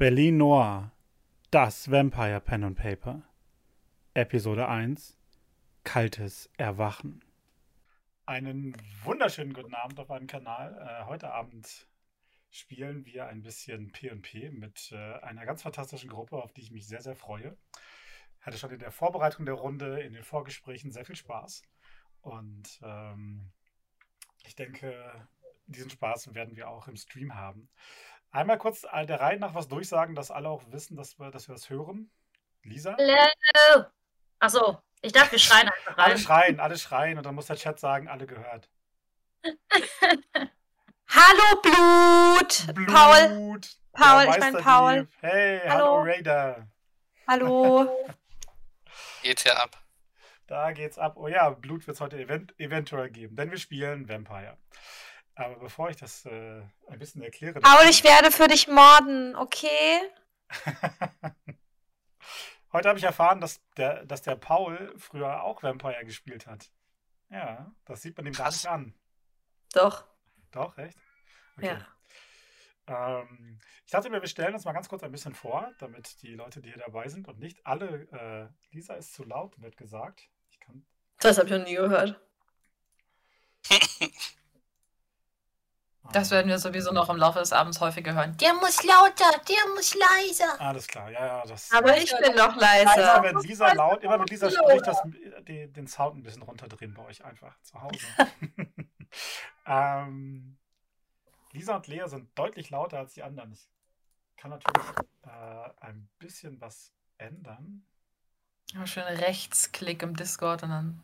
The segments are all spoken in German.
Berlin Noir, das Vampire Pen and Paper. Episode 1 Kaltes Erwachen. Einen wunderschönen guten Abend auf meinem Kanal. Äh, heute Abend spielen wir ein bisschen PP mit äh, einer ganz fantastischen Gruppe, auf die ich mich sehr, sehr freue. Hatte schon in der Vorbereitung der Runde, in den Vorgesprächen sehr viel Spaß. Und ähm, ich denke, diesen Spaß werden wir auch im Stream haben. Einmal kurz der Reihe nach was durchsagen, dass alle auch wissen, dass wir, dass wir das hören. Lisa? Hallo! Achso, ich dachte, wir schreien einfach rein. Alle schreien, alle schreien und dann muss der Chat sagen, alle gehört. hallo Blut! Blut! Paul! Paul, ich bin Paul. Hey, hallo, hallo Raider! Hallo! Geht's ja ab. Da geht's ab. Oh ja, Blut wird es heute event eventuell geben, denn wir spielen Vampire. Aber bevor ich das äh, ein bisschen erkläre. Paul, ich werde für dich morden, okay? Heute habe ich erfahren, dass der, dass der Paul früher auch Vampire gespielt hat. Ja, das sieht man ihm gar nicht an. Doch. Doch, echt? Okay. Ja. Ähm, ich dachte mir, wir stellen uns mal ganz kurz ein bisschen vor, damit die Leute, die hier dabei sind und nicht alle. Äh, Lisa ist zu laut, wird gesagt. Ich kann. Das habe ich noch nie gehört. Das werden wir sowieso noch im Laufe des Abends häufiger hören. Der muss lauter, der muss leiser. Alles klar, ja, ja. Das, Aber ich bin noch leiser. Immer wenn Lisa laut, immer wenn Lisa spricht, das, die, den Sound ein bisschen runterdrehen bei euch einfach zu Hause. ähm, Lisa und Lea sind deutlich lauter als die anderen. Ich kann natürlich äh, ein bisschen was ändern. Ja, schön Rechtsklick im Discord und dann.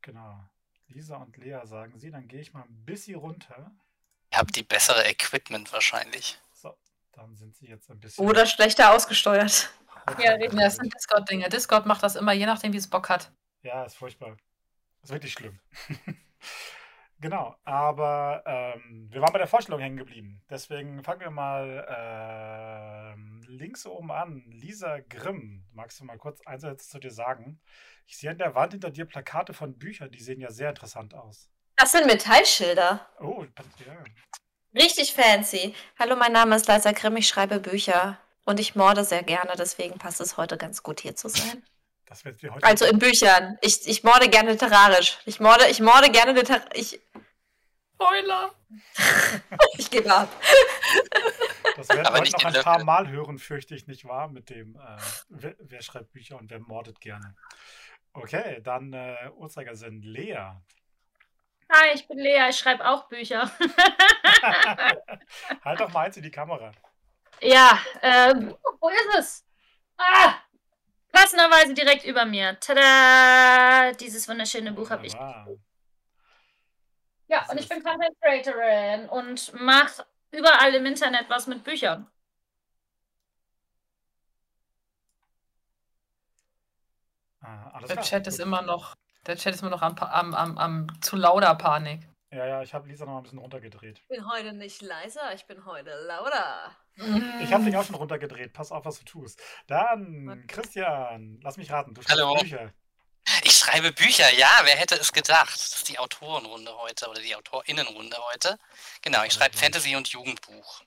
Genau. Lisa und Lea sagen sie, dann gehe ich mal ein bisschen runter. Ihr habt die bessere Equipment wahrscheinlich. So, dann sind sie jetzt ein bisschen. Oder schlechter ausgesteuert. Ja, das sind Discord-Dinge. Discord macht das immer, je nachdem, wie es Bock hat. Ja, ist furchtbar. ist wirklich schlimm. genau, aber ähm, wir waren bei der Vorstellung hängen geblieben. Deswegen fangen wir mal äh, links oben an. Lisa Grimm, magst du mal kurz eins zu dir sagen? Ich sehe an der Wand hinter dir Plakate von Büchern, die sehen ja sehr interessant aus. Das sind Metallschilder. Oh, ja. Richtig fancy. Hallo, mein Name ist Leisa Grimm, ich schreibe Bücher. Und ich morde sehr gerne, deswegen passt es heute ganz gut hier zu sein. Das wird heute also in Büchern. Ich, ich morde gerne literarisch. Ich morde, ich morde gerne literarisch. Ich. Spoiler! ich gebe ab. Das werden wir heute noch ein paar Mal hören, fürchte ich nicht wahr, mit dem, äh, wer, wer, schreibt Bücher und wer mordet gerne. Okay, dann äh, Uhrzeigersinn Lea. Hi, ich bin Lea, ich schreibe auch Bücher. halt doch mal eins in die Kamera. Ja, ähm, wo ist es? Ah, passenderweise direkt über mir. Tada! Dieses wunderschöne Buch habe ich. Ja, und ich bin Content Creatorin und mache überall im Internet was mit Büchern. Ah, Der Chat ist immer noch der Chat ist immer noch am, am, am, am zu lauter Panik. Ja, ja, ich habe Lisa noch ein bisschen runtergedreht. Ich bin heute nicht leiser, ich bin heute lauter. Ich habe dich auch schon runtergedreht. Pass auf, was du tust. Dann, Christian, lass mich raten. Du schreibst Hallo. Bücher. Ich schreibe Bücher, ja, wer hätte es gedacht? Das ist die Autorenrunde heute oder die AutorInnenrunde heute. Genau, ich schreibe Fantasy- und Jugendbuch.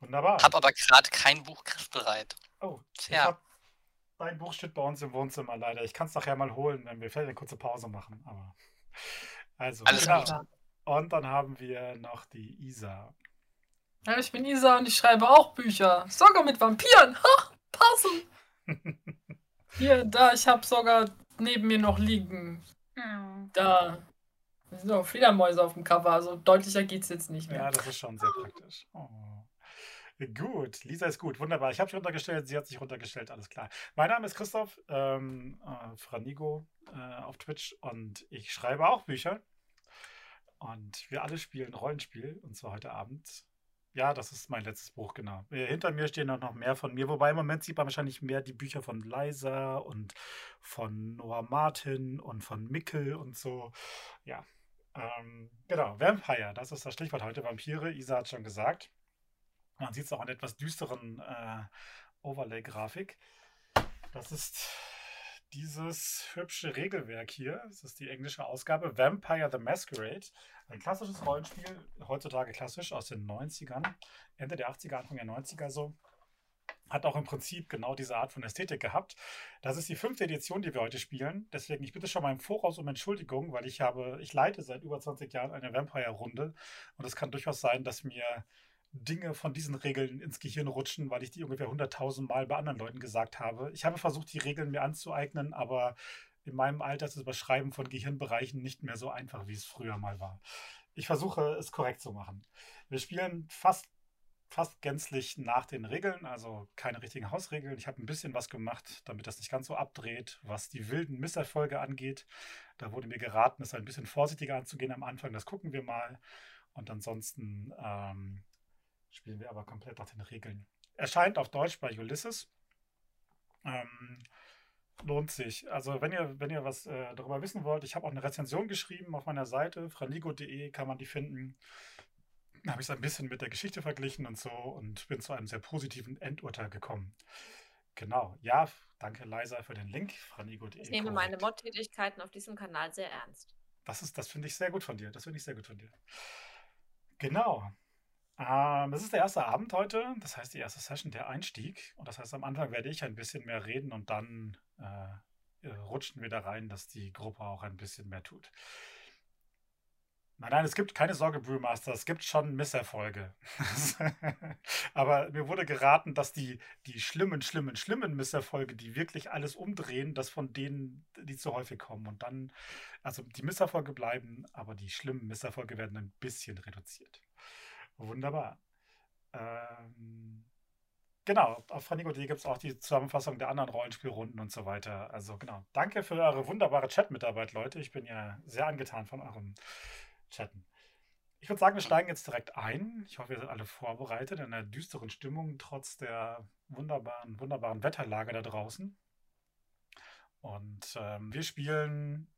Wunderbar. Hab aber gerade kein Buch griffbereit. Oh, ich ja. habe Dein Buch steht bei uns im Wohnzimmer leider. Ich kann es nachher mal holen, wenn wir vielleicht eine kurze Pause machen. Aber also, Alles genau. gut. Und dann haben wir noch die Isa. Ja, ich bin Isa und ich schreibe auch Bücher. Sogar mit Vampiren. Ha, passen. Hier, da, ich habe sogar neben mir noch liegen. Da. Da sind auch Fledermäuse auf dem Cover, also deutlicher geht's jetzt nicht mehr. Ja, das ist schon sehr praktisch. Oh. Gut, Lisa ist gut, wunderbar. Ich habe sie runtergestellt, sie hat sich runtergestellt, alles klar. Mein Name ist Christoph ähm, äh, Franigo äh, auf Twitch und ich schreibe auch Bücher. Und wir alle spielen Rollenspiel und zwar heute Abend. Ja, das ist mein letztes Buch, genau. Äh, hinter mir stehen noch mehr von mir, wobei im Moment sieht man wahrscheinlich mehr die Bücher von Liza und von Noah Martin und von Mickel und so. Ja, ähm, genau. Vampire, das ist das Stichwort heute. Vampire, Isa hat schon gesagt. Man sieht es auch an etwas düsteren äh, Overlay-Grafik. Das ist dieses hübsche Regelwerk hier. Das ist die englische Ausgabe. Vampire the Masquerade. Ein klassisches Rollenspiel, heutzutage klassisch aus den 90ern, Ende der 80er, Anfang der 90er so. Hat auch im Prinzip genau diese Art von Ästhetik gehabt. Das ist die fünfte Edition, die wir heute spielen. Deswegen, ich bitte schon mal im Voraus um Entschuldigung, weil ich habe, ich leite seit über 20 Jahren eine Vampire-Runde und es kann durchaus sein, dass mir Dinge von diesen Regeln ins Gehirn rutschen, weil ich die ungefähr 100.000 Mal bei anderen Leuten gesagt habe. Ich habe versucht, die Regeln mir anzueignen, aber in meinem Alter ist das Überschreiben von Gehirnbereichen nicht mehr so einfach, wie es früher mal war. Ich versuche es korrekt zu machen. Wir spielen fast, fast gänzlich nach den Regeln, also keine richtigen Hausregeln. Ich habe ein bisschen was gemacht, damit das nicht ganz so abdreht, was die wilden Misserfolge angeht. Da wurde mir geraten, es ein bisschen vorsichtiger anzugehen am Anfang. Das gucken wir mal. Und ansonsten ähm, spielen wir aber komplett nach den Regeln. Erscheint auf Deutsch bei Ulysses. Ähm, lohnt sich. Also wenn ihr, wenn ihr was äh, darüber wissen wollt, ich habe auch eine Rezension geschrieben auf meiner Seite, franigo.de kann man die finden. Da habe ich es ein bisschen mit der Geschichte verglichen und so und bin zu einem sehr positiven Endurteil gekommen. Genau. Ja, danke Leisa für den Link, franigo.de. Ich nehme meine Mod-Tätigkeiten auf diesem Kanal sehr ernst. Das ist, das finde ich sehr gut von dir. Das finde ich sehr gut von dir. Genau. Ähm, das ist der erste Abend heute, das heißt die erste Session, der Einstieg. Und das heißt, am Anfang werde ich ein bisschen mehr reden und dann äh, rutschen wir da rein, dass die Gruppe auch ein bisschen mehr tut. Nein, nein, es gibt keine Sorge, Brewmaster, es gibt schon Misserfolge. Aber mir wurde geraten, dass die, die schlimmen, schlimmen, schlimmen Misserfolge, die wirklich alles umdrehen, dass von denen, die zu häufig kommen. Und dann, also die Misserfolge bleiben, aber die schlimmen Misserfolge werden ein bisschen reduziert. Wunderbar. Ähm, genau, auf Franigo.de gibt es auch die Zusammenfassung der anderen Rollenspielrunden und so weiter. Also genau, danke für eure wunderbare Chat-Mitarbeit, Leute. Ich bin ja sehr angetan von eurem Chatten. Ich würde sagen, wir steigen jetzt direkt ein. Ich hoffe, ihr seid alle vorbereitet in einer düsteren Stimmung, trotz der wunderbaren, wunderbaren Wetterlage da draußen. Und ähm, wir spielen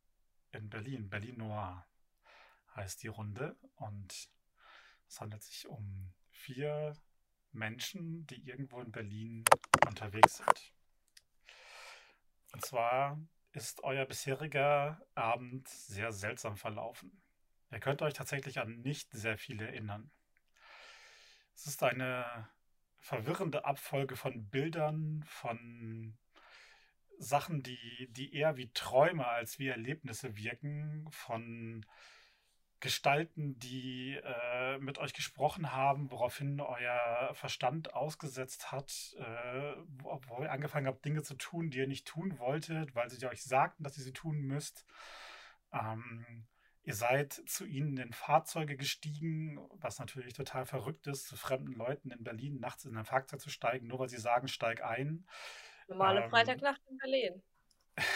in Berlin, Berlin Noir heißt die Runde. Und es handelt sich um vier Menschen, die irgendwo in Berlin unterwegs sind. Und zwar ist euer bisheriger Abend sehr seltsam verlaufen. Ihr könnt euch tatsächlich an nicht sehr viel erinnern. Es ist eine verwirrende Abfolge von Bildern, von Sachen, die, die eher wie Träume als wie Erlebnisse wirken, von Gestalten, die äh, mit euch gesprochen haben, woraufhin euer Verstand ausgesetzt hat, äh, wo, wo, ihr angefangen habt, Dinge zu tun, die ihr nicht tun wolltet, weil sie euch sagten, dass ihr sie tun müsst. Ähm, ihr seid zu ihnen in Fahrzeuge gestiegen, was natürlich total verrückt ist, zu fremden Leuten in Berlin nachts in ein Fahrzeug zu steigen, nur weil sie sagen, steig ein. Normale ähm, Freitagnacht in Berlin.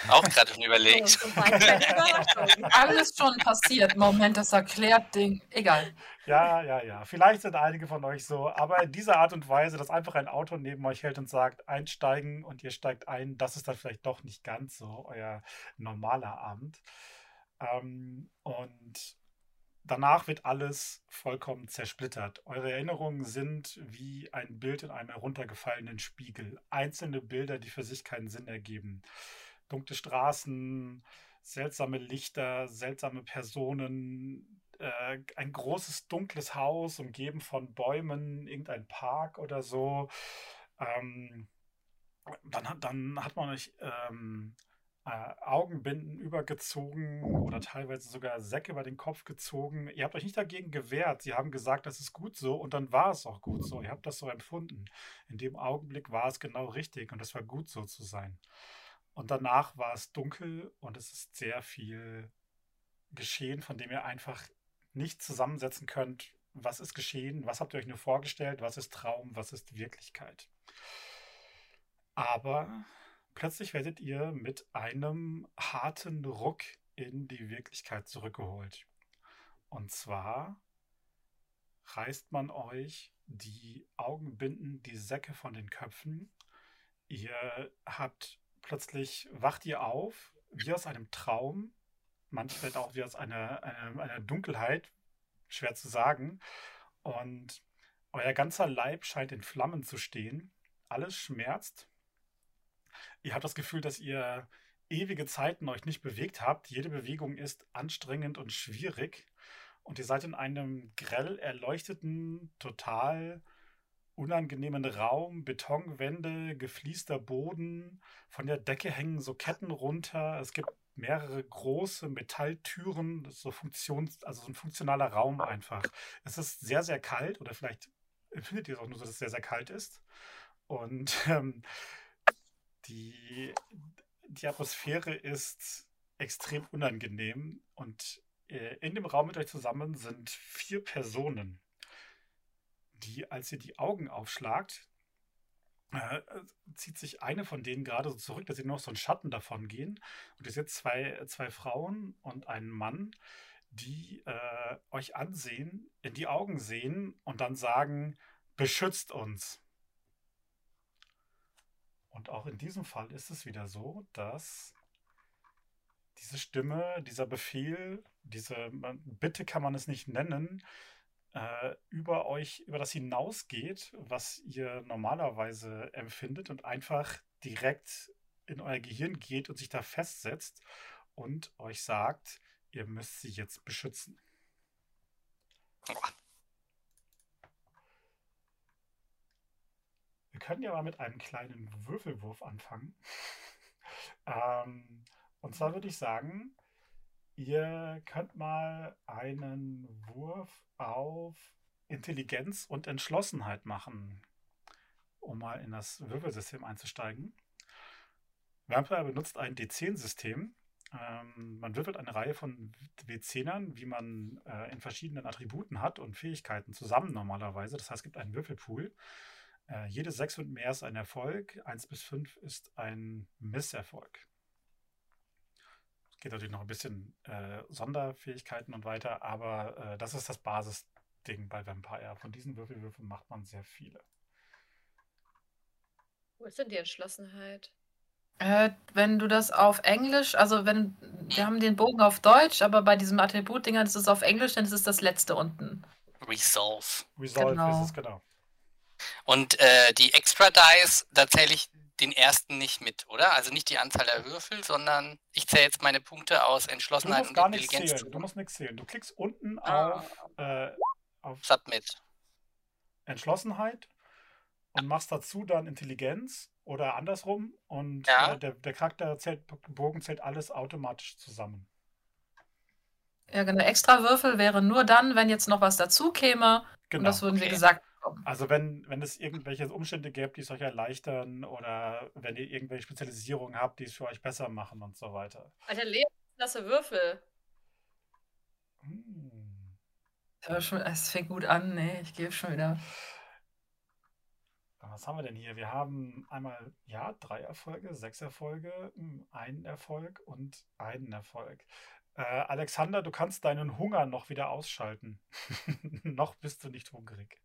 Auch gerade schon überlegt. Alles schon passiert. Moment, das erklärt Ding. Egal. Ja, ja, ja. Vielleicht sind einige von euch so, aber in dieser Art und Weise, dass einfach ein Auto neben euch hält und sagt, einsteigen und ihr steigt ein, das ist dann vielleicht doch nicht ganz so euer normaler Abend. Ähm, und danach wird alles vollkommen zersplittert. Eure Erinnerungen sind wie ein Bild in einem heruntergefallenen Spiegel. Einzelne Bilder, die für sich keinen Sinn ergeben dunkle Straßen, seltsame Lichter, seltsame Personen, äh, ein großes dunkles Haus, umgeben von Bäumen, irgendein Park oder so. Ähm, dann, hat, dann hat man euch ähm, äh, Augenbinden übergezogen oder teilweise sogar Säcke über den Kopf gezogen. Ihr habt euch nicht dagegen gewehrt. Sie haben gesagt, das ist gut so und dann war es auch gut so. Ihr habt das so empfunden. In dem Augenblick war es genau richtig und es war gut so zu sein. Und danach war es dunkel und es ist sehr viel geschehen, von dem ihr einfach nicht zusammensetzen könnt, was ist geschehen, was habt ihr euch nur vorgestellt, was ist Traum, was ist Wirklichkeit. Aber plötzlich werdet ihr mit einem harten Ruck in die Wirklichkeit zurückgeholt. Und zwar reißt man euch die Augenbinden, die Säcke von den Köpfen. Ihr habt plötzlich wacht ihr auf, wie aus einem Traum, manchmal auch wie aus einer, einer, einer Dunkelheit, schwer zu sagen. Und euer ganzer Leib scheint in Flammen zu stehen. Alles schmerzt. Ihr habt das Gefühl, dass ihr ewige Zeiten euch nicht bewegt habt. Jede Bewegung ist anstrengend und schwierig. und ihr seid in einem grell erleuchteten, total unangenehmen Raum, Betonwände, gefliester Boden, von der Decke hängen so Ketten runter. Es gibt mehrere große Metalltüren, so Funktions, also so ein funktionaler Raum einfach. Es ist sehr, sehr kalt oder vielleicht empfindet ihr es auch nur dass es sehr, sehr kalt ist. Und ähm, die, die Atmosphäre ist extrem unangenehm und äh, in dem Raum mit euch zusammen sind vier Personen, die, als ihr die Augen aufschlagt, äh, zieht sich eine von denen gerade so zurück, dass sie noch so einen Schatten davon gehen. Und ihr seht zwei, zwei Frauen und einen Mann, die äh, euch ansehen, in die Augen sehen und dann sagen, beschützt uns. Und auch in diesem Fall ist es wieder so, dass diese Stimme, dieser Befehl, diese Bitte kann man es nicht nennen, äh, über euch, über das hinausgeht, was ihr normalerweise empfindet und einfach direkt in euer Gehirn geht und sich da festsetzt und euch sagt, ihr müsst sie jetzt beschützen. Wir können ja mal mit einem kleinen Würfelwurf anfangen. ähm, und zwar würde ich sagen, ihr könnt mal einen Wurf auf Intelligenz und Entschlossenheit machen, um mal in das Würfelsystem einzusteigen. Vampire benutzt ein D10-System. Ähm, man würfelt eine Reihe von W10ern, wie man äh, in verschiedenen Attributen hat und Fähigkeiten zusammen normalerweise. Das heißt, es gibt einen Würfelpool. Äh, jede 6 und mehr ist ein Erfolg, 1 bis 5 ist ein Misserfolg geht natürlich noch ein bisschen äh, Sonderfähigkeiten und weiter, aber äh, das ist das Basisding bei Vampire. Von diesen Würfelwürfeln macht man sehr viele. Wo ist denn die Entschlossenheit? Äh, wenn du das auf Englisch, also wenn, wir haben den Bogen auf Deutsch, aber bei diesem Attribut-Dinger ist es auf Englisch, dann ist es das letzte unten. Resolve. Resolve genau. ist es, genau. Und äh, die Extra Dice, da zähle ich den ersten nicht mit, oder? Also nicht die Anzahl der Würfel, sondern ich zähle jetzt meine Punkte aus Entschlossenheit du musst gar nichts Zählen. Du musst nichts zählen. Du klickst unten ah. auf, äh, auf Submit. Entschlossenheit und machst dazu dann Intelligenz oder andersrum und ja. äh, der, der Charakter zählt, Bogen zählt alles automatisch zusammen. Ja, genau. Extra Würfel wäre nur dann, wenn jetzt noch was dazu käme. Genau. Und das würden okay. wir gesagt bekommen. Also wenn, wenn es irgendwelche Umstände gäbe, die es euch erleichtern oder wenn ihr irgendwelche Spezialisierungen habt, die es für euch besser machen und so weiter. Alter, Lebensklasse Würfel. Hm. Es fängt gut an, ne? Ich gebe schon wieder. Was haben wir denn hier? Wir haben einmal, ja, drei Erfolge, sechs Erfolge, hm, einen Erfolg und einen Erfolg. Äh, Alexander, du kannst deinen Hunger noch wieder ausschalten. noch bist du nicht hungrig.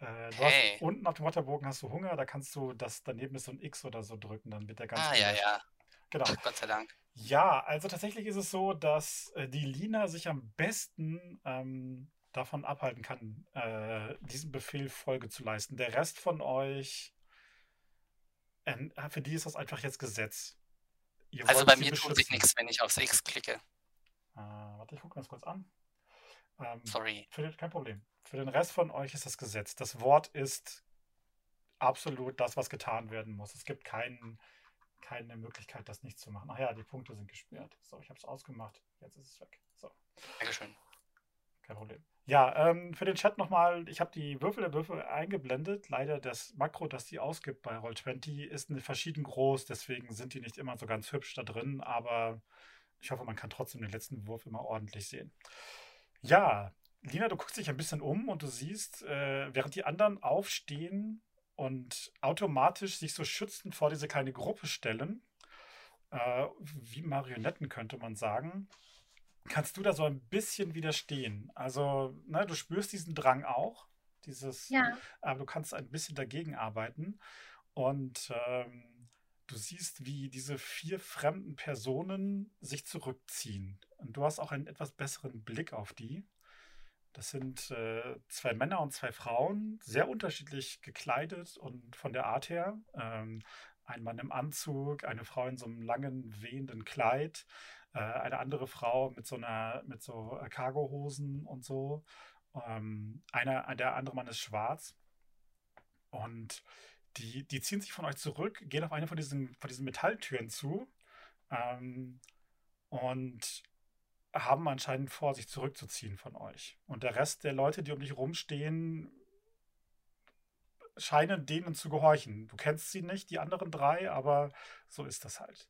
Äh, hey. hast, unten auf dem Wörterbogen hast du Hunger, da kannst du das daneben ist so ein X oder so drücken, dann wird der ganz. Ah, ja, ja. Genau. Gott sei Dank. Ja, also tatsächlich ist es so, dass äh, die Lina sich am besten ähm, davon abhalten kann, äh, diesem Befehl Folge zu leisten. Der Rest von euch, äh, für die ist das einfach jetzt Gesetz. Ihr also bei mir tut sich nichts, wenn ich aufs X klicke. Äh, warte, ich gucke ganz kurz an. Ähm, Sorry. Für, kein Problem. Für den Rest von euch ist das Gesetz. Das Wort ist absolut das, was getan werden muss. Es gibt keinen, keine Möglichkeit, das nicht zu machen. Ach ja, die Punkte sind gesperrt. So, ich habe es ausgemacht. Jetzt ist es weg. So. Dankeschön. Kein Problem. Ja, ähm, für den Chat nochmal, ich habe die Würfel der Würfel eingeblendet. Leider das Makro, das die ausgibt bei Roll20, ist verschieden groß, deswegen sind die nicht immer so ganz hübsch da drin, aber ich hoffe, man kann trotzdem den letzten Wurf immer ordentlich sehen. Ja, Lina, du guckst dich ein bisschen um und du siehst, äh, während die anderen aufstehen und automatisch sich so schützend vor diese kleine Gruppe stellen, äh, wie Marionetten könnte man sagen, kannst du da so ein bisschen widerstehen. Also, ne, du spürst diesen Drang auch, dieses, ja. aber du kannst ein bisschen dagegen arbeiten und ähm, du siehst, wie diese vier fremden Personen sich zurückziehen. Und du hast auch einen etwas besseren Blick auf die. Das sind äh, zwei Männer und zwei Frauen, sehr unterschiedlich gekleidet und von der Art her. Ähm, ein Mann im Anzug, eine Frau in so einem langen, wehenden Kleid, äh, eine andere Frau mit so einer, mit so äh, Cargohosen und so. Ähm, einer, der andere Mann ist schwarz. Und die, die ziehen sich von euch zurück, gehen auf eine von diesen, von diesen Metalltüren zu ähm, und haben anscheinend vor, sich zurückzuziehen von euch. Und der Rest der Leute, die um dich rumstehen, scheinen denen zu gehorchen. Du kennst sie nicht, die anderen drei, aber so ist das halt.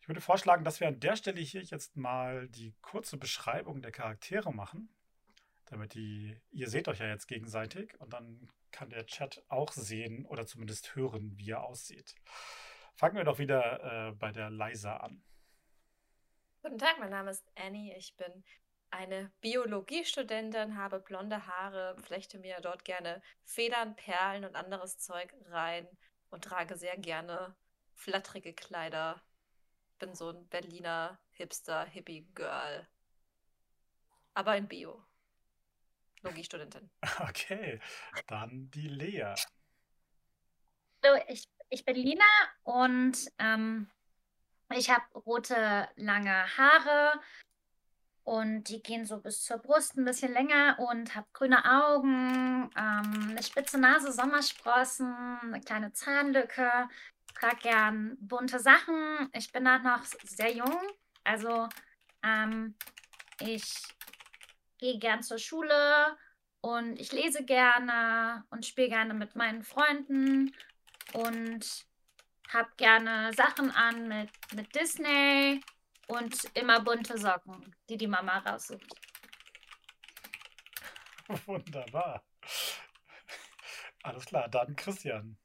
Ich würde vorschlagen, dass wir an der Stelle hier jetzt mal die kurze Beschreibung der Charaktere machen, damit die, ihr seht euch ja jetzt gegenseitig und dann kann der Chat auch sehen oder zumindest hören, wie er aussieht. Fangen wir doch wieder äh, bei der Leisa an. Guten Tag, mein Name ist Annie. Ich bin eine Biologiestudentin, habe blonde Haare, flechte mir dort gerne Federn, Perlen und anderes Zeug rein und trage sehr gerne flatterige Kleider. Bin so ein Berliner Hipster, Hippie-Girl. Aber in Bio. Logiestudentin. Okay, dann die Lea. Hallo, ich, ich bin Lina und ähm, ich habe rote, lange Haare und die gehen so bis zur Brust ein bisschen länger und habe grüne Augen, ähm, eine spitze Nase, Sommersprossen, eine kleine Zahnlücke. Trage gern bunte Sachen. Ich bin da noch sehr jung, also ähm, ich gehe gern zur Schule und ich lese gerne und spiele gerne mit meinen Freunden und habe gerne Sachen an mit, mit Disney und immer bunte Socken, die die Mama raussucht. Wunderbar. Alles klar, dann Christian.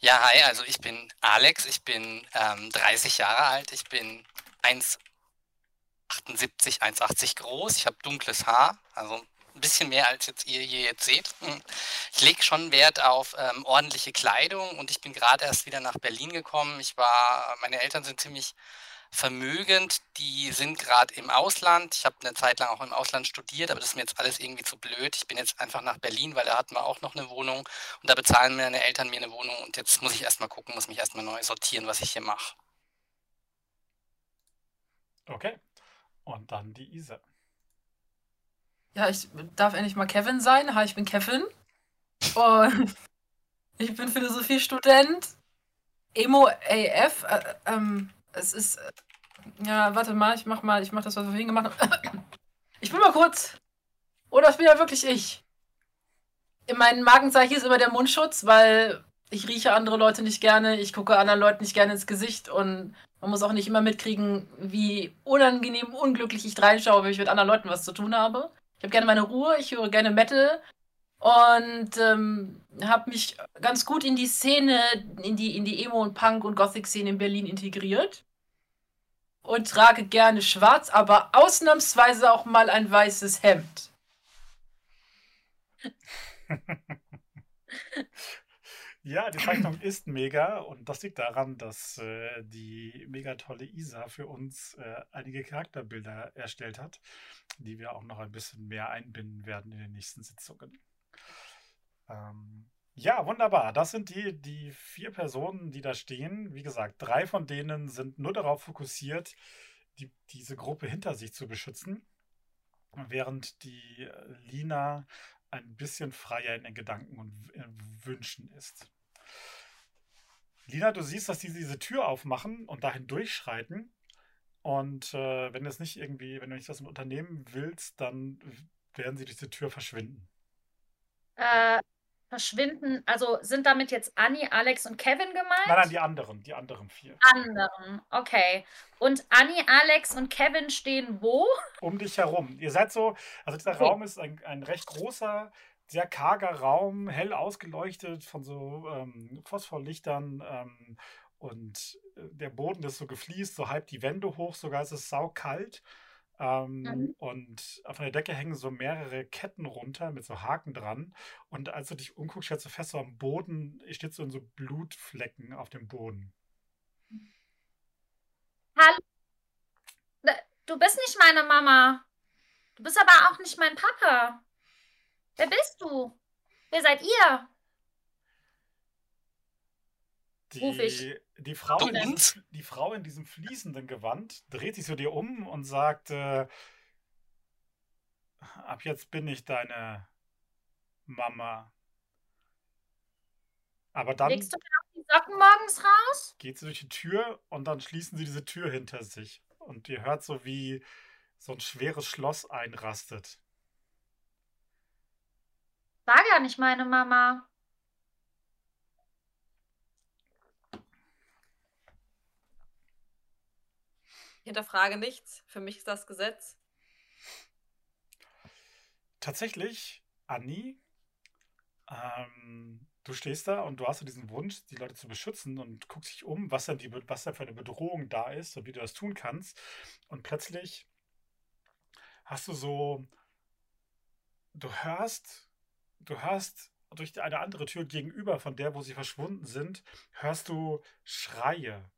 Ja, hi, also ich bin Alex, ich bin ähm, 30 Jahre alt, ich bin 1,78, 1,80 groß, ich habe dunkles Haar, also ein bisschen mehr als jetzt ihr hier jetzt seht. Hm. Ich lege schon Wert auf ähm, ordentliche Kleidung und ich bin gerade erst wieder nach Berlin gekommen. Ich war, meine Eltern sind ziemlich vermögend, die sind gerade im Ausland. Ich habe eine Zeit lang auch im Ausland studiert, aber das ist mir jetzt alles irgendwie zu blöd. Ich bin jetzt einfach nach Berlin, weil da hatten wir auch noch eine Wohnung und da bezahlen meine Eltern mir eine Wohnung und jetzt muss ich erstmal gucken, muss mich erstmal neu sortieren, was ich hier mache. Okay. Und dann die Isa. Ja, ich darf endlich mal Kevin sein. Hi, ich bin Kevin. Und ich bin Philosophiestudent. Emo AF. Äh, ähm, es ist. Äh, ja, warte mal, ich mach mal, ich mach das, was wir vorhin gemacht haben. Ich bin mal kurz. Oder ich bin ja wirklich ich. In meinem Markenzeichen ist immer der Mundschutz, weil ich rieche andere Leute nicht gerne, ich gucke anderen Leuten nicht gerne ins Gesicht und man muss auch nicht immer mitkriegen, wie unangenehm, unglücklich ich reinschaue, wenn ich mit anderen Leuten was zu tun habe. Ich habe gerne meine Ruhe, ich höre gerne Metal und ähm, habe mich ganz gut in die Szene, in die, in die Emo- und Punk- und Gothic-Szene in Berlin integriert. Und trage gerne schwarz, aber ausnahmsweise auch mal ein weißes Hemd. Ja, die Zeichnung ist mega und das liegt daran, dass äh, die mega tolle Isa für uns äh, einige Charakterbilder erstellt hat, die wir auch noch ein bisschen mehr einbinden werden in den nächsten Sitzungen. Ähm, ja, wunderbar. Das sind die, die vier Personen, die da stehen. Wie gesagt, drei von denen sind nur darauf fokussiert, die, diese Gruppe hinter sich zu beschützen, während die äh, Lina ein bisschen freier in den Gedanken und Wünschen ist. Lina, du siehst, dass die diese Tür aufmachen und dahin durchschreiten. Und äh, wenn du es nicht irgendwie, wenn du nicht das unternehmen willst, dann werden sie durch die Tür verschwinden. Äh, verschwinden, also sind damit jetzt Annie, Alex und Kevin gemeint? Nein, nein, die anderen, die anderen vier. Anderen, okay. Und Annie, Alex und Kevin stehen wo? Um dich herum. Ihr seid so, also dieser Okay. Raum ist ein, ein recht großer, sehr karger Raum, hell ausgeleuchtet von so ähm, Phosphorlichtern ähm, und äh, der Boden ist so gefliest, so halb die Wände hoch, sogar ist es saukalt. Ähm, Mhm. Und von der Decke hängen so mehrere Ketten runter mit so Haken dran. Und als du dich umguckst, stellst du fest, so am Boden steht so in so Blutflecken auf dem Boden. Hallo? Du bist nicht meine Mama. Du bist aber auch nicht mein Papa. Wer bist du? Wer seid ihr? Ruf ich. Die, die, Frau in die Frau in diesem fließenden Gewand dreht sich zu dir um und sagt, äh, ab jetzt bin ich deine Mama. Aber dann Legst du mir noch die Socken morgens raus? geht sie durch die Tür und dann schließen sie diese Tür hinter sich. Und ihr hört so, wie so ein schweres Schloss einrastet. War gar nicht meine Mama. Ich hinterfrage nichts. Für mich ist das Gesetz. Tatsächlich, Anni, ähm, du stehst da und du hast so diesen Wunsch, die Leute zu beschützen und guckst dich um, was denn, die, was denn für eine Bedrohung da ist und wie du das tun kannst. Und plötzlich hast du so, du hörst, du hörst durch eine andere Tür gegenüber von der, wo sie verschwunden sind, hörst du Schreie.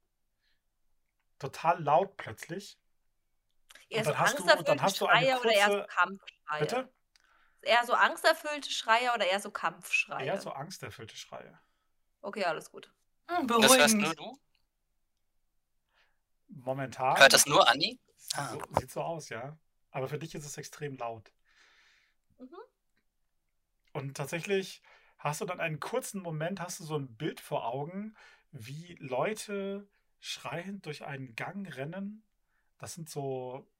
Total laut plötzlich. Eher Und so dann hast du- dann hast du eine Schreie oder eher so kurze- Kampfschreie? Bitte? Eher so angsterfüllte Schreie oder eher so Kampfschreie? Eher so angsterfüllte Schreie. Okay, alles gut. Hm, Das hörst beruhigend. nur du? Momentan. Hört das nur Anni? Ah. So, sieht so aus, ja. Aber für dich ist es extrem laut. Mhm. Und tatsächlich hast du dann einen kurzen Moment, hast du so ein Bild vor Augen, wie Leute schreiend durch einen Gang rennen. Das sind so,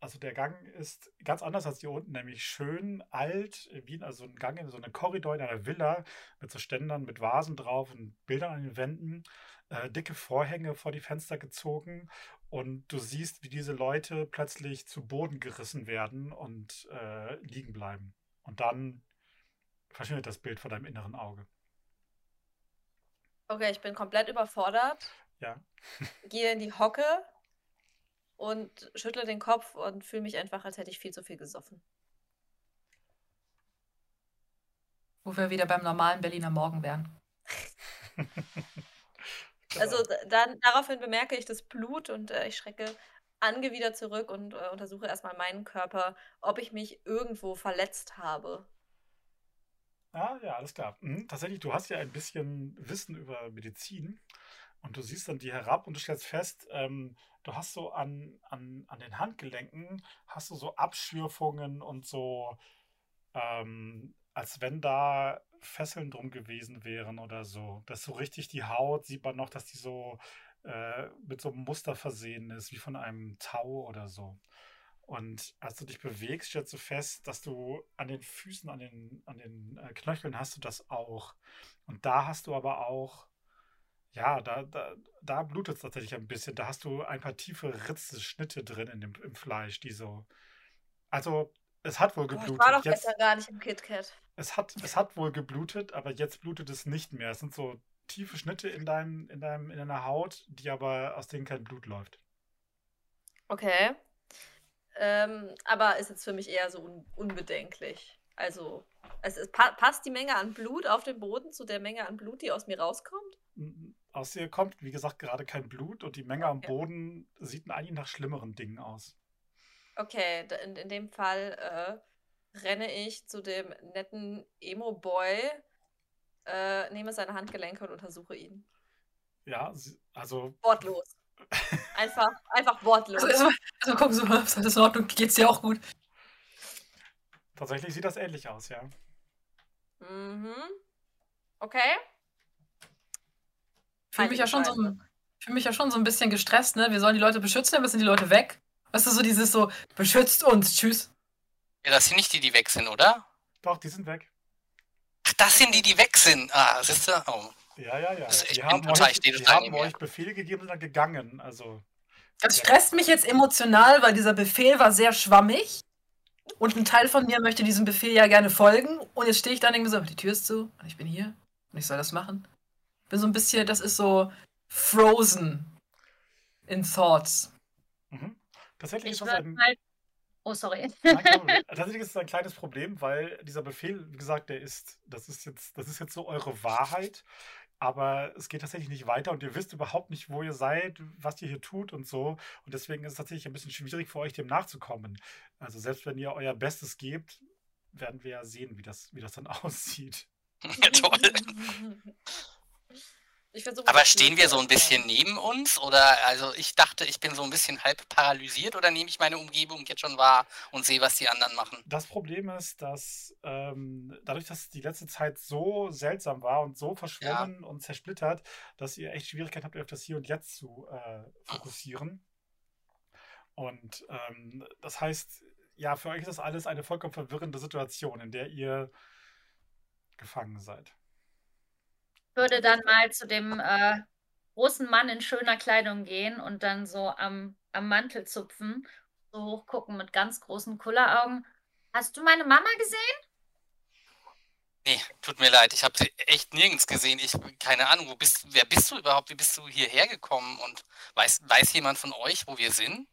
also der Gang ist ganz anders als hier unten, nämlich schön alt, wie also ein Gang in so einem Korridor in einer Villa mit so Ständern mit Vasen drauf und Bildern an den Wänden, äh, dicke Vorhänge vor die Fenster gezogen und du siehst, wie diese Leute plötzlich zu Boden gerissen werden und äh, liegen bleiben. Und dann verschwindet das Bild vor deinem inneren Auge. Okay, ich bin komplett überfordert, Ja. gehe in die Hocke und schüttle den Kopf und fühle mich einfach, als hätte ich viel zu viel gesoffen. Wo wir wieder beim normalen Berliner Morgen wären. Also Genau. d- dann daraufhin bemerke ich das Blut und äh, ich schrecke angewidert zurück und äh, untersuche erstmal meinen Körper, ob ich mich irgendwo verletzt habe. Ah, ja, alles klar. Mhm. Tatsächlich, du hast ja ein bisschen Wissen über Medizin und du siehst dann die herab und du stellst fest, ähm, du hast so an, an, an den Handgelenken, hast du so Abschürfungen und so, ähm, als wenn da Fesseln drum gewesen wären oder so. Das ist so richtig die Haut, sieht man noch, dass die so äh, mit so einem Muster versehen ist, wie von einem Tau oder so. Und als du dich bewegst, stellst du fest, dass du an den Füßen, an den, an den äh, Knöcheln hast du das auch. Und da hast du aber auch, ja, da, da, da blutet es tatsächlich ein bisschen. Da hast du ein paar tiefe Ritze, Schnitte drin in dem, im Fleisch, die so. Also, es hat wohl Oh, ich geblutet. war doch Jetzt, gar nicht im KitKat. es hat, es hat wohl geblutet, aber jetzt blutet es nicht mehr. Es sind so tiefe Schnitte in deinem, in deinem, in deiner Haut, die aber aus denen kein Blut läuft. Okay. Ähm, aber ist jetzt für mich eher so un unbedenklich. Also, es ist, pa passt die Menge an Blut auf dem Boden zu der Menge an Blut, die aus mir rauskommt? Aus dir kommt, wie gesagt, gerade kein Blut und die Menge am Okay. Boden sieht eigentlich nach schlimmeren Dingen aus. Okay, in, in dem Fall äh, renne ich zu dem netten Emo-Boy, äh, nehme seine Handgelenke und untersuche ihn. Ja, also Wortlos. Einfach, einfach wortlos. Also erstmal also gucken so, ist alles in Ordnung, geht's dir auch gut? tatsächlich sieht das ähnlich aus, ja. Mhm. Okay. Ich fühle mich ja schon so fühl mich ja schon so ein bisschen gestresst, ne? Wir sollen die Leute beschützen, aber sind die Leute weg. Weißt du, so dieses so, beschützt uns, tschüss. Ja, das sind nicht die, die weg sind, oder? Doch, die sind weg. Ach, das sind die, die weg sind. Ah, siehst du? Oh. Ja, ja, ja. Also ich die haben euch, die haben euch Befehle gegeben und sind dann gegangen. Also, Das Ja. stresst mich jetzt emotional, weil dieser Befehl war sehr schwammig. Und ein Teil von mir möchte diesem Befehl ja gerne folgen. Und jetzt stehe ich da und denke mir so, die Tür ist zu und ich bin hier und ich soll das machen. Bin so ein bisschen, das ist so frozen in thoughts. mhm. tatsächlich Ich ist das ein, mal. Oh, sorry. Nein. Tatsächlich ist es ein kleines Problem, weil dieser Befehl, wie gesagt, der ist, das ist jetzt, das ist jetzt so eure Wahrheit, aber es geht tatsächlich nicht weiter und ihr wisst überhaupt nicht, wo ihr seid, was ihr hier tut und so. Und deswegen ist es tatsächlich ein bisschen schwierig für euch, dem nachzukommen. Also selbst wenn ihr euer Bestes gebt, werden wir ja sehen, wie das, wie das dann aussieht. Ja, toll. Ich versuche Aber stehen wir so ein bisschen neben uns? Oder also ich dachte, ich bin so ein bisschen halb paralysiert oder nehme ich meine Umgebung jetzt schon wahr und sehe, was die anderen machen? Das Problem ist, dass ähm, dadurch, dass die letzte Zeit so seltsam war und so verschwommen und zersplittert, dass ihr echt Schwierigkeiten habt, euch auf das Hier und Jetzt zu äh, fokussieren. Und ähm, das heißt, ja, für euch ist das alles eine vollkommen verwirrende Situation, in der ihr gefangen seid. Würde dann mal zu dem äh, großen Mann in schöner Kleidung gehen und dann so am, am Mantel zupfen, so hochgucken mit ganz großen Kulleraugen. Hast du meine Mama gesehen? Nee, tut mir leid, ich habe sie echt nirgends gesehen. Ich keine Ahnung, wo bist wer bist du überhaupt? Wie bist du hierher gekommen? Und weiß, weiß jemand von euch, wo wir sind?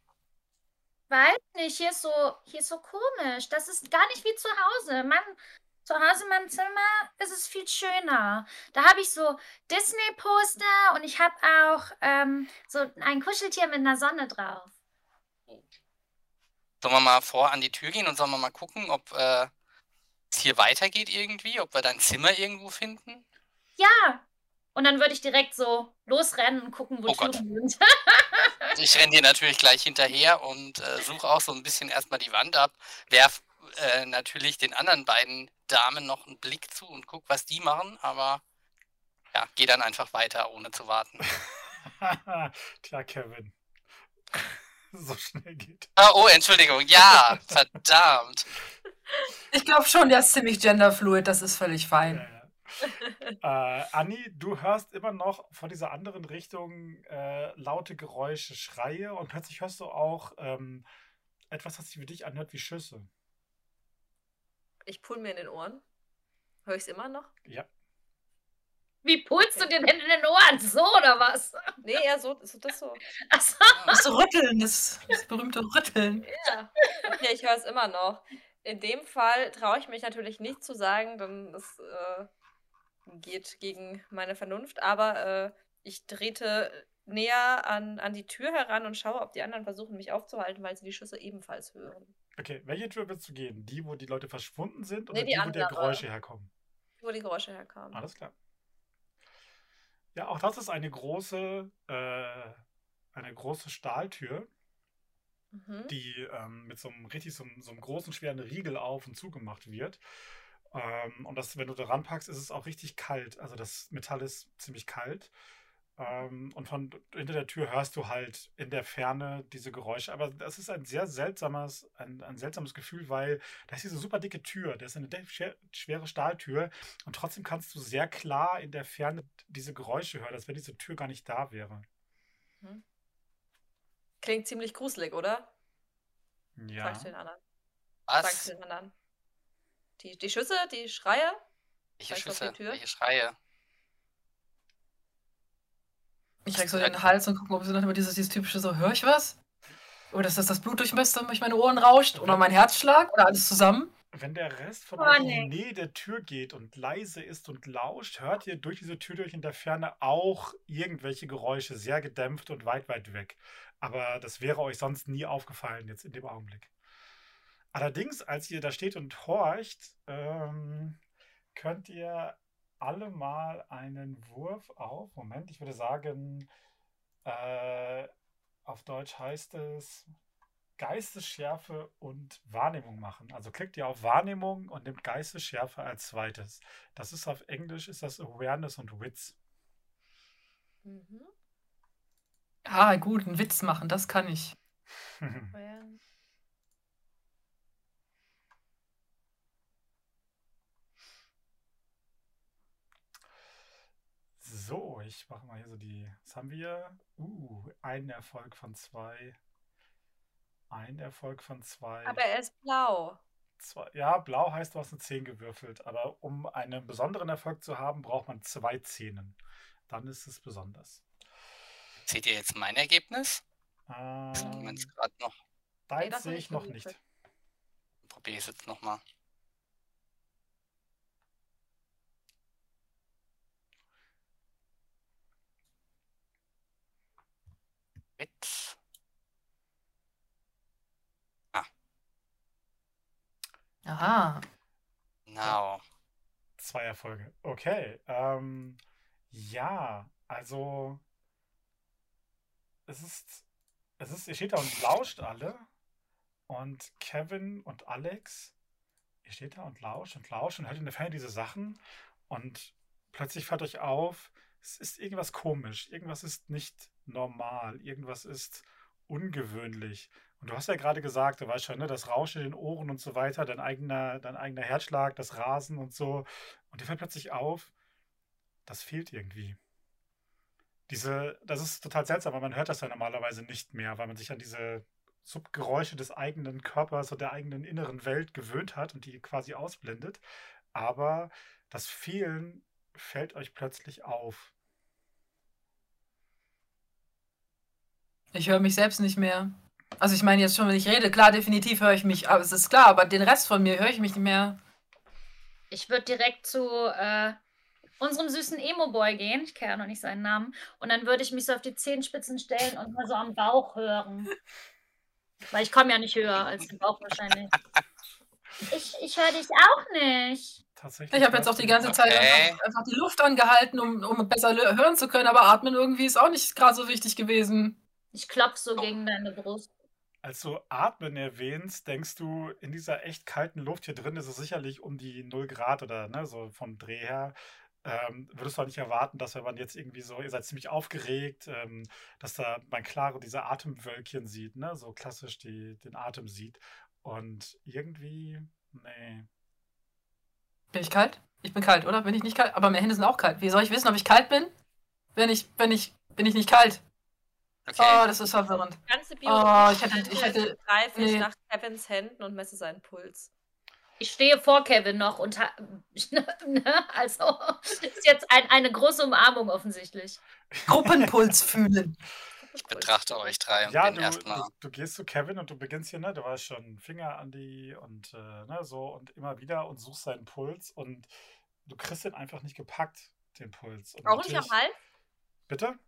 Weiß nicht, hier ist so, hier ist so komisch. Das ist gar nicht wie zu Hause. Mann, zu Hause in meinem Zimmer ist es viel schöner. Da habe ich so Disney-Poster und ich habe auch ähm, so ein Kuscheltier mit einer Sonne drauf. Sollen wir mal vor an die Tür gehen und sollen wir mal gucken, ob äh, es hier weitergeht irgendwie, ob wir dein Zimmer irgendwo finden? Ja. Und dann würde ich direkt so losrennen und gucken, wo Oh Gott. Türen sind. Ich renne dir natürlich gleich hinterher und äh, suche auch so ein bisschen erstmal die Wand ab, werf äh, natürlich den anderen beiden Damen noch einen Blick zu und guck, was die machen, aber ja, geh dann einfach weiter, ohne zu warten. Tja, Kevin. so schnell geht. Ah, oh, Entschuldigung, ja, verdammt. Ich glaube schon, der ist ziemlich genderfluid, das ist völlig Ja, fein. ja. äh, Anni, du hörst immer noch von dieser anderen Richtung äh, laute Geräusche, Schreie und plötzlich hörst du auch ähm, etwas, das sich für dich anhört wie Schüsse. Ich pull mir in den Ohren. Höre ich es immer noch? Ja. Wie pulst du dir denn in den Ohren? So oder was? Nee, eher so, so das so. Achso. Das Rütteln, das, das berühmte Rütteln. Ja. Okay, ich höre es immer noch. In dem Fall traue ich mich natürlich nicht zu sagen, denn es äh, geht gegen meine Vernunft, aber äh, ich trete näher an, an die Tür heran und schaue, ob die anderen versuchen, mich aufzuhalten, weil sie die Schüsse ebenfalls hören. Okay, welche Tür willst du gehen? Die, wo die Leute verschwunden sind oder Nee, die die, wo die. Geräusche herkommen? Wo die Geräusche herkamen. Alles klar. Ja, auch das ist eine große, äh, eine große Stahltür, Mhm. die ähm, mit so einem richtig so, einem- so einem großen, schweren Riegel auf und zugemacht wird. Ähm, und das, wenn du da ranpackst, ist es auch richtig kalt. Also das Metall ist ziemlich kalt. Ähm, und von hinter der Tür hörst du halt in der Ferne diese Geräusche. Aber das ist ein sehr seltsames, ein, ein seltsames Gefühl, weil da ist diese super dicke Tür. Das ist eine schwere Stahltür. Und trotzdem kannst du sehr klar in der Ferne diese Geräusche hören, als wenn diese Tür gar nicht da wäre. Klingt ziemlich gruselig, oder? Ja. Sag ich den anderen. Sag ich Was? den anderen. Die, die Schüsse, die Schreie? Welche du Schüsse? Tür? Welche Schreie? Ich krieg so den Hals und gucke, ob so immer dieses, dieses typische so, höre ich was? Oder ist das das Blut durch meine Ohren rauscht? Oder mein Herzschlag? Oder alles zusammen? Wenn der Rest von Oh, euch in nee. die Nähe der Tür geht und leise ist und lauscht, hört ihr durch diese Tür durch in der Ferne auch irgendwelche Geräusche, sehr gedämpft und weit, weit weg. Aber das wäre euch sonst nie aufgefallen jetzt in dem Augenblick. Allerdings, als ihr da steht und horcht, ähm, könnt ihr alle mal einen Wurf auf. Moment, ich würde sagen, äh, auf Deutsch heißt es Geistesschärfe und Wahrnehmung machen. Also klickt ihr auf Wahrnehmung und nimmt Geistesschärfe als zweites. Das ist auf Englisch ist das Awareness und Wits. Mhm. Ah, gut, einen Witz machen, das kann ich. So, ich mache mal hier so die. Was haben wir? Uh, ein Erfolg von zwei. Ein Erfolg von zwei. Aber er ist blau. zwei. Ja, blau heißt, du hast eine 10 gewürfelt. Aber um einen besonderen Erfolg zu haben, braucht man zwei Zehnen. Dann ist es besonders. Seht ihr jetzt mein Ergebnis? Ähm, gerade noch. deins sehe ich noch nicht. Probiere es jetzt nochmal. Witz. Aha. Genau. Zwei Erfolge. Okay. Ähm, ja, Also, es ist, es ist, ihr steht da und lauscht alle. Und Kevin und Alex, ihr steht da und lauscht und lauscht und hört in der Ferne diese Sachen. Und plötzlich fällt euch auf, es ist irgendwas komisch. Irgendwas ist nicht normal. Irgendwas ist ungewöhnlich. Und du hast ja gerade gesagt, du weißt schon, ne, das Rauschen in den Ohren und so weiter, dein eigener, dein eigener Herzschlag, das Rasen und so. Und dir fällt plötzlich auf, das fehlt irgendwie. Diese, das ist total seltsam, weil man hört das ja normalerweise nicht mehr, weil man sich an diese Subgeräusche des eigenen Körpers und der eigenen inneren Welt gewöhnt hat und die quasi ausblendet. Aber das Fehlen fällt euch plötzlich auf. Ich höre mich selbst nicht mehr. Also ich meine jetzt schon, wenn ich rede, klar, definitiv höre ich mich, aber es ist klar, aber den Rest von mir höre ich mich nicht mehr. Ich würde direkt zu äh, unserem süßen Emo-Boy gehen. Ich kenne ja noch nicht seinen Namen. Und dann würde ich mich so auf die Zehenspitzen stellen und mal so am Bauch hören. Weil ich komme ja nicht höher als den Bauch wahrscheinlich. Ich, ich höre dich auch nicht. Tatsächlich. Ich habe jetzt auch die ganze Zeit Okay. einfach, einfach die Luft angehalten, um, um besser hören zu können, aber atmen irgendwie ist auch nicht gerade so wichtig gewesen. Ich klopfe so gegen deine Brust. Als du Atmen erwähnst, denkst du, in dieser echt kalten Luft hier drin ist es sicherlich um die 0 Grad oder ne, so vom Dreh her. Ähm, würdest du auch nicht erwarten, dass wenn man jetzt irgendwie so, ihr seid ziemlich aufgeregt, ähm, dass da man klare diese Atemwölkchen sieht, ne? So klassisch die, den Atem sieht. Und irgendwie, nee. Bin ich kalt? Ich bin kalt, oder? Bin ich nicht kalt? Aber meine Hände sind auch kalt. Wie soll ich wissen, ob ich kalt bin? Wenn ich, wenn ich, bin ich nicht kalt. Okay. Oh, das ist verwirrend. Die ganze Oh, ich hätte- ich hätte- greife ich nee. nach Kevins Händen und messe seinen Puls. Ich stehe vor Kevin noch und ha ne? also ist jetzt ein, eine große Umarmung offensichtlich. Gruppenpuls fühlen. Ich betrachte euch drei und Ja, bin du, erstmal. du, du gehst zu Kevin und du beginnst hier, ne? Du weißt schon Finger an die und äh, ne, so und immer wieder und suchst seinen Puls und du kriegst den einfach nicht gepackt, den Puls. Und Auch nicht am Hals? Bitte?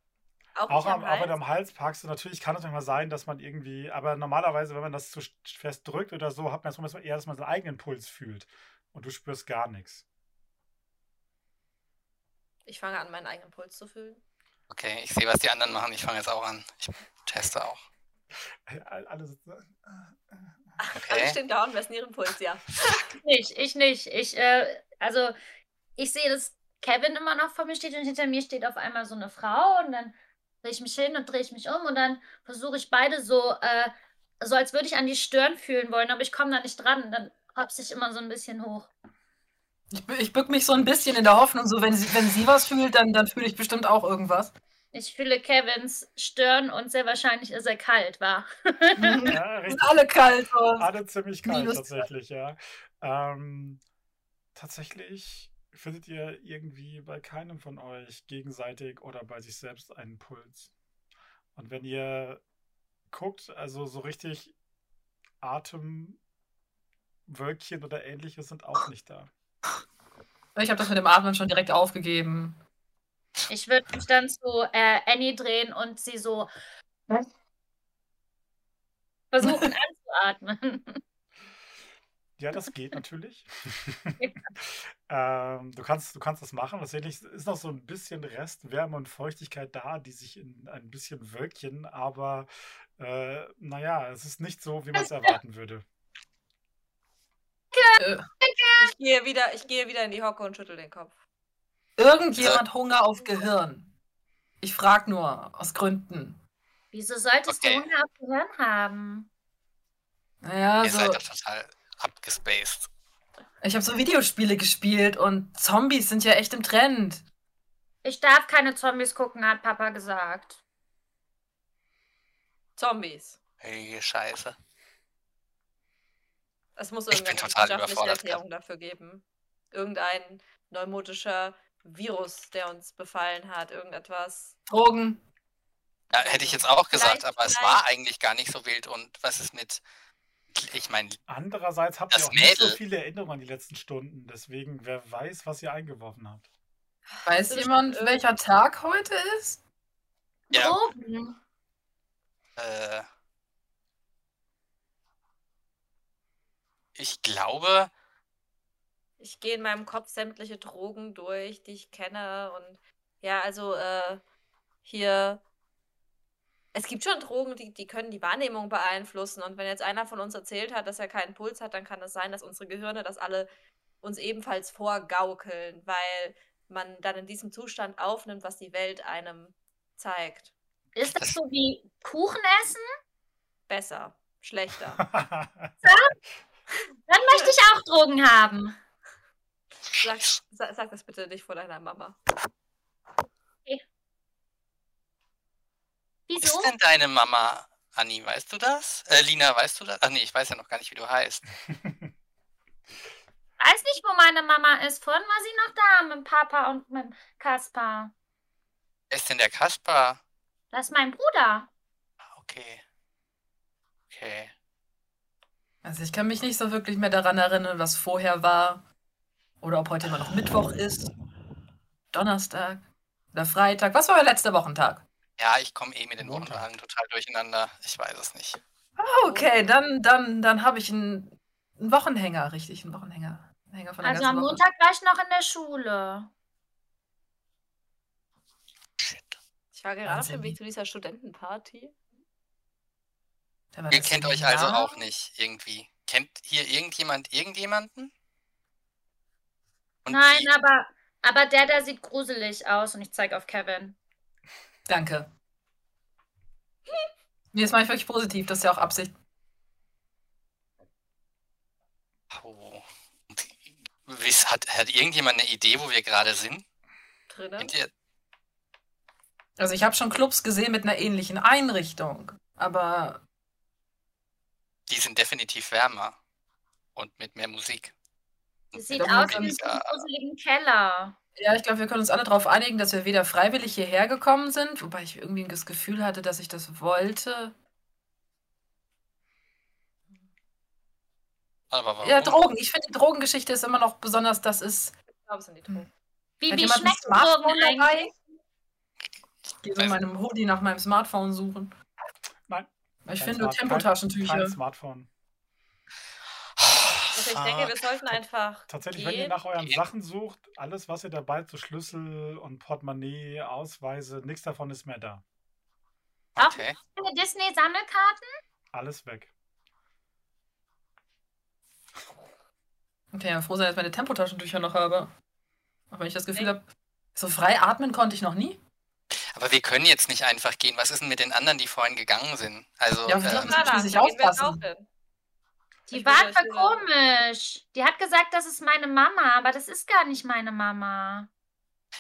Auch, Auch, nicht am, auch Hals? du am Hals packst, und natürlich kann es manchmal sein, dass man irgendwie, aber normalerweise, wenn man das zu fest drückt oder so, hat man das manchmal eher, dass man seinen eigenen Puls fühlt und du spürst gar nichts. Ich fange an, meinen eigenen Puls zu fühlen. Okay, ich sehe, was die anderen machen. Ich fange jetzt auch an. Ich teste auch. All- Alle sitzen. Alle Okay. stehen da und messen ihren Puls, ja. Nicht, ich nicht. Ich, äh, also, ich sehe, dass Kevin immer noch vor mir steht und hinter mir steht auf einmal so eine Frau und dann drehe ich mich hin und drehe ich mich um und dann versuche ich beide so, äh, so als würde ich an die Stirn fühlen wollen, aber ich komme da nicht dran. Dann hopse ich immer so ein bisschen hoch. Ich, ich bück mich so ein bisschen in der Hoffnung, so wenn sie, wenn sie was fühlt, dann, dann fühle ich bestimmt auch irgendwas. Ich fühle Kevins Stirn und sehr wahrscheinlich ist er kalt, war. Ja, Wir richtig. sind alle kalt. So. Alle ziemlich kalt Minus tatsächlich, ja. Ähm, tatsächlich findet ihr irgendwie bei keinem von euch gegenseitig oder bei sich selbst einen Puls. Und wenn ihr guckt, also so richtig Atemwölkchen oder ähnliches sind auch nicht da. Ich habe das mit dem Atmen schon direkt aufgegeben. Ich würde mich dann zu äh, Annie drehen und sie so versuchen anzuatmen. Ja, das geht natürlich. ähm, du kannst, du kannst das machen. Tatsächlich ist noch so ein bisschen Rest Wärme und Feuchtigkeit da, die sich in ein bisschen Wölkchen, aber äh, naja, es ist nicht so, wie man es erwarten würde. Äh, Ich gehe wieder, ich gehe wieder in die Hocke und schüttel den Kopf. irgendjemand Hunger auf Gehirn. Ich frage nur, aus Gründen. Wieso solltest Okay. du Hunger auf Gehirn haben? Naja, Ihr so, seid doch total abgespaced. ich habe so Videospiele gespielt und Zombies sind ja echt im Trend. Ich darf keine Zombies gucken, hat Papa gesagt. Zombies. Hey, Scheiße. Es muss irgendeine wissenschaftliche Erklärung dafür geben. Irgendein neumotischer Virus, der uns befallen hat. Irgendetwas. Drogen. Ja, hätte ich jetzt auch gesagt, Vielleicht- aber es war eigentlich gar nicht so wild. Und was ist mit. Ich meine, Andererseits habt ihr auch nicht so Mädel- viele Erinnerungen an die letzten Stunden, deswegen wer weiß, was ihr eingeworfen habt. Weiß Das jemand, welcher Tag heute ist? Ja. Drogen. äh, ich glaube, Ich gehe in meinem Kopf sämtliche Drogen durch, die ich kenne. Und ja, also äh, hier. Es gibt schon Drogen, die, die können die Wahrnehmung beeinflussen. Und wenn jetzt einer von uns erzählt hat, dass er keinen Puls hat, dann kann es sein, dass unsere Gehirne das alle uns ebenfalls vorgaukeln, weil man dann in diesem Zustand aufnimmt, was die Welt einem zeigt. Ist das so wie Kuchen essen? Besser, schlechter. Dann möchte ich auch Drogen haben. Sag, sag, sag das bitte nicht vor deiner Mama. Wo Wieso? ist denn deine Mama, Anni? Weißt du das? Äh, Lina, weißt du das? Ach nee, ich weiß ja noch gar nicht, wie du heißt. Weiß nicht, wo meine Mama ist. Vorhin war sie noch da mit dem Papa und mit dem Kaspar. Wer ist denn der Kaspar? Das ist mein Bruder. Ah, Okay. Okay. Also ich kann mich nicht so wirklich mehr daran erinnern, was vorher war. Oder ob heute immer noch Mittwoch ist. Donnerstag. Oder Freitag. Was war der letzte Wochentag? Ja, ich komme eh mit den Montag. Wochenwagen total durcheinander. Ich weiß es nicht. Ah, Okay, dann, dann, dann habe ich einen, einen Wochenhänger, richtig, einen Wochenhänger. Einen Hänger von der Also am Woche. Montag war ich noch in der Schule. Shit. Ich war gerade auf dem Weg zu dieser Studentenparty. Ihr kennt euch also auch nicht irgendwie. Kennt hier irgendjemand irgendjemanden? Und Nein, die- aber, aber der da sieht gruselig aus und ich zeige auf Kevin. Danke. Nee, das mache ich wirklich positiv, das ist ja auch Absicht. Oh. Hat, hat irgendjemand eine Idee, wo wir gerade sind? Drinnen. Also ich habe schon Clubs gesehen mit einer ähnlichen Einrichtung, aber Die sind definitiv wärmer. Und mit mehr Musik. Das sieht aus wie einen gruseligen Keller. ja, ich glaube, wir können uns alle darauf einigen, dass wir weder freiwillig hierher gekommen sind, wobei ich irgendwie das Gefühl hatte, dass ich das wollte. Aber warum? Ja, Drogen. Ich finde, die Drogengeschichte ist immer noch besonders, das ist. Ich glaube, es sind die Drogen. Wie, Hat wie ein schmeckt Smartphone Drogen dabei? eigentlich? Ich gehe so in meinem Hoodie nach meinem Smartphone suchen. Ich Kein finde nur Smart- Tempotaschentücher. Kein Smartphone. Also ich denke, wir sollten einfach Tatsächlich, wenn ihr gehen. nach euren Gehen. Sachen sucht, alles, was ihr dabei habt, so Schlüssel und Portemonnaie, Ausweise, nichts davon ist mehr da. Okay. Eine Disney-Sammelkarten? Alles weg. Okay, ja, froh sein, dass ich meine Tempotaschentücher noch habe. Auch wenn ich das Gefühl habe, so frei atmen konnte ich noch nie. Aber wir können jetzt nicht einfach gehen. Was ist denn mit den anderen, die vorhin gegangen sind? Also, Ja, wir ähm, wir jetzt aufpassen. Die Ich war voll komisch. Die hat gesagt, das ist meine Mama, aber das ist gar nicht meine Mama.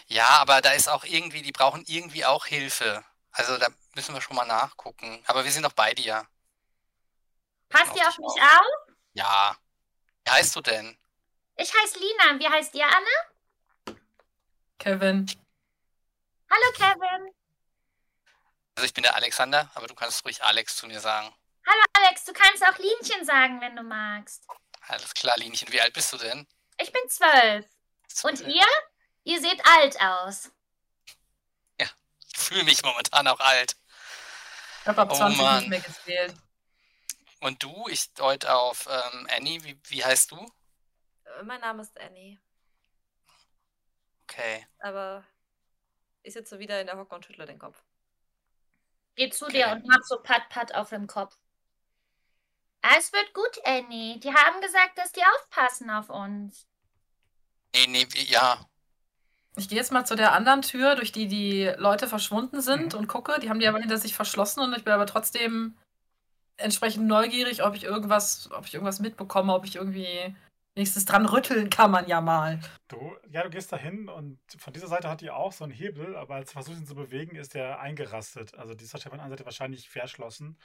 ja, aber da ist auch irgendwie, die brauchen irgendwie auch Hilfe. Also da müssen wir schon mal nachgucken. Aber wir sind doch bei dir. Passt Auf ihr auf mich auf. auf? Ja. Wie heißt du denn? Ich heiße Lina. Wie heißt ihr alle? Kevin. Hallo Kevin. Also ich bin der Alexander, aber du kannst ruhig Alex zu mir sagen. Hallo Alex. Du kannst auch Linchen sagen, wenn du magst. Alles klar, Linchen. Wie alt bist du denn? Ich bin zwölf. Und ihr? Ihr seht alt aus. Ich fühle mich momentan auch alt. Ich habe ab Oh 20 Mann. nicht mehr gezählt. Und du? Ich deute auf ähm, Annie. Wie, wie heißt du? Äh, Mein Name ist Annie, Okay. aber ich sitze wieder in der Hocke und schüttle den Kopf. Geh zu Okay. dir und mach so Pat-Pat auf dem Kopf. Ah, Es wird gut, Annie. Die haben gesagt, dass die aufpassen auf uns. Nee, nee, ja. Ich gehe jetzt mal zu der anderen Tür, durch die die Leute verschwunden sind Mhm. und gucke. Die haben die aber hinter sich verschlossen und ich bin aber trotzdem entsprechend neugierig, ob ich irgendwas, ob ich irgendwas mitbekomme, ob ich irgendwie nächstes dran rütteln kann man ja mal. Du, ja, du gehst da hin und von dieser Seite hat die auch so einen Hebel, aber als du versuchst ihn zu bewegen, ist der eingerastet. Also dieser Stefan an Seite wahrscheinlich verschlossen.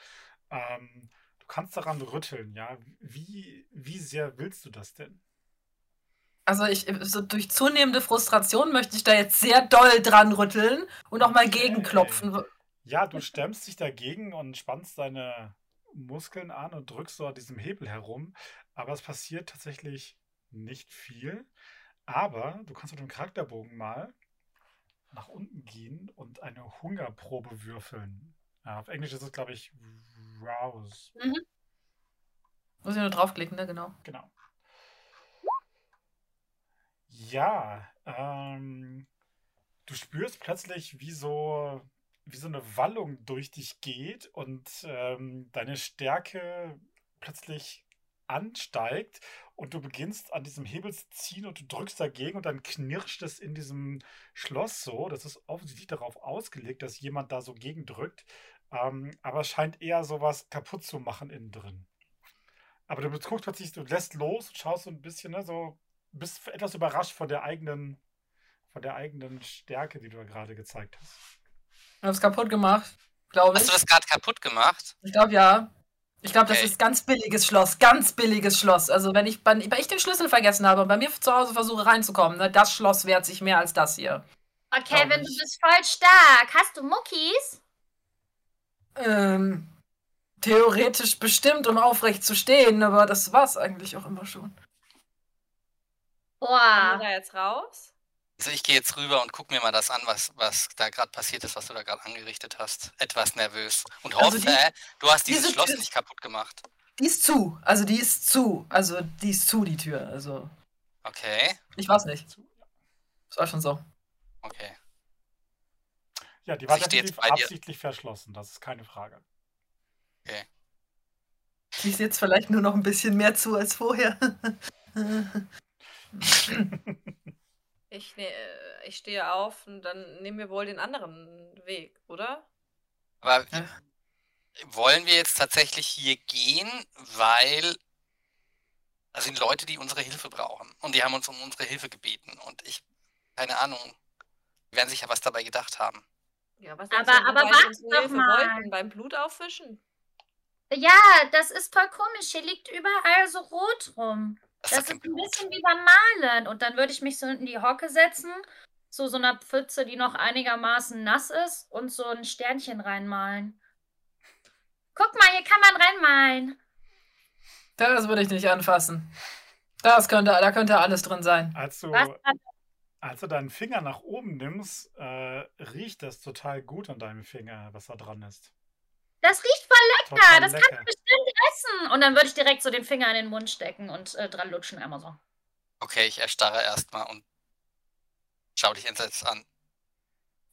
Ähm, du kannst daran rütteln, ja. Wie, wie sehr willst du das denn? Also ich, so durch zunehmende Frustration möchte ich da jetzt sehr doll dran rütteln und auch mal Okay. gegenklopfen. Ja, du stemmst dich dagegen und spannst deine Muskeln an und drückst so an diesem Hebel herum, aber es passiert tatsächlich nicht viel. Aber du kannst mit dem Charakterbogen mal nach unten gehen und eine Hungerprobe würfeln. Ja, auf Englisch ist es, glaube ich, Rouse. Muss ich nur draufklicken, ne? Genau. Genau. Ja, ähm, du spürst plötzlich, wie so wie so eine Wallung durch dich geht und ähm, deine Stärke plötzlich ansteigt und du beginnst an diesem Hebel zu ziehen und du drückst dagegen und dann knirscht es in diesem Schloss so. Das ist offensichtlich darauf ausgelegt, dass jemand da so gegendrückt. Ähm, aber es scheint eher sowas kaputt zu machen innen drin. Aber du guckst plötzlich, du lässt los und schaust so ein bisschen, ne, so bist etwas überrascht von der eigenen, von der eigenen Stärke, die du da gerade gezeigt hast. Ich hab's kaputt gemacht, glaube ich. Hast du das gerade kaputt gemacht? Ich glaube ja. Ich glaube, das Okay. ist ganz billiges Schloss, ganz billiges Schloss. Also wenn ich, wenn ich den Schlüssel vergessen habe und bei mir zu Hause versuche reinzukommen, ne, das Schloss wehrt sich mehr als das hier. Okay, wenn du bist voll stark. Hast du Muckis? Ähm, theoretisch bestimmt, um aufrecht zu stehen, aber das war's eigentlich auch immer schon. Kommen Boah. wir da jetzt raus? Also ich gehe jetzt rüber und guck mir mal das an, was, was da gerade passiert ist, was du da gerade angerichtet hast. Etwas nervös. Und Also hoffe, die- du hast dieses diese Schloss Tür- nicht kaputt gemacht. Die ist zu, also die ist zu, also die ist zu, die Tür. Also Okay, ich weiß nicht. Das war schon so. okay. Ja, die war Also steh jetzt definitiv dir. absichtlich verschlossen, das ist keine Frage. Die ist jetzt vielleicht nur noch ein bisschen mehr zu als vorher. Ich, ne, äh, ich stehe auf und dann nehmen wir wohl den anderen Weg, oder? Aber Ja. wollen wir jetzt tatsächlich hier gehen, weil das sind Leute, die unsere Hilfe brauchen. Und die haben uns um unsere Hilfe gebeten. Und ich, keine Ahnung, die werden sich ja was dabei gedacht haben. Ja, was Aber- du, aber warte doch mal. wollten? Beim Blut aufwischen? Ja, das ist voll komisch. Hier liegt überall so rot rum. Das, Das ist ist ein Blut. bisschen wie beim Malen. Und dann würde ich mich so in die Hocke setzen, zu so einer Pfütze, die noch einigermaßen nass ist, und so ein Sternchen reinmalen. Guck mal, hier kann man reinmalen. Das würde ich nicht anfassen. Das könnte, da könnte alles drin sein. Als du, als du deinen Finger nach oben nimmst, äh, riecht das total gut an deinem Finger, was da dran ist. Das riecht voll lecker. Total Das lecker. kannst du bestimmt essen. Und dann würde ich direkt so den Finger in den Mund stecken und äh, dran lutschen, einmal so. Okay, ich erstarre erstmal und schau dich entsetzt an.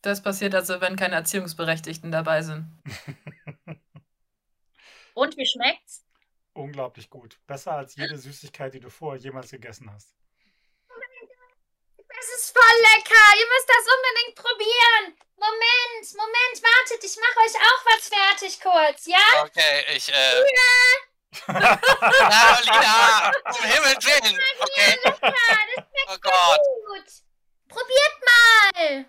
Das passiert also, wenn keine Erziehungsberechtigten dabei sind. Und wie schmeckt's? Unglaublich gut. Besser als jede Süßigkeit, die du vorher jemals gegessen hast. Das ist voll lecker. Ihr müsst das unbedingt probieren. Moment, Moment, wartet. Ich mache euch auch was fertig kurz, ja? Okay, ich, äh. Na, Lina! Um Himmels Willen! Okay, Ja, das schmeckt oh Gott. gut. Probiert mal.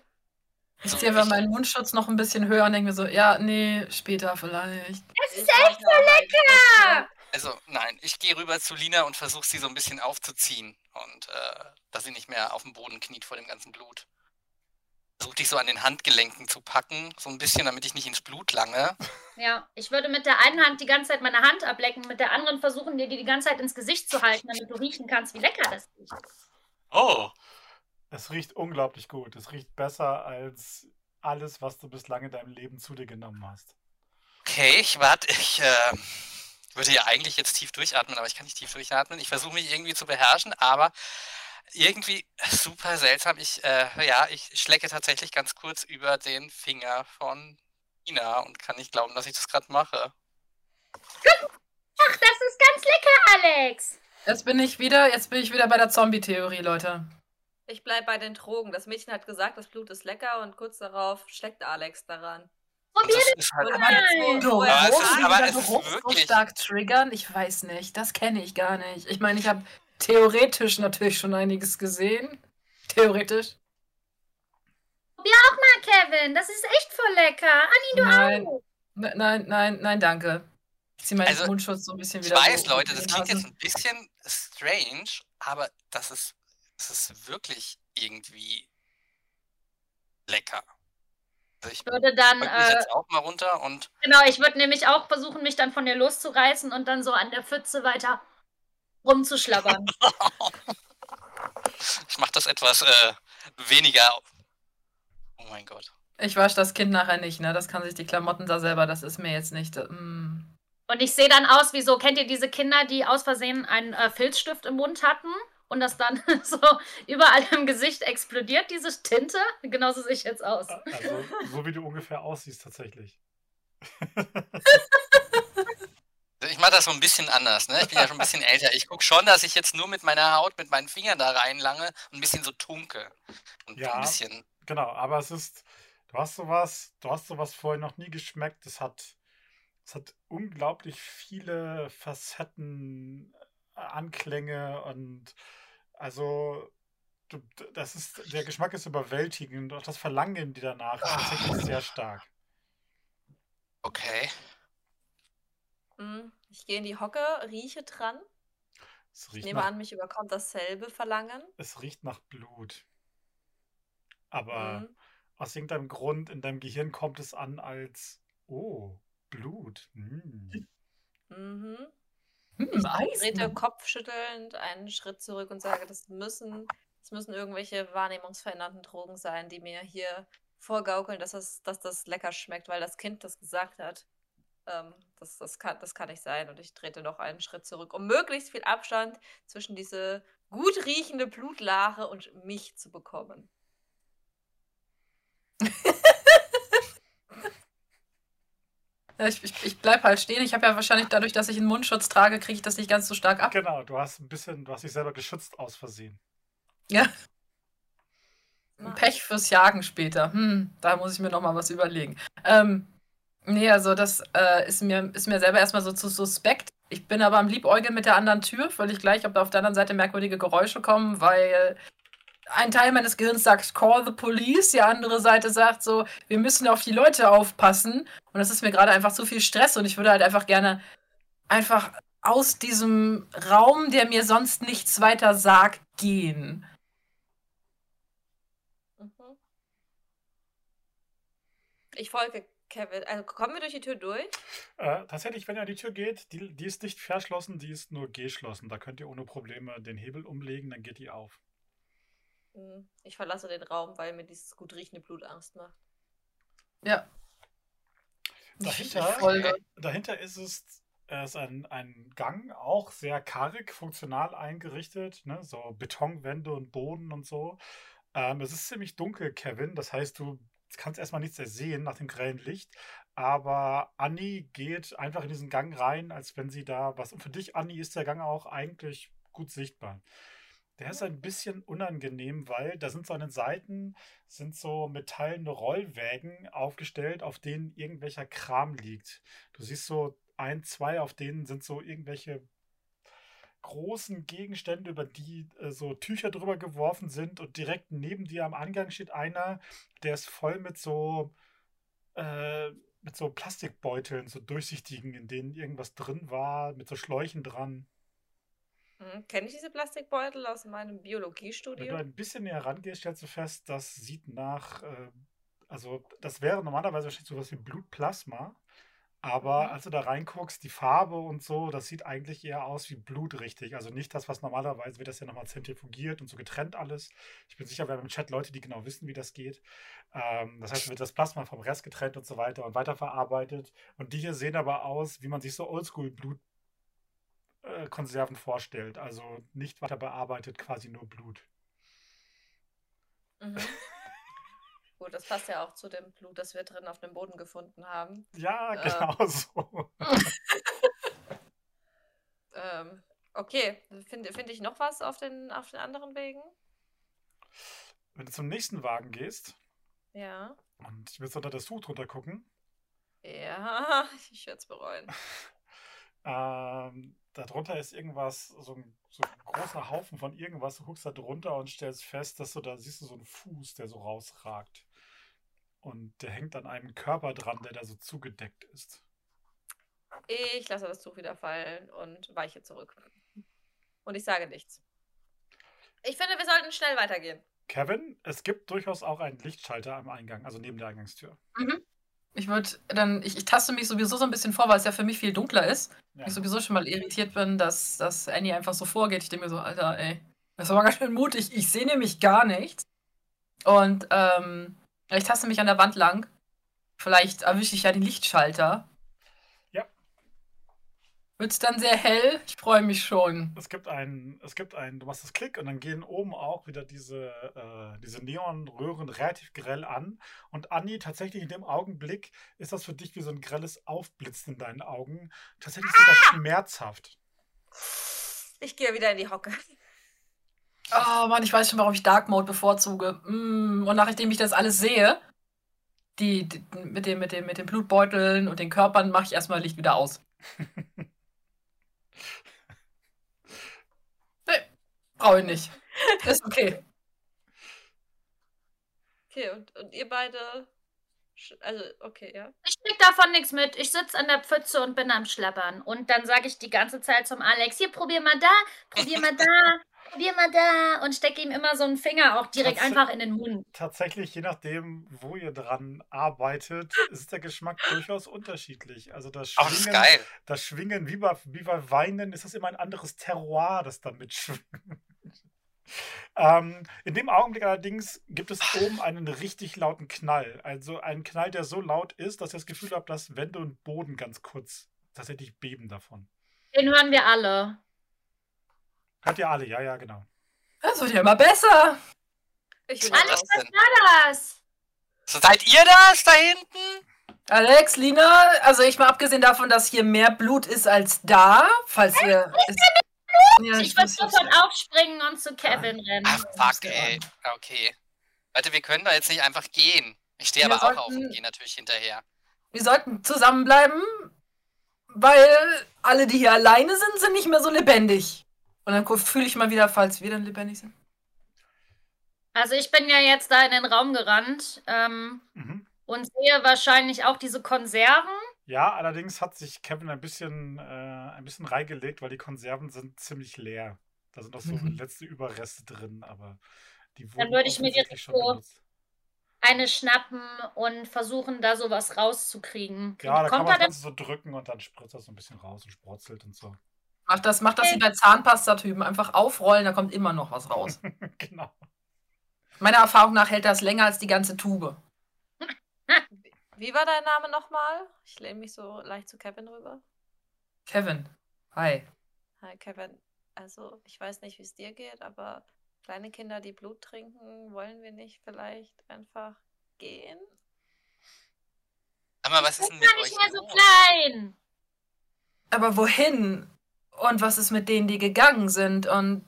Ich So, ziehe einfach ich- meinen Mundschutz noch ein bisschen höher und denke mir so, ja, nee, später vielleicht. Das ist echt aber einen lecker. Also, nein, ich gehe rüber zu Lina und versuche sie so ein bisschen aufzuziehen. Und, äh, dass sie nicht mehr auf dem Boden kniet vor dem ganzen Blut. Versuch dich so an den Handgelenken zu packen, so ein bisschen, damit ich nicht ins Blut lange. Ja, ich würde mit der einen Hand die ganze Zeit meine Hand ablecken, mit der anderen versuchen, dir die die ganze Zeit ins Gesicht zu halten, damit du riechen kannst, wie lecker das riecht. Oh! Es riecht unglaublich gut. Es riecht besser als alles, was du bislang in deinem Leben zu dir genommen hast. Okay, ich warte, ich, äh, würde ja eigentlich jetzt tief durchatmen, aber ich kann nicht tief durchatmen. Ich versuche mich irgendwie zu beherrschen, aber irgendwie super seltsam. Ich, äh, ja, ich schlecke tatsächlich ganz kurz über den Finger von Ina und kann nicht glauben, dass ich das gerade mache. Ach, das ist ganz lecker, Alex. Jetzt bin ich wieder, jetzt bin ich wieder bei der Zombie-Theorie, Leute. Ich bleib bei den Drogen. Das Mädchen hat gesagt, das Blut ist lecker und kurz darauf schlägt Alex daran. Probier das ist halt, Und Nein. jetzt, wo- So, wo Aber es ist- sagt, aber wieder es ist Geruch so wirklich- stark triggern? Ich weiß nicht. Das kenne ich gar nicht. Ich meine, ich habe theoretisch natürlich schon einiges gesehen. Theoretisch. Probier auch mal, Kevin. Das ist echt voll lecker. Anni, du Nein, auch. ne- nein, nein, nein, danke. Ich ziehe meinen Also, Mundschutz so ein bisschen ich wieder weiß, hoch Leute, das klingt jetzt ein bisschen strange, aber das ist, das ist wirklich irgendwie lecker. Also ich würde dann, äh, jetzt auch mal runter und genau, ich würde nämlich auch versuchen, mich dann von dir loszureißen und dann so an der Pfütze weiter rumzuschlabbern. ich mache das etwas äh, weniger. Oh mein Gott. Ich wasche das Kind nachher nicht, ne? Das kann sich die Klamotten da selber, das ist mir jetzt nicht. Mm. Und ich sehe dann aus wie so, kennt ihr diese Kinder, die aus Versehen einen äh, Filzstift im Mund hatten und das dann so überall im Gesicht explodiert, diese Tinte. Genauso sehe ich jetzt aus. Also, so wie du ungefähr aussiehst, tatsächlich. Ich mache das so ein bisschen anders, ne? Ich bin ja schon ein bisschen älter. Ich gucke schon, dass ich jetzt nur mit meiner Haut, mit meinen Fingern da reinlange und ein bisschen so tunke. Und Ja. ein bisschen. Genau, aber es ist, du hast sowas, du hast sowas vorher noch nie geschmeckt. Es hat, es hat unglaublich viele Facetten, äh, Anklänge und also du, das ist, der Geschmack ist überwältigend und auch das Verlangen die danach ist tatsächlich sehr stark. Okay. Hm, Ich gehe in die Hocke, rieche dran. Es Ich riecht nehme nach, an, mich überkommt dasselbe Verlangen. es riecht nach Blut. Aber Hm, aus irgendeinem Grund in deinem Gehirn kommt es an als, oh, Blut. Mm. Mhm. Hm, Drehte Eisen. kopfschüttelnd einen Schritt zurück und sage, das müssen, das müssen irgendwelche wahrnehmungsverändernden Drogen sein, die mir hier vorgaukeln, dass das, dass das lecker schmeckt, weil das Kind das gesagt hat. Ähm, das, das, kann, das kann nicht sein. Und ich trete noch einen Schritt zurück, um möglichst viel Abstand zwischen diese gut riechende Blutlache und mich zu bekommen. Ja, ich, ich, ich bleib halt stehen. Ich habe ja wahrscheinlich dadurch, dass ich einen Mundschutz trage, kriege ich das nicht ganz so stark ab. Genau, du hast ein bisschen, du hast dich selber geschützt aus Versehen. Ja, Mach Pech fürs Jagen später. Hm, da muss ich mir noch mal was überlegen. Ähm, nee, also das äh, ist, mir, ist mir selber erstmal so zu suspekt. Ich bin aber am Liebäugeln mit der anderen Tür, völlig gleich, ob da auf der anderen Seite merkwürdige Geräusche kommen, weil ein Teil meines Gehirns sagt, call the police, die andere Seite sagt so, wir müssen auf die Leute aufpassen. Und das ist mir gerade einfach zu viel Stress und ich würde halt einfach gerne einfach aus diesem Raum, der mir sonst nichts weiter sagt, gehen. Mhm. Ich folge Kevin. Also kommen wir durch die Tür durch? Äh, tatsächlich, wenn ihr an die Tür geht, die, die ist nicht verschlossen, die ist nur geschlossen. Da könnt ihr ohne Probleme den Hebel umlegen, dann geht die auf. Hm, Ich verlasse den Raum, weil mir dieses gut riechende Blut Angst macht. Ja. Dahinter, dahinter ist es, äh, ist ein, ein Gang, auch sehr karg, funktional eingerichtet, ne? so Betonwände und Boden und so. Ähm, es ist ziemlich dunkel, Kevin, das heißt, du kannst erstmal nichts ersehen nach dem grellen Licht. Aber Annie geht einfach in diesen Gang rein, als wenn sie da was. Und für dich, Annie, ist der Gang auch eigentlich gut sichtbar. Der ist ein bisschen unangenehm, weil da sind so an den Seiten sind so metallene Rollwägen aufgestellt, auf denen irgendwelcher Kram liegt. Du siehst so ein, zwei, auf denen sind so irgendwelche großen Gegenstände, über die äh, so Tücher drüber geworfen sind und direkt neben dir am Eingang steht einer, der ist voll mit so äh, mit so Plastikbeuteln, so durchsichtigen, in denen irgendwas drin war, mit so Schläuchen dran. Hm, Kenne ich diese Plastikbeutel aus meinem Wenn du Biologiestudium? ein bisschen näher rangehst, stellst du fest, das sieht nach, äh, also das wäre normalerweise wahrscheinlich sowas wie Blutplasma, aber Mhm. als du da reinguckst, die Farbe und so, das sieht eigentlich eher aus wie Blut, richtig. Also nicht das, was normalerweise wird das ja nochmal zentrifugiert und so getrennt alles. Ich bin sicher, wir haben im Chat Leute, die genau wissen, wie das geht. Ähm, das heißt, wird das Plasma vom Rest getrennt und so weiter und weiterverarbeitet. Und die hier sehen aber aus, wie man sich so Oldschool-Blut äh, Konserven vorstellt. Also nicht weiter bearbeitet, quasi nur Blut. Mhm. Gut, das passt ja auch zu dem Blut, das wir drin auf dem Boden gefunden haben. Ja, Äh. genau so. Ähm, okay, finde find ich noch was auf den, auf den anderen Wegen? Wenn du zum nächsten Wagen gehst Ja. und ich will unter das Tuch drunter gucken, Ja, ich werde es bereuen. ähm, darunter ist irgendwas, so ein, so ein großer Haufen von irgendwas. Du guckst da drunter und stellst fest, dass du da siehst du so einen Fuß, der so rausragt. Und der hängt an einem Körper dran, der da so zugedeckt ist. Ich lasse das Tuch wieder fallen und weiche zurück. Und ich sage nichts. Ich finde, wir sollten schnell weitergehen. Kevin, es gibt durchaus auch einen Lichtschalter am Eingang, also neben der Eingangstür. Mhm. Ich würde dann, ich, ich taste mich sowieso so ein bisschen vor, weil es ja für mich viel dunkler ist. Ja. Ich sowieso schon mal irritiert bin, dass, dass Annie einfach so vorgeht. Ich denke mir so, Alter, ey, das war ganz schön mutig. Ich sehe nämlich gar nichts. Und ähm, ich taste mich an der Wand lang. Vielleicht erwische ich ja den Lichtschalter. Wird es dann sehr hell? Ich freue mich schon. Es gibt ein, es gibt ein, du machst das Klick und dann gehen oben auch wieder diese, äh, diese Neonröhren relativ grell an. Und Anni, tatsächlich in dem Augenblick ist das für dich wie so ein grelles Aufblitzen in deinen Augen. Tatsächlich sogar schmerzhaft. Ich gehe wieder in die Hocke. Oh Mann, ich weiß schon, warum ich Dark Mode bevorzuge. Mm, und nachdem ich das alles sehe, die, die mit, dem, mit, dem, mit den Blutbeuteln und den Körpern, mache ich erstmal Licht wieder aus. brauche ich nicht. Ist okay. Okay, und, und ihr beide. Also, okay, ja. Ich krieg davon nichts mit. Ich sitze an der Pfütze und bin am Schleppern. Und dann sage ich die ganze Zeit zum Alex, hier, probier mal da, probier mal da, probier mal da. Und stecke ihm immer so einen Finger auch direkt Tats- einfach in den Mund. Tatsächlich, je nachdem, wo ihr dran arbeitet, ist der Geschmack durchaus unterschiedlich. Also das Oh, das ist Schwingen, geil. das Schwingen wie bei, wie bei Weinen ist das immer ein anderes Terroir, das da mitschwingt. Ähm, in dem Augenblick allerdings gibt es oben einen richtig lauten Knall. Also einen Knall, der so laut ist, dass ihr das Gefühl habt, dass Wände und Boden ganz kurz tatsächlich beben davon. Den hören wir alle. Hört ihr alle? Ja, ja, genau. Das wird ja immer besser. Ich will Was denn? Was? So, seid ihr das da hinten? Alex, Lina, also ich mal abgesehen davon, dass hier mehr Blut ist als da, falls wir. Es, ja, Ich würde muss- sofort aufspringen und zu Kevin rennen. Ach, fuck, ey. Okay. Warte, wir können doch jetzt nicht einfach gehen. Ich stehe Wir aber auch auf sollten- und gehe natürlich hinterher. Wir sollten zusammenbleiben, weil alle, die hier alleine sind, sind nicht mehr so lebendig. Und dann fühle ich mal wieder, falls wir dann lebendig sind. Also ich bin ja jetzt da in den Raum gerannt ähm, Mhm. und sehe wahrscheinlich auch diese Konserven. Ja, allerdings hat sich Kevin ein bisschen, äh, ein bisschen reingelegt, weil die Konserven sind ziemlich leer. Da sind noch so Mhm. letzte Überreste drin, aber die wurden Dann würde ich mir direkt schon so- benutzt. eine schnappen und versuchen, da sowas rauszukriegen. Ja, da kann Kommt man da denn das so drücken und dann spritzt das so ein bisschen raus und sprotzelt und so. Mach das, mach das wie bei Zahnpastatypen. Einfach aufrollen, da kommt immer noch was raus. genau. Meiner Erfahrung nach hält das länger als die ganze Tube. Wie war dein Name nochmal? Ich lehne mich so leicht zu Kevin rüber. Kevin, hi. Hi, Kevin. Also, ich weiß nicht, wie es dir geht, aber kleine Kinder, die Blut trinken, wollen wir nicht vielleicht einfach gehen? Aber was ist denn Ich mit bin euch nicht mehr so klein. Aber wohin? Und was ist mit denen, die gegangen sind? Und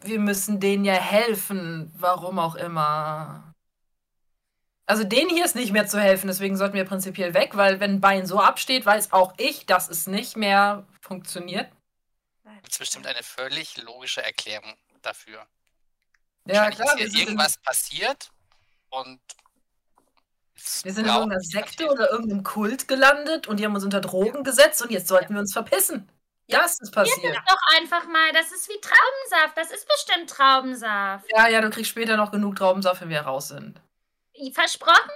wir müssen denen ja helfen, warum auch immer. Also denen hier ist nicht mehr zu helfen, deswegen sollten wir prinzipiell weg, weil wenn ein Bein so absteht, weiß auch ich, dass es nicht mehr funktioniert. Gibt es bestimmt eine völlig logische Erklärung dafür. Ja, klar, wir ist hier sind, in, irgendwas passiert und. wir sind in irgendeiner Sekte oder irgendeinem Kult gelandet und die haben uns unter Drogen gesetzt und jetzt sollten wir uns verpissen. Das ist passiert. Doch einfach mal, das ist wie Traubensaft. Das ist bestimmt Traubensaft. Ja, ja, du kriegst später noch genug Traubensaft, wenn wir raus sind. Versprochen?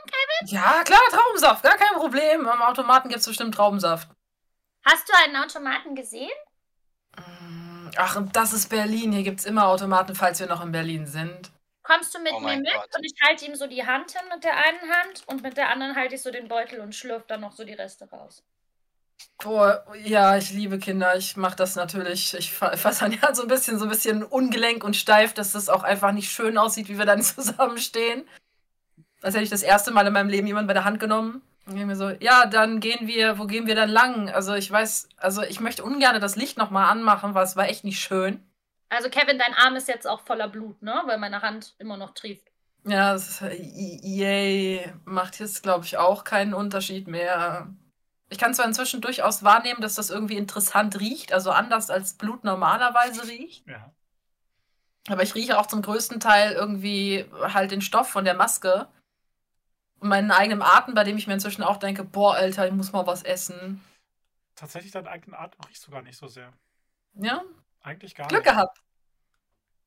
Ja, klar, Traubensaft, gar kein Problem. Am Automaten gibt es bestimmt Traubensaft. Hast du einen Automaten gesehen? Mm, Ach, das ist Berlin. Hier gibt es immer Automaten, falls wir noch in Berlin sind. Kommst du mit Oh mir mit? Gott. Und ich halte ihm so die Hand hin mit der einen Hand und mit der anderen halte ich so den Beutel und schlürfe dann noch so die Reste raus. Boah, ja, ich liebe Kinder. Ich mache das natürlich. Ich fa- fasse dann ja so ein bisschen, so ein bisschen ungelenk und steif, dass das auch einfach nicht schön aussieht, wie wir dann zusammenstehen. Als hätte ich das erste Mal in meinem Leben jemanden bei der Hand genommen. Und ich mir so, ja, dann gehen wir, wo gehen wir dann lang? Also ich weiß, also ich möchte ungern das Licht nochmal anmachen, weil es war echt nicht schön. Also Kevin, dein Arm ist jetzt auch voller Blut, ne? Weil meine Hand immer noch trieft. Ja, das, yay, macht jetzt, glaube ich, auch keinen Unterschied mehr. Ich kann zwar inzwischen durchaus wahrnehmen, dass das irgendwie interessant riecht, also anders als Blut normalerweise riecht. Ja. Aber ich rieche auch zum größten Teil irgendwie halt den Stoff von der Maske. Und meinen eigenen Atem, bei dem ich mir inzwischen auch denke, boah, Alter, ich muss mal was essen. Tatsächlich deinen eigenen Atem riechst du gar nicht so sehr. Ja, Eigentlich gar Glück nicht. gehabt.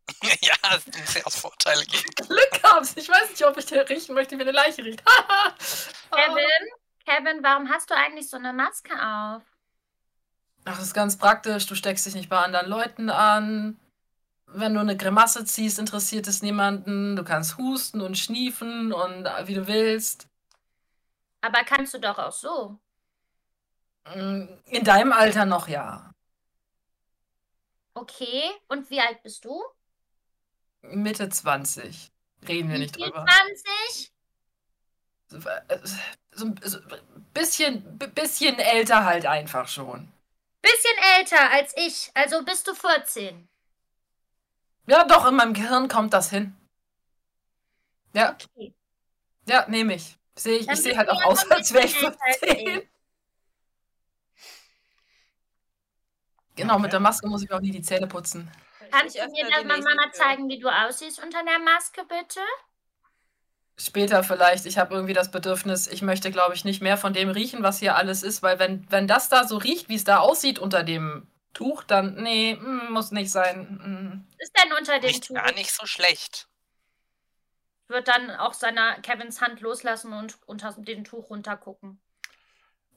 ja, muss ja aus Vorteile gehen. Glück gehabt. Ich weiß nicht, ob ich hier riechen möchte, wie eine Leiche riecht. Kevin, Kevin, warum hast du eigentlich so eine Maske auf? Ach, das ist ganz praktisch. Du steckst dich nicht bei anderen Leuten an. Wenn du eine Grimasse ziehst, interessiert es niemanden. Du kannst husten und schniefen und äh, wie du willst. Aber kannst du doch auch so. Mm, In deinem Alter noch ja. Okay. Und wie alt bist du? Mitte 20. Reden wir nicht drüber. 20? So, äh, so, so bisschen, bisschen älter halt einfach schon. Bisschen älter als ich. Also bist du 14. Ja, doch, in meinem Gehirn kommt das hin. Ja, Okay. ja, nehme ich. Sehe ich, Dann ich sehe halt auch aus, als wäre ich bisschen älter als 15. Genau, mit Okay. der Maske muss ich auch nie die Zähne putzen. Kannst Ich du mir die mal Mama zeigen, wie du aussiehst unter der Maske, bitte? Später vielleicht. Ich habe irgendwie das Bedürfnis, ich möchte, glaube ich, nicht mehr von dem riechen, was hier alles ist, weil wenn, wenn das da so riecht, wie es da aussieht unter dem Tuch, dann, nee, mm, muss nicht sein. mm. Was ist denn unter dem Riecht Tuch? gar nicht so schlecht. Wird dann auch seiner Kevins Hand loslassen und unter dem Tuch runtergucken.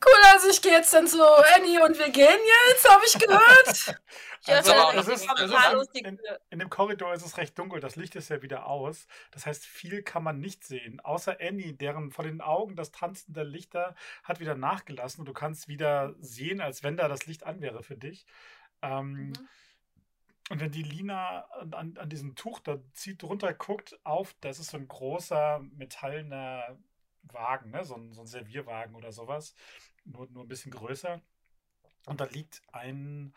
Cool, also ich gehe jetzt dann zu Annie und wir gehen jetzt, habe ich gehört. Also, es noch ist, es ist in, in dem Korridor ist es recht dunkel, das Licht ist ja wieder aus. Das heißt, viel kann man nicht sehen. Außer Annie, deren vor den Augen das Tanzen der Lichter hat wieder nachgelassen und du kannst wieder sehen, als wenn da das Licht an wäre für dich. Ähm, Mhm. Und wenn die Lina an, an, an diesem Tuch da zieht, runter guckt, auf, das ist so ein großer metallener Wagen, ne? so, ein, so ein Servierwagen oder sowas, nur, nur ein bisschen größer. Und da liegt ein,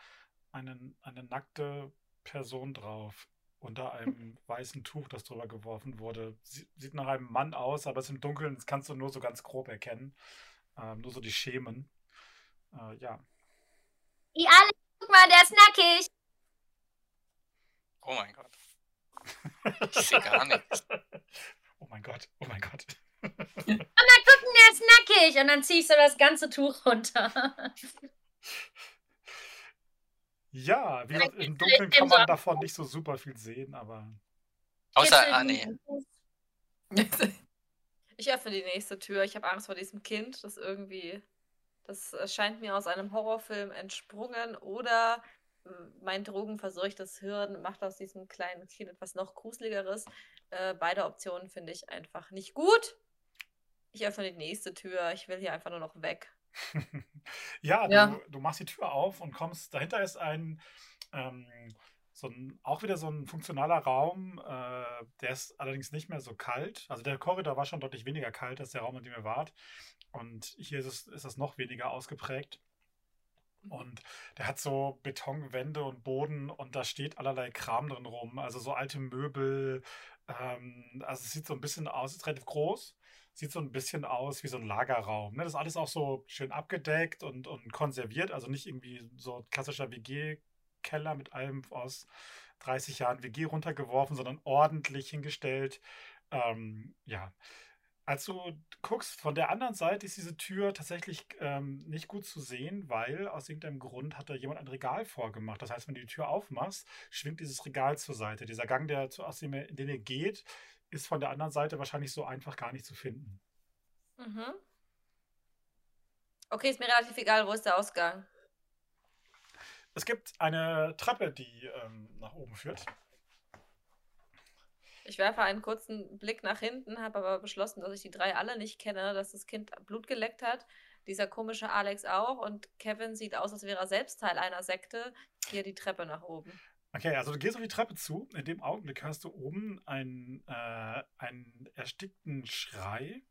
einen, eine nackte Person drauf, unter einem weißen Tuch, das drüber geworfen wurde. Sie, sieht nach einem Mann aus, aber es ist im Dunkeln, das kannst du nur so ganz grob erkennen. Ähm, nur so die Schemen. Äh, ja. Alle, guck mal, der ist nackig. Oh mein Gott. Ich sehe gar nichts. Oh mein Gott, oh mein Gott. Gucken, der ist nackig. Und dann zieh ich so das ganze Tuch runter. Ja, wie gesagt, im Dunkeln kann man davon nicht so super viel sehen, aber Außer, Kitzel ah. Ich öffne die nächste Tür. Ich habe Angst vor diesem Kind, das irgendwie. Das scheint mir aus einem Horrorfilm entsprungen oder äh, mein drogenverseuchtes Hirn macht aus diesem kleinen Kind etwas noch Gruseligeres. Äh, beide Optionen finde ich einfach nicht gut. Ich öffne die nächste Tür. Ich will hier einfach nur noch weg. ja, Ja. Du, du machst die Tür auf und kommst, dahinter ist ein, ähm, so ein, auch wieder so ein funktionaler Raum, äh, der ist allerdings nicht mehr so kalt. Also der Korridor war schon deutlich weniger kalt als der Raum, in dem ihr wart. Und hier ist es, ist es noch weniger ausgeprägt. Und der hat so Betonwände und Boden und da steht allerlei Kram drin rum. Also so alte Möbel. Ähm, also es sieht so ein bisschen aus, ist relativ groß. Sieht so ein bisschen aus wie so ein Lagerraum. Ne? Das ist alles auch so schön abgedeckt und, und konserviert. Also nicht irgendwie so klassischer WG-Keller mit allem aus 30 Jahren WG runtergeworfen, sondern ordentlich hingestellt. Ähm, ja. Als du guckst, von der anderen Seite ist diese Tür tatsächlich ähm, nicht gut zu sehen, weil aus irgendeinem Grund hat da jemand ein Regal vorgemacht. Das heißt, wenn du die Tür aufmachst, schwingt dieses Regal zur Seite. Dieser Gang, der zu, aus dem, in den ihr geht, ist von der anderen Seite wahrscheinlich so einfach gar nicht zu finden. Mhm. Okay, ist mir relativ egal, wo ist der Ausgang. Es gibt eine Treppe, die ähm, nach oben führt. Ich werfe einen kurzen Blick nach hinten, habe aber beschlossen, dass ich die drei alle nicht kenne, dass das Kind Blut geleckt hat. Dieser komische Alex auch. Und Kevin sieht aus, als wäre er selbst Teil einer Sekte. Hier die Treppe nach oben. Okay, also du gehst auf die Treppe zu. In dem Augenblick hörst du oben einen, äh, einen erstickten Schrei.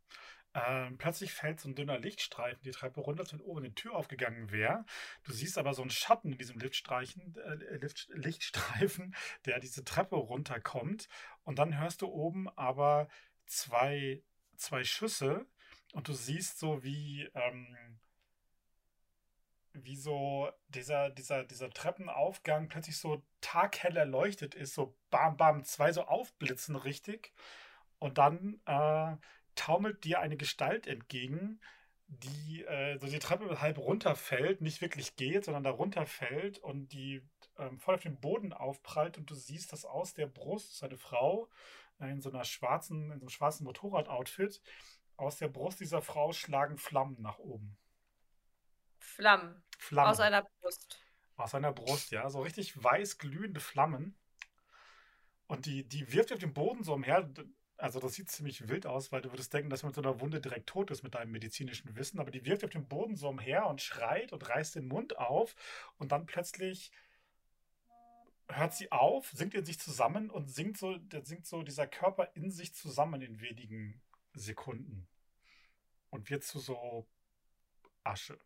Ähm, plötzlich fällt so ein dünner Lichtstreifen die Treppe runter, als wenn oben eine Tür aufgegangen wäre. Du siehst aber so einen Schatten in diesem Lichtstreichen, äh, Licht, Lichtstreifen, der diese Treppe runterkommt. Und dann hörst du oben aber zwei, zwei Schüsse und du siehst so wie, ähm, wie so dieser, dieser, dieser Treppenaufgang plötzlich so taghell erleuchtet ist, so bam, bam, zwei so aufblitzen richtig. Und dann äh, taumelt dir eine Gestalt entgegen, die äh, so die Treppe halb runterfällt, nicht wirklich geht, sondern da runterfällt und die ähm, voll auf den Boden aufprallt und du siehst, dass aus der Brust, das ist eine Frau äh, in so einer schwarzen, in so einem schwarzen Motorradoutfit, aus der Brust dieser Frau schlagen Flammen nach oben. Flammen. Flammen. Aus einer Brust. Aus seiner Brust, ja. So richtig weiß glühende Flammen. Und die, die wirft auf den Boden so umher. Also das sieht ziemlich wild aus, weil du würdest denken, dass man mit so einer Wunde direkt tot ist mit deinem medizinischen Wissen. Aber die wirft auf den Boden so umher und schreit und reißt den Mund auf. Und dann plötzlich hört sie auf, sinkt in sich zusammen und sinkt so, sinkt so dieser Körper in sich zusammen in wenigen Sekunden. Und wird zu so Asche.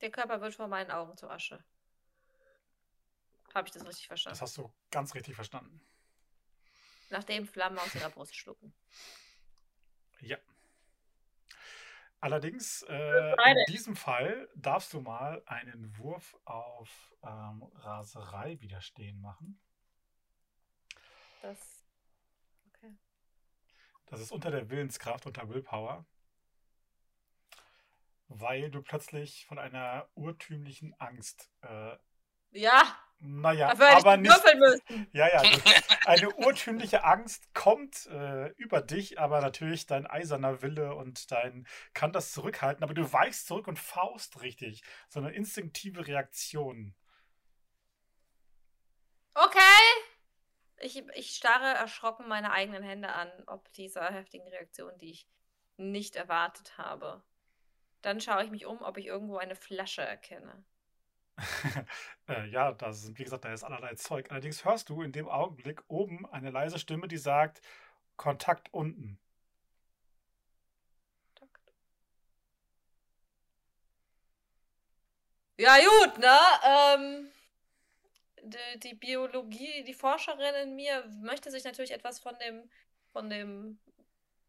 Der Körper wird vor meinen Augen zu Asche. Habe ich das richtig verstanden? Das hast du ganz richtig verstanden. Nachdem Flammen aus ihrer Brust schlucken. Ja. Allerdings, äh, in diesem Fall darfst du mal einen Wurf auf ähm, Raserei widerstehen machen. Das. Okay. Das ist unter der Willenskraft, unter Willpower. Weil du plötzlich von einer urtümlichen Angst, äh, Ja, naja, aber ich nicht. Ja, ja, eine urtümliche Angst kommt äh, über dich, aber natürlich dein eiserner Wille und dein kann das zurückhalten, aber du weichst zurück und faust richtig. So eine instinktive Reaktion. Okay. Ich, ich starre erschrocken meine eigenen Hände an, ob dieser heftigen Reaktion, die ich nicht erwartet habe. Dann schaue ich mich um, ob ich irgendwo eine Flasche erkenne. äh, ja, da sind, wie gesagt, da ist allerlei Zeug. Allerdings hörst du in dem Augenblick oben eine leise Stimme, die sagt, Kontakt unten. Ja, gut, ne? Ähm, die, die Biologie, die Forscherin in mir möchte sich natürlich etwas von dem, von dem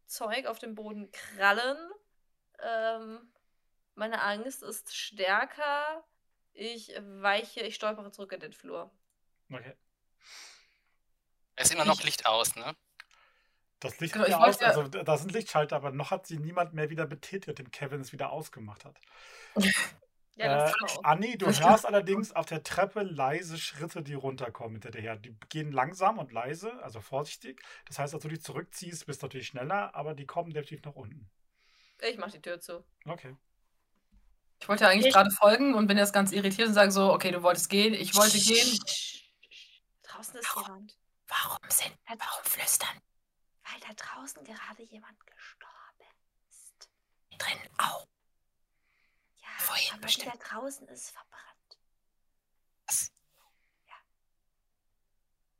Zeug auf dem Boden krallen. Ähm, meine Angst ist stärker. Ich weiche, ich stolpere zurück in den Flur. Okay. Es ist immer noch Licht aus, ne? Das Licht Genau, ich ja aus, ja- also da sind Lichtschalter, aber noch hat sie niemand mehr wieder betätigt, dem Kevin es wieder ausgemacht hat. Ja, das Äh, ist. Anni, du Das hörst allerdings auf der Treppe leise Schritte, die runterkommen hinterher. Die gehen langsam und leise, also vorsichtig. Das heißt, als du dich zurückziehst, bist du natürlich schneller, aber die kommen definitiv nach unten. Ich mach die Tür zu. Okay. Ich wollte ja eigentlich Ich- gerade folgen und bin jetzt ganz irritiert und sage so, okay, du wolltest gehen, ich wollte gehen. Draußen ist jemand. Warum sind, warum flüstern? Weil da draußen gerade jemand gestorben ist. Drin auch. Ja, Vorhin aber bestimmt. da draußen ist verbrannt.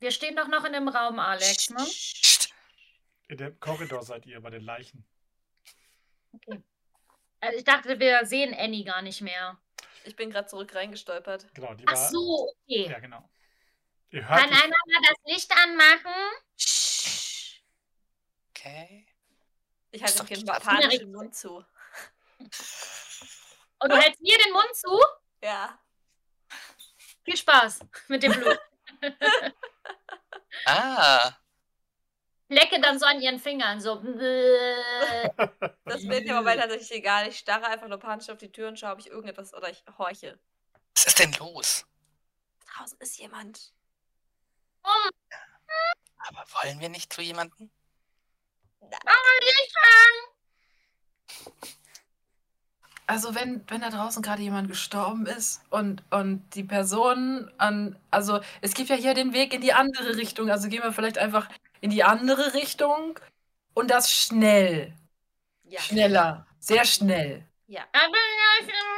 Wir stehen doch noch in dem Raum, Alex, ne? In dem Korridor seid ihr bei den Leichen. Also ich dachte, wir sehen Annie gar nicht mehr. Ich bin gerade zurück reingestolpert. Genau, die Ach war. so, okay. Ja, genau. Ihr hört Kann die, einer mal das Licht anmachen? Okay. Ich halte dem doch Kind panisch den Mund zu. Und du hältst mir den Mund zu? Ja. Viel Spaß mit dem Blut. Ah, Lecke dann so an ihren Fingern, so. Das wird mir aber tatsächlich egal. Ich starre einfach nur panisch auf die Tür und schaue, ob ich irgendetwas oder ich horche. was ist denn los? Draußen ist jemand. Aber wollen wir nicht zu jemandem? Also wenn, wenn da draußen gerade jemand gestorben ist und, und die Person an, also es gibt ja hier den Weg in die andere Richtung, also gehen wir vielleicht einfach in die andere Richtung und das schnell, Ja. schneller, sehr schnell. Ja.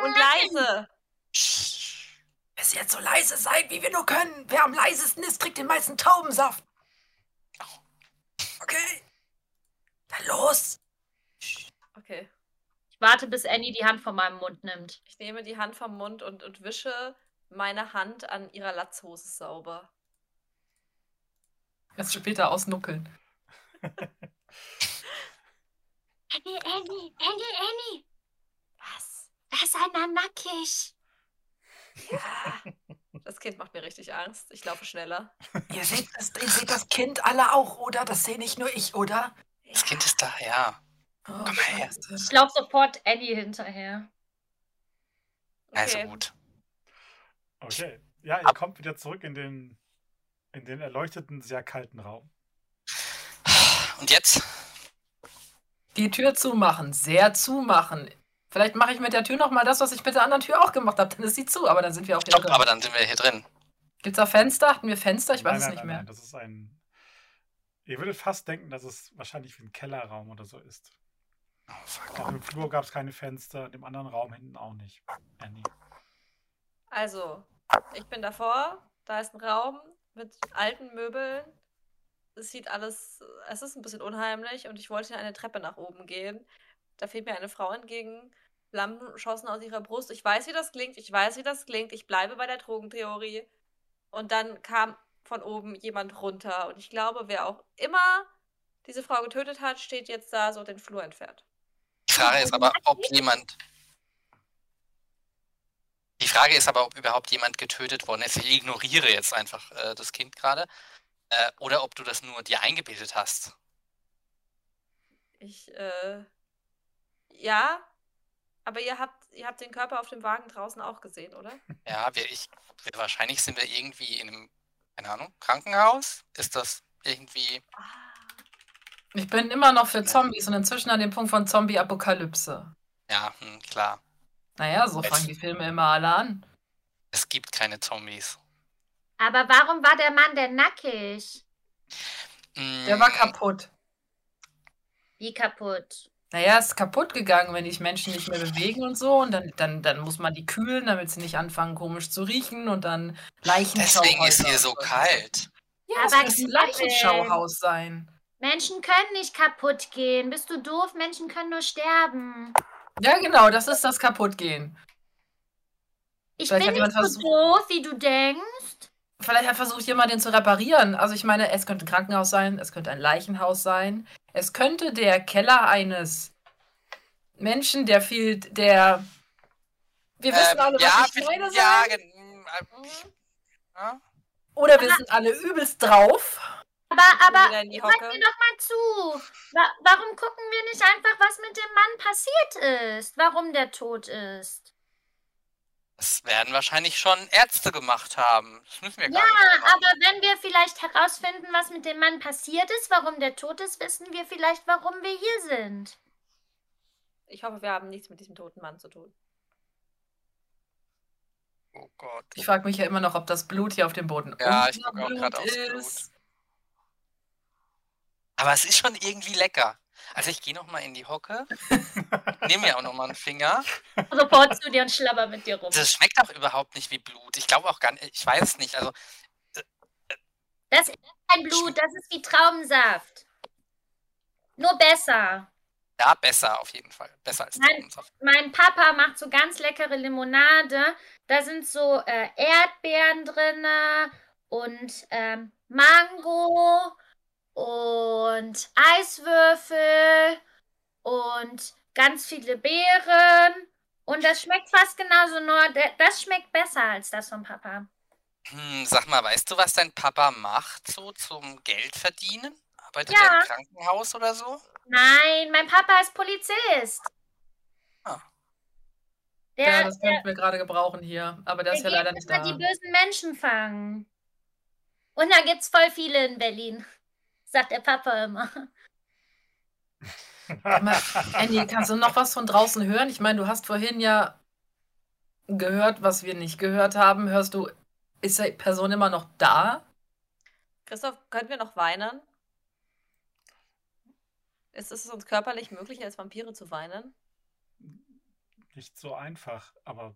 Und leise. Bis jetzt so leise sein, wie wir nur können. Wer am leisesten ist, kriegt den meisten Taubensaft. Okay. Dann los. Okay. Ich warte, bis Annie die Hand von meinem Mund nimmt. Ich nehme die Hand vom Mund und, und wische meine Hand an ihrer Latzhose sauber. Erst später ausnuckeln. Annie, Annie, Annie, Annie. Was? Da ist einer nackig. Ja. Das Kind macht mir richtig Angst. Ich laufe schneller. Ihr seht, das, ihr seht das Kind alle auch, oder? Das sehe nicht nur ich, oder? Das Kind ist da, ja. Oh, Komm mal her. Ich laufe sofort Annie hinterher. Also Okay. gut. Okay. Ja, ihr kommt wieder zurück in den, in den erleuchteten, sehr kalten Raum. Und jetzt? Die Tür zumachen, sehr zumachen. Vielleicht mache ich mit der Tür nochmal das, was ich mit der anderen Tür auch gemacht habe. Dann ist sie zu, aber dann sind wir auch wieder Stopp, drin. aber dann sind wir hier drin. Gibt es da Fenster? Hatten wir Fenster? Ich weiß nein, es nein, nicht nein, mehr. Nein, das ist ein. Ihr würdet fast denken, dass es wahrscheinlich wie ein Kellerraum oder so ist. Oh, fuck. Auch im Flur gab es keine Fenster, in dem anderen Raum hinten auch nicht. Annie. Also, ich bin davor. Da ist ein Raum mit alten Möbeln. Es sieht alles, es ist ein bisschen unheimlich und ich wollte eine Treppe nach oben gehen. Da fehlt mir eine Frau entgegen. Flammen schossen aus ihrer Brust. Ich weiß, wie das klingt. Ich weiß, wie das klingt. Ich bleibe bei der Drogentheorie. Und dann kam von oben jemand runter. Und ich glaube, wer auch immer diese Frau getötet hat, steht jetzt da so den Flur entfernt. Die Frage ist aber, ob jemand. Die Frage ist aber, ob überhaupt jemand getötet worden ist. Ich ignoriere jetzt einfach äh, das Kind gerade. Äh, oder ob du das nur dir eingebildet hast. Ich, äh. Ja, aber ihr habt, ihr habt den Körper auf dem Wagen draußen auch gesehen, oder? Ja, wir, ich, wir, wahrscheinlich sind wir irgendwie in einem, keine Ahnung, Krankenhaus. Ist das irgendwie. Ich bin immer noch für Zombies und inzwischen an dem Punkt von Zombie-Apokalypse. Ja, hm, klar. Naja, so fangen die Filme immer alle an. Es gibt keine Zombies. Aber warum war der Mann denn nackig? Der war Mm, kaputt. Wie kaputt? Naja, ist kaputt gegangen, wenn sich Menschen nicht mehr bewegen und so. Und dann, dann, dann muss man die kühlen, damit sie nicht anfangen, komisch zu riechen. Und dann Leichenschauhäuser. Deswegen ist hier so kalt. Ja, Aber es muss ein Leichenschauhaus sein. Menschen können nicht kaputt gehen. Bist du doof? Menschen können nur sterben. Ja, genau, das ist das Kaputtgehen. Ich Vielleicht bin nicht so doof, wie du denkst. Vielleicht hat versucht jemand, den zu reparieren. Also ich meine, es könnte ein Krankenhaus sein, es könnte ein Leichenhaus sein. Es könnte der Keller eines Menschen, der viel, der... Wir wissen Ähm, alle, was ja, ich wir- meine, ja, sein. äh, ich- ja. Oder wir sind alle übelst drauf. Aber, aber, hört mir doch mal zu. Wa warum gucken wir nicht einfach, was mit dem Mann passiert ist? Warum der tot ist? Das werden wahrscheinlich schon Ärzte gemacht haben. Das müssen wir gar Ja, nicht machen. aber wenn wir vielleicht herausfinden, was mit dem Mann passiert ist, warum der tot ist, wissen wir vielleicht, warum wir hier sind. Ich hoffe, wir haben nichts mit diesem toten Mann zu tun. Oh Gott. Ich frage mich ja immer noch, ob das Blut hier auf dem Boden Ja, ich guck auch grad aufs Blut. Aber es ist schon irgendwie lecker. Also ich gehe noch mal in die Hocke, nehme mir auch noch mal einen Finger. Sofort zu dir und schlabber mit dir rum. Das schmeckt auch überhaupt nicht wie Blut. Ich glaube auch gar nicht, ich weiß es nicht. Also Das ist kein Blut, das ist wie Traubensaft. Nur besser. ja, besser auf jeden Fall. Besser als. Traubensaft. Mein Papa macht so ganz leckere Limonade. Da sind so äh, Erdbeeren drin und ähm, Mango und Eiswürfel und ganz viele Beeren. Und das schmeckt fast genauso, nur der- das schmeckt besser als das von Papa. Hm, sag mal, weißt du, was dein Papa macht so zum Geld verdienen? Arbeitet Ja. er im Krankenhaus oder so? Nein, mein Papa ist Polizist. Ah. Der, Ja, das der, könnten wir gerade gebrauchen hier. Aber der ist ja der leider nicht da. die bösen Menschen fangen. Und da gibt's voll viele in Berlin. Sagt der Papa immer. Andy, kannst du noch was von draußen hören? Ich meine, du hast vorhin ja gehört, was wir nicht gehört haben. Hörst du, ist die Person immer noch da? Christoph, können wir noch weinen? Ist es uns körperlich möglich, als Vampire zu weinen? Nicht so einfach, aber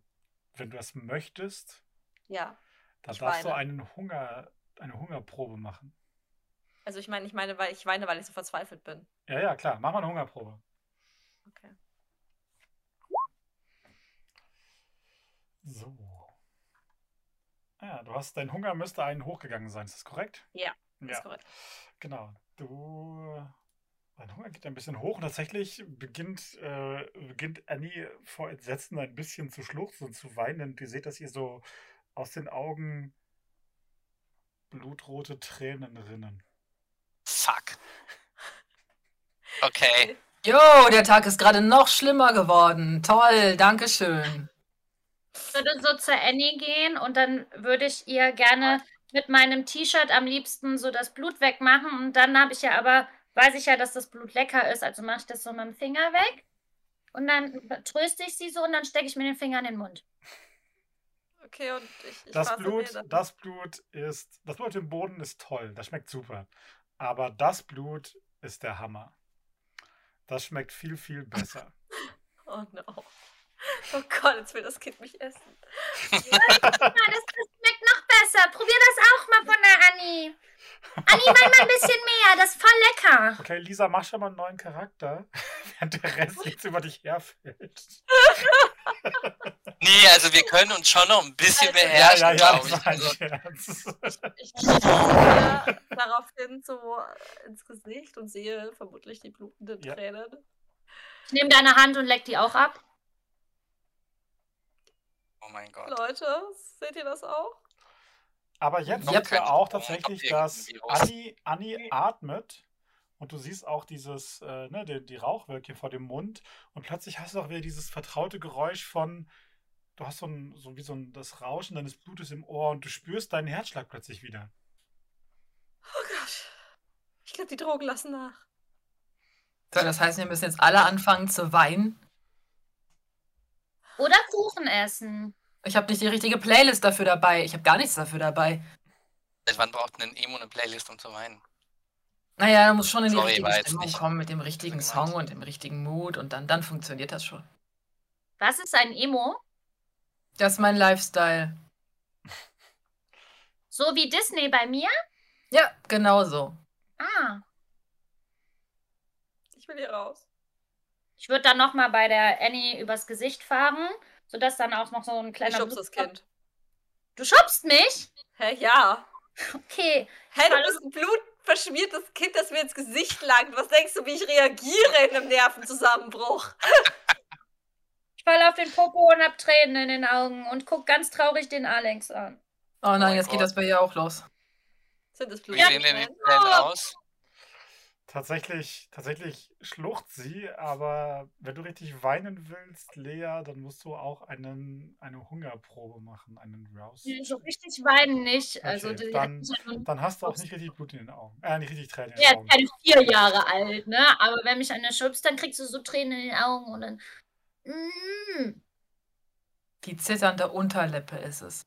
wenn du das möchtest, Ja. dann darfst du weine. einen Hunger, eine Hungerprobe machen. Also ich meine, ich meine, weil ich weine, weil ich so verzweifelt bin. Ja, ja, klar. Mach mal eine Hungerprobe. Okay. So. Ja, du hast, dein Hunger müsste einen hochgegangen sein, ist das korrekt? Ja, Das Ja, ist korrekt. genau. Du, dein Hunger geht ein bisschen hoch und tatsächlich beginnt, äh, beginnt Annie vor Entsetzen ein bisschen zu schluchzen und zu weinen. Und ihr seht, dass ihr so aus den Augen blutrote Tränen rinnen. Fuck. Okay. Jo, der Tag ist gerade noch schlimmer geworden. Toll, Dankeschön. Ich würde so zur Annie gehen und dann würde ich ihr gerne mit meinem T-Shirt am liebsten so das Blut wegmachen. Und dann habe ich ja aber, weiß ich ja, dass das Blut lecker ist, also mache ich das so mit dem Finger weg. Und dann tröste ich sie so und dann stecke ich mir den Finger in den Mund. Okay, und ich, ich Das Blut, das Blut ist, das Blut im Boden ist toll, das schmeckt super. Aber das Blut ist der Hammer. Das schmeckt viel, viel besser. oh no. Oh Gott, jetzt will das Kind mich essen. das, schmeckt noch besser. Probier das auch mal von der Anni. Anni, mach mal ein bisschen mehr. Das ist voll lecker. Okay, Lisa, mach schon mal einen neuen Charakter, während der Rest jetzt über dich herfällt. Nee, also wir können uns schon noch ein bisschen Also- beherrschen, ja, ja, glaube ich. Also. Ich schaue daraufhin so ins Gesicht und sehe vermutlich die blutenden Ja. Tränen. Ich nehme deine Hand und leck die auch ab. oh mein Gott. Leute, seht ihr das auch? Aber jetzt sieht keine ja auch tatsächlich, dass Anni, Anni atmet und du siehst auch dieses, äh, ne, die, die Rauchwölkchen vor dem Mund und plötzlich hast du auch wieder dieses vertraute Geräusch von, du hast so ein, so wie so ein, das Rauschen deines Blutes im Ohr und du spürst deinen Herzschlag plötzlich wieder. Oh Gott. Ich glaube, die Drogen lassen nach. So, das heißt, wir müssen jetzt alle anfangen zu weinen. Oder Kuchen essen. Ich habe nicht die richtige Playlist dafür dabei. Ich habe gar nichts dafür dabei. Seit wann braucht ein Emo eine Playlist, um zu weinen? Naja, da muss schon in die Sorry, richtige Stimmung nicht kommen mit dem richtigen. Song und dem richtigen Mut und dann, dann funktioniert das schon. Was ist ein Emo? Das ist mein Lifestyle. So wie Disney bei mir? Ja, genau so. Ah. Ich will hier raus. Ich würde dann nochmal bei der Annie übers Gesicht fahren, sodass dann auch noch so ein Ich kleiner. schubst das Kind. Du schubst mich? Hä, ja. Okay. Hä, du bist ein blutverschmiertes Kind, das mir ins Gesicht langt. Was denkst du, wie ich reagiere in einem Nervenzusammenbruch? Ich fall auf den Popo und hab Tränen in den Augen und guck ganz traurig den Alex an. Oh nein, mein jetzt geht Gott. das bei ihr auch los. Sind das Wie sehen denn die Tränen aus? Tatsächlich, tatsächlich schlucht sie, aber wenn du richtig weinen willst, Lea, dann musst du auch einen, eine Hungerprobe machen, einen Rouse. So richtig weinen nicht. Also, Okay, die dann- ja Dann hast du auch nicht richtig Blut in den Augen. Äh, nicht richtig Tränen in Ja, den Augen. keine vier Jahre alt, ne? Aber wenn mich einer schubst, dann kriegst du so Tränen in den Augen und dann. Mm. Die zitternde Unterlippe ist es.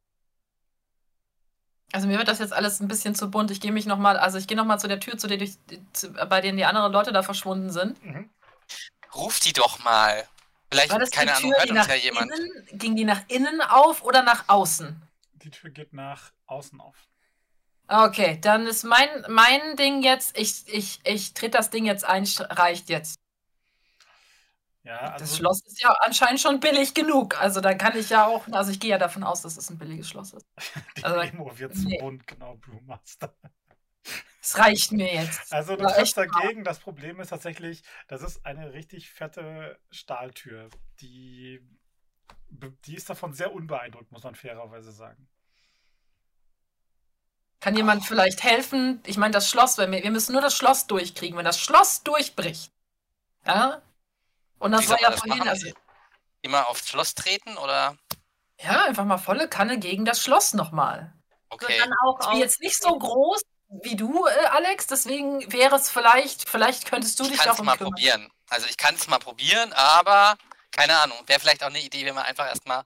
Also mir wird das jetzt alles ein bisschen zu bunt. Ich gehe mich noch mal, also ich gehe noch mal zu der Tür, zu der durch, zu, bei denen die anderen Leute da verschwunden sind. Mhm. Ruf die doch mal. Vielleicht, War das keine eine Ahnung, Tür, hört die uns ja jemand. innen, ging die nach innen auf oder nach außen? Die Tür geht nach außen auf. Okay, dann ist mein, mein Ding jetzt, ich, ich, ich trete das Ding jetzt ein, reicht jetzt. Ja, Das also Schloss ist ja anscheinend schon billig genug. Also dann kann ich ja auch, also ich gehe ja davon aus, dass es ein billiges Schloss ist. die also- Emo wird zu nee. bunt, genau, Brewmaster. Es reicht mir jetzt. Also du triffst dagegen. Das Problem ist tatsächlich, das ist eine richtig fette Stahltür. Die, die ist davon sehr unbeeindruckt, muss man fairerweise sagen. Kann jemand vielleicht helfen? Ich meine, das Schloss, wir, wir müssen nur das Schloss durchkriegen. Wenn das Schloss durchbricht, ja? Und das Wie war soll ja man vorhin, also, Immer aufs Schloss treten oder? ja, einfach mal volle Kanne gegen das Schloss nochmal. Wird Okay. dann auch Ich bin jetzt nicht so groß wie du, äh, Alex, deswegen wäre es vielleicht, vielleicht könntest du Ich dich kann es darum mal kümmern. probieren. Also ich kann es mal probieren, aber keine Ahnung. Wäre vielleicht auch eine Idee, wenn wir einfach erstmal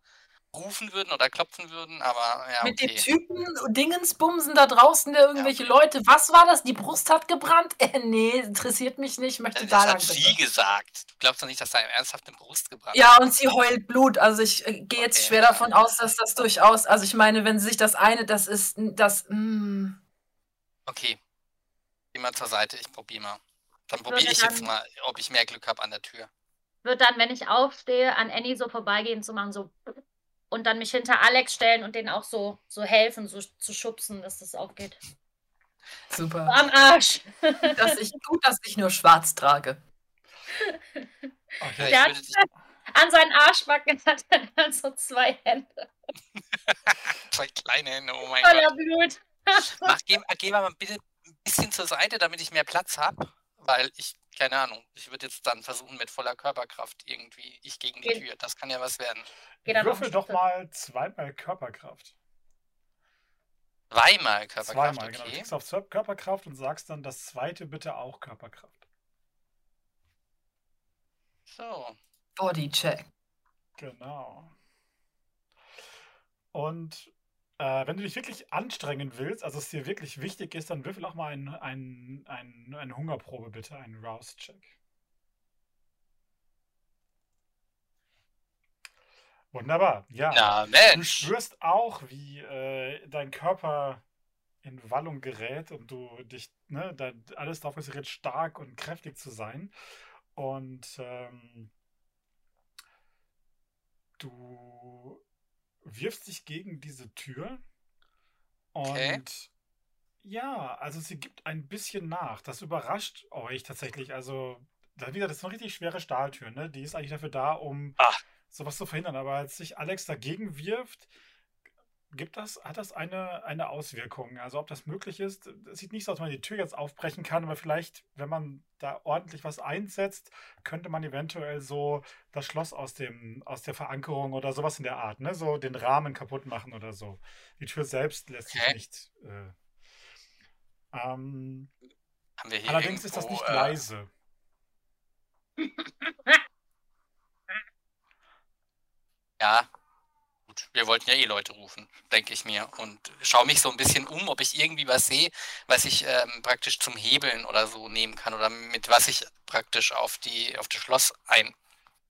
rufen würden oder klopfen würden, aber ja, Mit dem okay. Typen Dingensbumsen da draußen, der irgendwelche Leute, was war das? Die Brust hat gebrannt? Äh, nee, interessiert mich nicht, ich möchte Das da lang hat sie bitte. gesagt. Du glaubst doch nicht, dass da ernsthaft eine Brust gebrannt Ja, und sie heult Blut. Also ich äh, gehe jetzt Okay. schwer davon aus, dass das durchaus, also ich meine, wenn sich das eine, das ist, das, mm, Okay. Geh mal zur Seite, ich probiere mal. Dann probiere ich jetzt mal, ob ich mehr Glück habe an der Tür. Wird dann, wenn ich aufstehe, an Annie so vorbeigehen zu machen, so. Und dann mich hinter Alex stellen und den auch so, so helfen, so zu schubsen, dass das aufgeht. super. Am Arsch! Dass ich, gut, dass ich nur schwarz trage. Okay. Der ich hat an seinen Arschbacken hat er dann so zwei Hände Zwei kleine Hände, oh mein voller Gott. Blut. Mach, geh, geh mal bitte ein bisschen zur Seite, damit ich mehr Platz habe. Weil ich, keine Ahnung, ich würde jetzt dann versuchen, mit voller Körperkraft irgendwie ich gegen die Geht. Tür. Das kann ja was werden. Würfel doch mal zweimal Körperkraft. Zweimal Körperkraft, Zweimal, genau. Du okay. klickst auf Körperkraft und sagst dann das zweite bitte auch Körperkraft. So. Bodycheck. Genau. Und äh, wenn du dich wirklich anstrengen willst, also es dir wirklich wichtig ist, dann würfel auch mal ein, ein, ein, eine Hungerprobe bitte, einen Rouse-Check. Wunderbar, ja. Na Du spürst auch, wie äh, dein Körper in Wallung gerät und du dich, ne, da alles darauf konzentriert, stark und kräftig zu sein. Und ähm, du wirfst dich gegen diese Tür und Okay. ja, also sie gibt ein bisschen nach. Das überrascht euch tatsächlich. Also, da- wie gesagt, das ist eine richtig schwere Stahltür, ne? Die ist eigentlich dafür da, um Ah. sowas zu verhindern. Aber als sich Alex dagegen wirft, gibt das, hat das eine, eine Auswirkung. Also, ob das möglich ist, es sieht nicht so aus, als wenn man die Tür jetzt aufbrechen kann, aber vielleicht, wenn man da ordentlich was einsetzt, könnte man eventuell so das Schloss aus dem, aus der Verankerung oder sowas in der Art, ne? So den Rahmen kaputt machen oder so. Die Tür selbst lässt sich Okay. nicht. Äh, ähm, allerdings ist das irgendwo, nicht äh, leise. Ja. Wir wollten ja eh Leute rufen, denke ich mir. Und schaue mich so ein bisschen um, ob ich irgendwie was sehe, was ich ähm, praktisch zum Hebeln oder so nehmen kann oder mit was ich praktisch auf die auf das Schloss ein.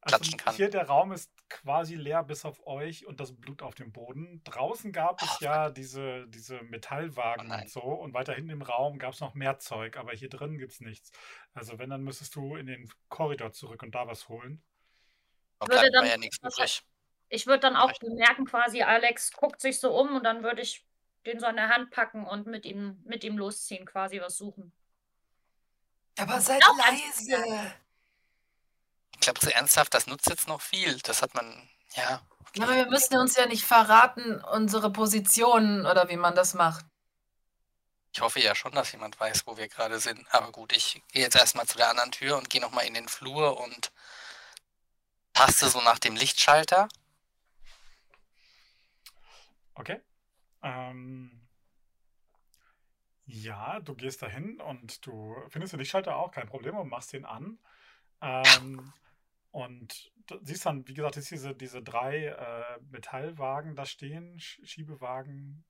Also klatschen kann. hier der Raum ist quasi leer bis auf euch und das Blut auf dem Boden. Draußen gab es Ach, ja diese, diese Metallwagen Oh und so und weiter hinten im Raum gab es noch mehr Zeug, aber hier drin gibt es nichts. Also wenn, dann müsstest du in den Korridor zurück und da was holen. Da Würde bleibt ja nichts übrig. Ich würde dann auch bemerken, quasi, Alex guckt sich so um und dann würde ich den so an der Hand packen und mit ihm, mit ihm losziehen, quasi was suchen. Aber seid Auch leise. Ich glaube, so ernsthaft, das nutzt jetzt noch viel. Das hat man, ja. Ja, aber wir müssen uns ja nicht verraten, unsere Positionen oder wie man das macht. Ich hoffe ja schon, dass jemand weiß, wo wir gerade sind. Aber gut, ich gehe jetzt erstmal zu der anderen Tür und gehe nochmal in den Flur und taste so nach dem Lichtschalter. Okay. Ähm, ja, du gehst dahin und du findest den Lichtschalter auch, kein Problem, und machst den an. Ähm, und siehst dann, wie gesagt, jetzt diese, diese drei äh, Metallwagen da stehen, Sch- Schiebewagen.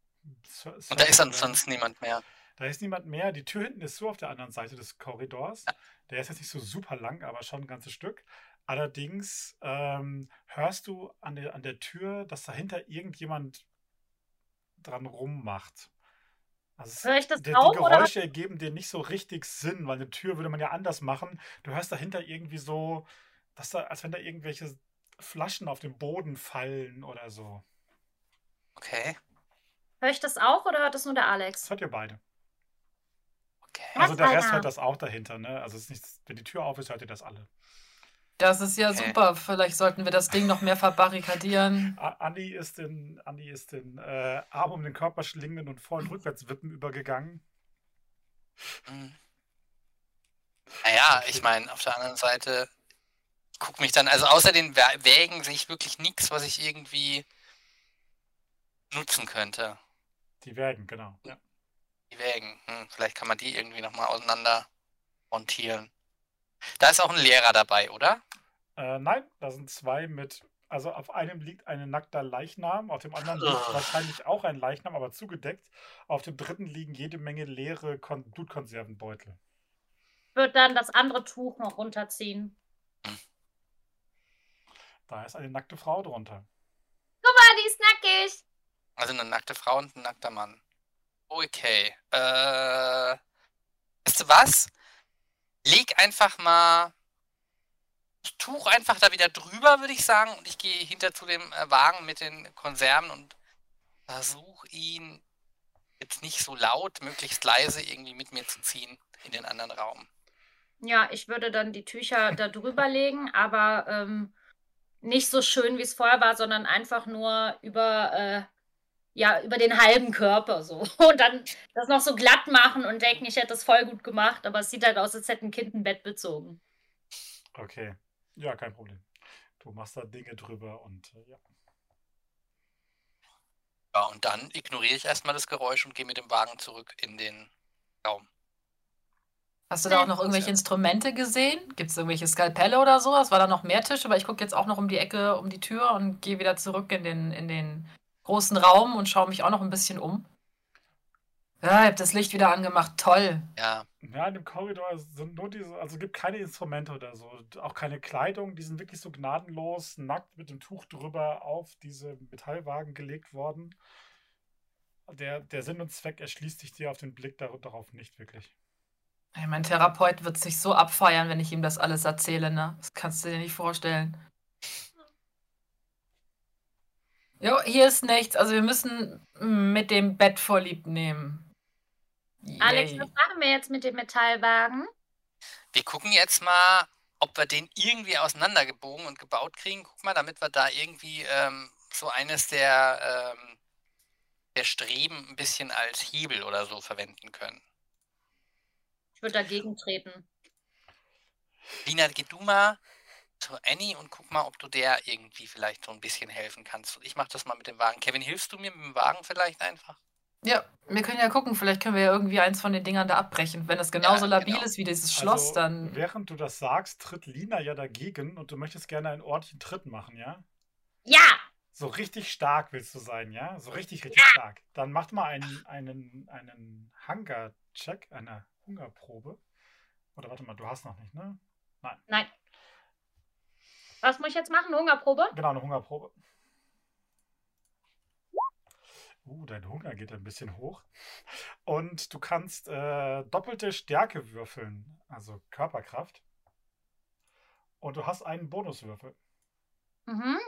Cir- Und da ist dann sonst niemand mehr. Da ist niemand mehr. Die Tür hinten ist so auf der anderen Seite des Korridors. Der ist jetzt nicht so super lang, aber schon ein ganzes Stück. Allerdings ähm, hörst du an der, an der Tür, dass dahinter irgendjemand dran rummacht. Also es- Hör ich das die, die auch, oder? Geräusche ergeben dir nicht so richtig Sinn, weil eine Tür würde man ja anders machen. Du hörst dahinter irgendwie so, dass da, als wenn da irgendwelche Flaschen auf den Boden fallen oder so. Okay, Hör ich das auch oder hört das nur der Das Alex? hört ihr beide. okay. Also der Rest hört das auch dahinter, ne? Also es ist nichts, wenn die Tür auf ist, hört ihr das alle. Das ist ja Okay. super. Vielleicht sollten wir das Ding noch mehr verbarrikadieren. Andi ist in, Andi ist in äh, Arm um den Körper schlingenden und vor- und rückwärts wippen übergegangen. Hm. Naja, ich meine, auf der anderen Seite, ich gucke mich dann, also außer den Wä- Wägen sehe ich wirklich nichts, was ich irgendwie nutzen könnte. Die Wägen, genau. Ja. Die Wägen, hm, vielleicht kann man die irgendwie nochmal auseinander montieren. Da ist auch ein Lehrer dabei, oder? Äh, nein, da sind zwei mit. Also auf einem liegt ein nackter Leichnam, auf dem anderen liegt Ugh. wahrscheinlich auch ein Leichnam, aber zugedeckt. Auf dem dritten liegen jede Menge leere Kon Blutkonservenbeutel. Wird dann das andere Tuch noch runterziehen. Da ist eine nackte Frau drunter. Guck mal, die ist nackig. Also eine nackte Frau und ein nackter Mann. Okay. Äh, weißt du was? Leg einfach mal das Tuch einfach da wieder drüber, würde ich sagen. Und ich gehe hinter zu dem äh, Wagen mit den Konserven und versuche ihn jetzt nicht so laut, möglichst leise irgendwie mit mir zu ziehen in den anderen Raum. Ja, ich würde dann die Tücher da drüber legen, aber ähm, nicht so schön, wie es vorher war, sondern einfach nur über, äh, ja, über den halben Körper so. Und dann das noch so glatt machen und denken, ich hätte das voll gut gemacht, aber es sieht halt aus, als hätte ein Kind ein Bett bezogen. Okay. Ja, kein Problem. Du machst da Dinge drüber und äh, ja. Ja, und dann ignoriere ich erstmal das Geräusch und gehe mit dem Wagen zurück in den Raum. Hast du da auch noch irgendwelche Instrumente gesehen? Gibt es irgendwelche Skalpelle oder so? Es war da noch mehr Tische, weil ich gucke jetzt auch noch um die Ecke, um die Tür und gehe wieder zurück in den, in den großen Raum und schaue mich auch noch ein bisschen um. Ja, ich habe das Licht wieder angemacht. Toll. Ja, Ja, in dem Korridor sind nur diese, also es gibt keine Instrumente oder so, auch keine Kleidung, die sind wirklich so gnadenlos nackt mit dem Tuch drüber auf diese Metallwagen gelegt worden. der, der Sinn und Zweck erschließt sich dir auf den Blick dar- darauf nicht wirklich. Ey, mein Therapeut wird sich so abfeiern, wenn ich ihm das alles erzähle, ne? Das kannst du dir nicht vorstellen. Jo, hier ist nichts. Also wir müssen mit dem Bett vorlieb nehmen. Alex, Yay. was machen wir jetzt mit dem Metallwagen? Wir gucken jetzt mal, ob wir den irgendwie auseinandergebogen und gebaut kriegen. Guck mal, damit wir da irgendwie ähm, so eines der, ähm, der Streben ein bisschen als Hebel oder so verwenden können. Ich würde dagegen treten. Lina, geh du mal zu Annie und guck mal, ob du der irgendwie vielleicht so ein bisschen helfen kannst. Und ich mach das mal mit dem Wagen. Kevin, hilfst du mir mit dem Wagen vielleicht einfach? Ja, wir können ja gucken, vielleicht können wir ja irgendwie eins von den Dingern da abbrechen. Wenn das genauso Ja, labil genau. ist wie dieses Schloss, Also, dann. Während du das sagst, tritt Lina ja dagegen und du möchtest gerne einen ordentlichen Tritt machen, ja? Ja! So richtig stark willst du sein, ja? So richtig, richtig stark. Dann macht mal einen, einen, einen Hunger-Check, eine Hungerprobe. Oder warte mal, du hast noch nicht, ne? Nein. Was muss ich jetzt machen? Hungerprobe? Genau, eine Hungerprobe. Uh, dein Hunger geht ein bisschen hoch. Und du kannst äh, doppelte Stärke würfeln, also Körperkraft. Und du hast einen Bonuswürfel. Mhm.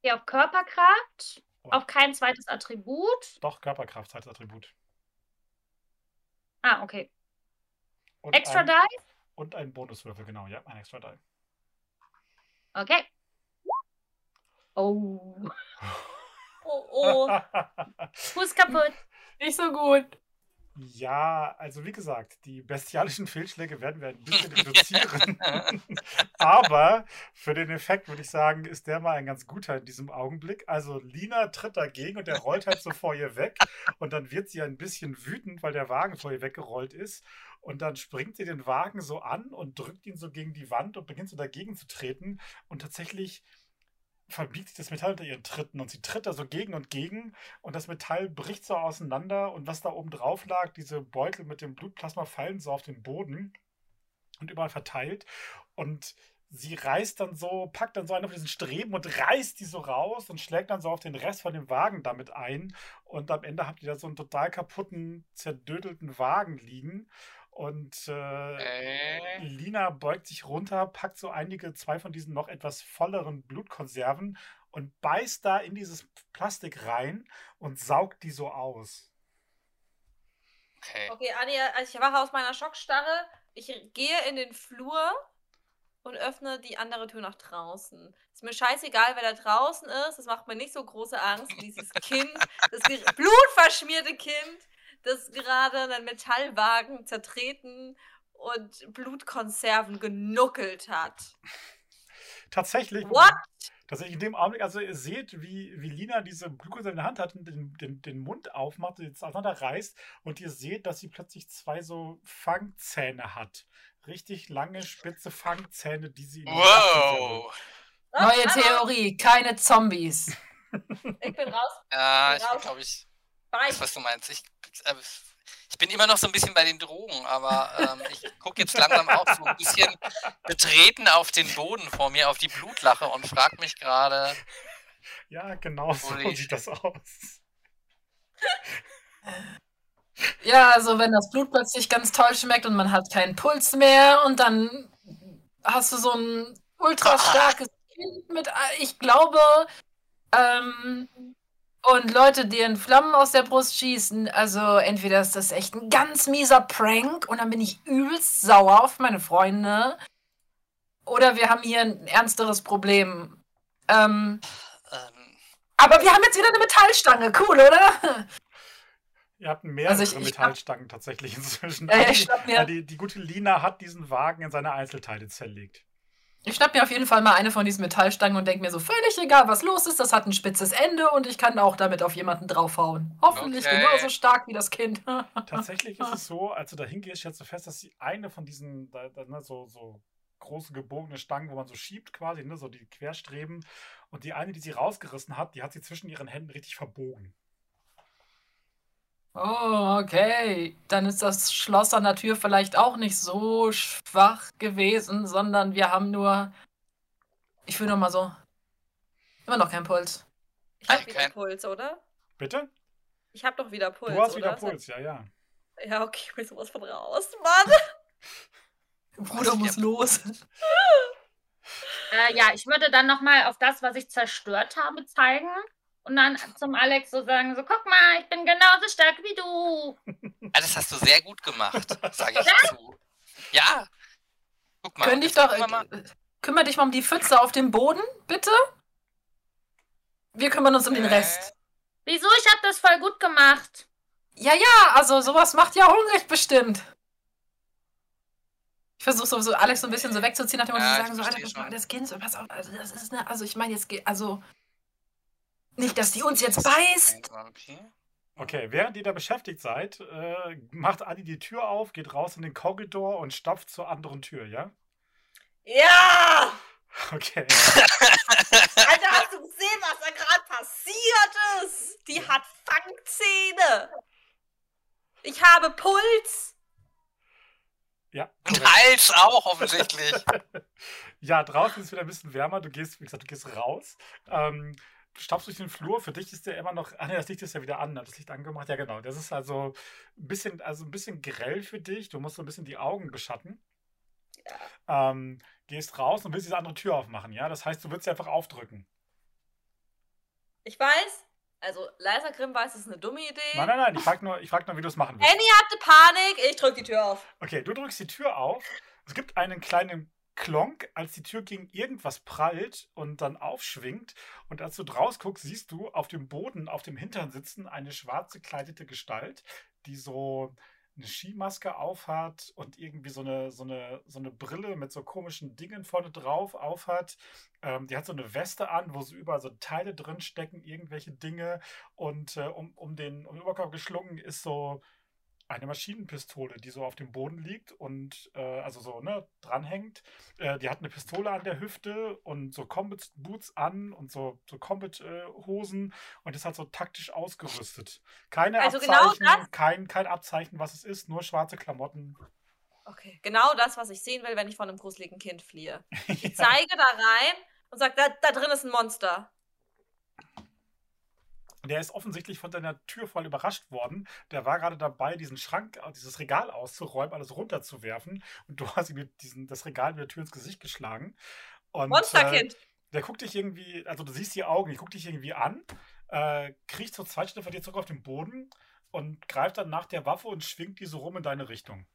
Hier auf Körperkraft. Oh. Auf kein zweites Attribut. Doch, Körperkraft als Attribut. Ah, okay. Und Extra ein, die? Und ein Bonuswürfel, genau, ja, ein Extra Die. Okay. Oh. Oh, oh. Fuß kaputt. Nicht so gut. Ja, also wie gesagt, die bestialischen Fehlschläge werden wir ein bisschen reduzieren. Aber für den Effekt würde ich sagen, ist der mal ein ganz guter in diesem Augenblick. Also Lina tritt dagegen und der rollt halt so vor ihr weg. Und dann wird sie ein bisschen wütend, weil der Wagen vor ihr weggerollt ist. Und dann springt sie den Wagen so an und drückt ihn so gegen die Wand und beginnt so dagegen zu treten. Und tatsächlich verbiegt sich das Metall unter ihren Tritten und sie tritt da so gegen und gegen. Und das Metall bricht so auseinander und was da oben drauf lag, diese Beutel mit dem Blutplasma fallen so auf den Boden und überall verteilt. Und sie reißt dann so, packt dann so einen von diesen Streben und reißt die so raus und schlägt dann so auf den Rest von dem Wagen damit ein. Und am Ende habt ihr da so einen total kaputten, zerdödelten Wagen liegen und äh, Äh, Lina beugt sich runter, packt so einige, zwei von diesen noch etwas volleren Blutkonserven und beißt da in dieses Plastik rein und saugt die so aus. okay. Okay, Anni, also ich wache aus meiner Schockstarre. Ich gehe in den Flur und öffne die andere Tür nach draußen. Ist mir scheißegal, wer da draußen ist. Das macht mir nicht so große Angst wie dieses Kind, das blutverschmierte Kind, das gerade einen Metallwagen zertreten und Blutkonserven genuckelt hat. Tatsächlich, What? tatsächlich in dem Augenblick, also ihr seht, wie, wie Lina diese Blutkonserve in der Hand hat und den, den, den Mund aufmacht und jetzt auseinanderreißt und ihr seht, dass sie plötzlich zwei so Fangzähne hat. Richtig lange, spitze Fangzähne, die sie in Wow. Neue Theorie, keine Zombies. Ich bin raus. Ja, ich Raus. glaube, ich Bye. weiß, was du meinst. Ich, äh, ich bin immer noch so ein bisschen bei den Drogen, aber ähm, ich gucke jetzt langsam auch so ein bisschen betreten auf den Boden vor mir, auf die Blutlache und frage mich gerade, Ja, genau so sieht das aus. Ja, also wenn das Blut plötzlich ganz toll schmeckt und man hat keinen Puls mehr und dann hast du so ein ultra starkes Kind mit, ich glaube, ähm, und Leute, die in Flammen aus der Brust schießen, also entweder ist das echt ein ganz mieser Prank und dann bin ich übelst sauer auf meine Freunde oder wir haben hier ein ernsteres Problem. Ähm, ähm, aber wir haben jetzt wieder eine Metallstange, cool, oder? Ihr habt mehrere Also ich- ich hab- Metallstangen tatsächlich inzwischen. Ja, die, ich schnapp mir- ja, die, die gute Lina hat diesen Wagen in seine Einzelteile zerlegt. Ich schnapp mir auf jeden Fall mal eine von diesen Metallstangen und denke mir so, völlig egal, was los ist, das hat ein spitzes Ende und ich kann auch damit auf jemanden draufhauen. Hoffentlich Okay. genauso stark wie das Kind. Tatsächlich ist es so, als du da hingehst, stellst du fest, dass sie eine von diesen da, da, ne, so, so große gebogene Stangen, wo man so schiebt quasi, ne, so die Querstreben. Und die eine, die sie rausgerissen hat, die hat sie zwischen ihren Händen richtig verbogen. Oh, okay. Dann ist das Schloss an der Tür vielleicht auch nicht so schwach gewesen, sondern wir haben nur. Ich fühle noch mal so. Immer noch keinen Puls. Ich hab Kein- wieder kein- Puls, oder? Bitte? Ich habe doch wieder Puls. Du hast oder? wieder Puls, ja, ja. Ja, okay, ich bin sowas von raus, Mann. Bruder muss los. Äh, ja, ich würde dann nochmal auf das, was ich zerstört habe, zeigen. Und dann zum Alex so sagen: So, guck mal, ich bin genauso stark wie du. Ja, das hast du sehr gut gemacht, sage ich zu. Ja. Guck mal. Könnte ich doch. mal. Äh, kümmere dich mal um die Pfütze auf dem Boden, bitte. Wir kümmern uns um den Rest. Wieso? Ich habe das voll gut gemacht. Ja, ja, also sowas macht ja hungrig bestimmt. Ich versuche so, so Alex so ein bisschen so wegzuziehen, nach dem Motto, Ja, zu ich sagen, so, schon. das Kind, so, pass auf, also das ist eine, also ich meine, jetzt geht, also nicht, dass die uns jetzt beißt. Okay. Während ihr da beschäftigt seid, äh, macht Adi die Tür auf, geht raus in den Korridor und stapft zur anderen Tür, ja? Ja! Okay. Alter, hast du gesehen, was da gerade passiert ist? Die hat Fangzähne. Ich habe Puls. Ja, Und korrekt. Hals auch offensichtlich. Ja, draußen ist es wieder ein bisschen wärmer. Du gehst, wie gesagt, du gehst raus. Ähm, du stapfst durch den Flur. Für dich ist der immer noch. Ah, nee, das Licht ist ja wieder an. Hat das Licht angemacht? Ja, genau. Das ist also ein bisschen, also ein bisschen grell für dich. Du musst so ein bisschen die Augen beschatten. Ähm, gehst raus und willst diese andere Tür aufmachen, ja? Das heißt, du willst sie einfach aufdrücken. Ich weiß, also Leiser Grimm weiß, es ist eine dumme Idee. Nein, nein, nein. Ich frag nur, ich frag nur wie du es machen willst. Annie hatte Panik, ich drück die Tür auf. Okay, du drückst die Tür auf. Es gibt einen kleinen Klonk, als die Tür gegen irgendwas prallt und dann aufschwingt. Und als du draus guckst, siehst du auf dem Boden, auf dem Hintern sitzen, eine schwarz gekleidete Gestalt, die so eine Skimaske aufhat und irgendwie so eine, so eine, so eine Brille mit so komischen Dingen vorne drauf aufhat. Ähm, die hat so eine Weste an, wo so überall so Teile drin stecken, irgendwelche Dinge. Und äh, um, um den um den Oberkörper geschlungen ist so eine Maschinenpistole, die so auf dem Boden liegt und äh, also so ne, dranhängt. Äh, die hat eine Pistole an der Hüfte und so Combat Boots an und so, so Combat äh, Hosen und ist halt so taktisch ausgerüstet. Keine Also genau Abzeichen, das- kein, kein Abzeichen, was es ist, nur schwarze Klamotten. Okay, genau das, was ich sehen will, wenn ich von einem gruseligen Kind fliehe. Ich Ja. zeige da rein und sage, da, da drin ist ein Monster. Der ist offensichtlich von deiner Tür voll überrascht worden. Der war gerade dabei, diesen Schrank, äh, dieses Regal auszuräumen, alles runterzuwerfen. Und du hast ihm mit diesen, das Regal mit der Tür ins Gesicht geschlagen. Und, äh, Monsterkind. Der guckt dich irgendwie, also du siehst die Augen, die guckt dich irgendwie an, äh, kriecht so zwei Schritte von dir zurück auf den Boden und greift dann nach der Waffe und schwingt die so rum in deine Richtung.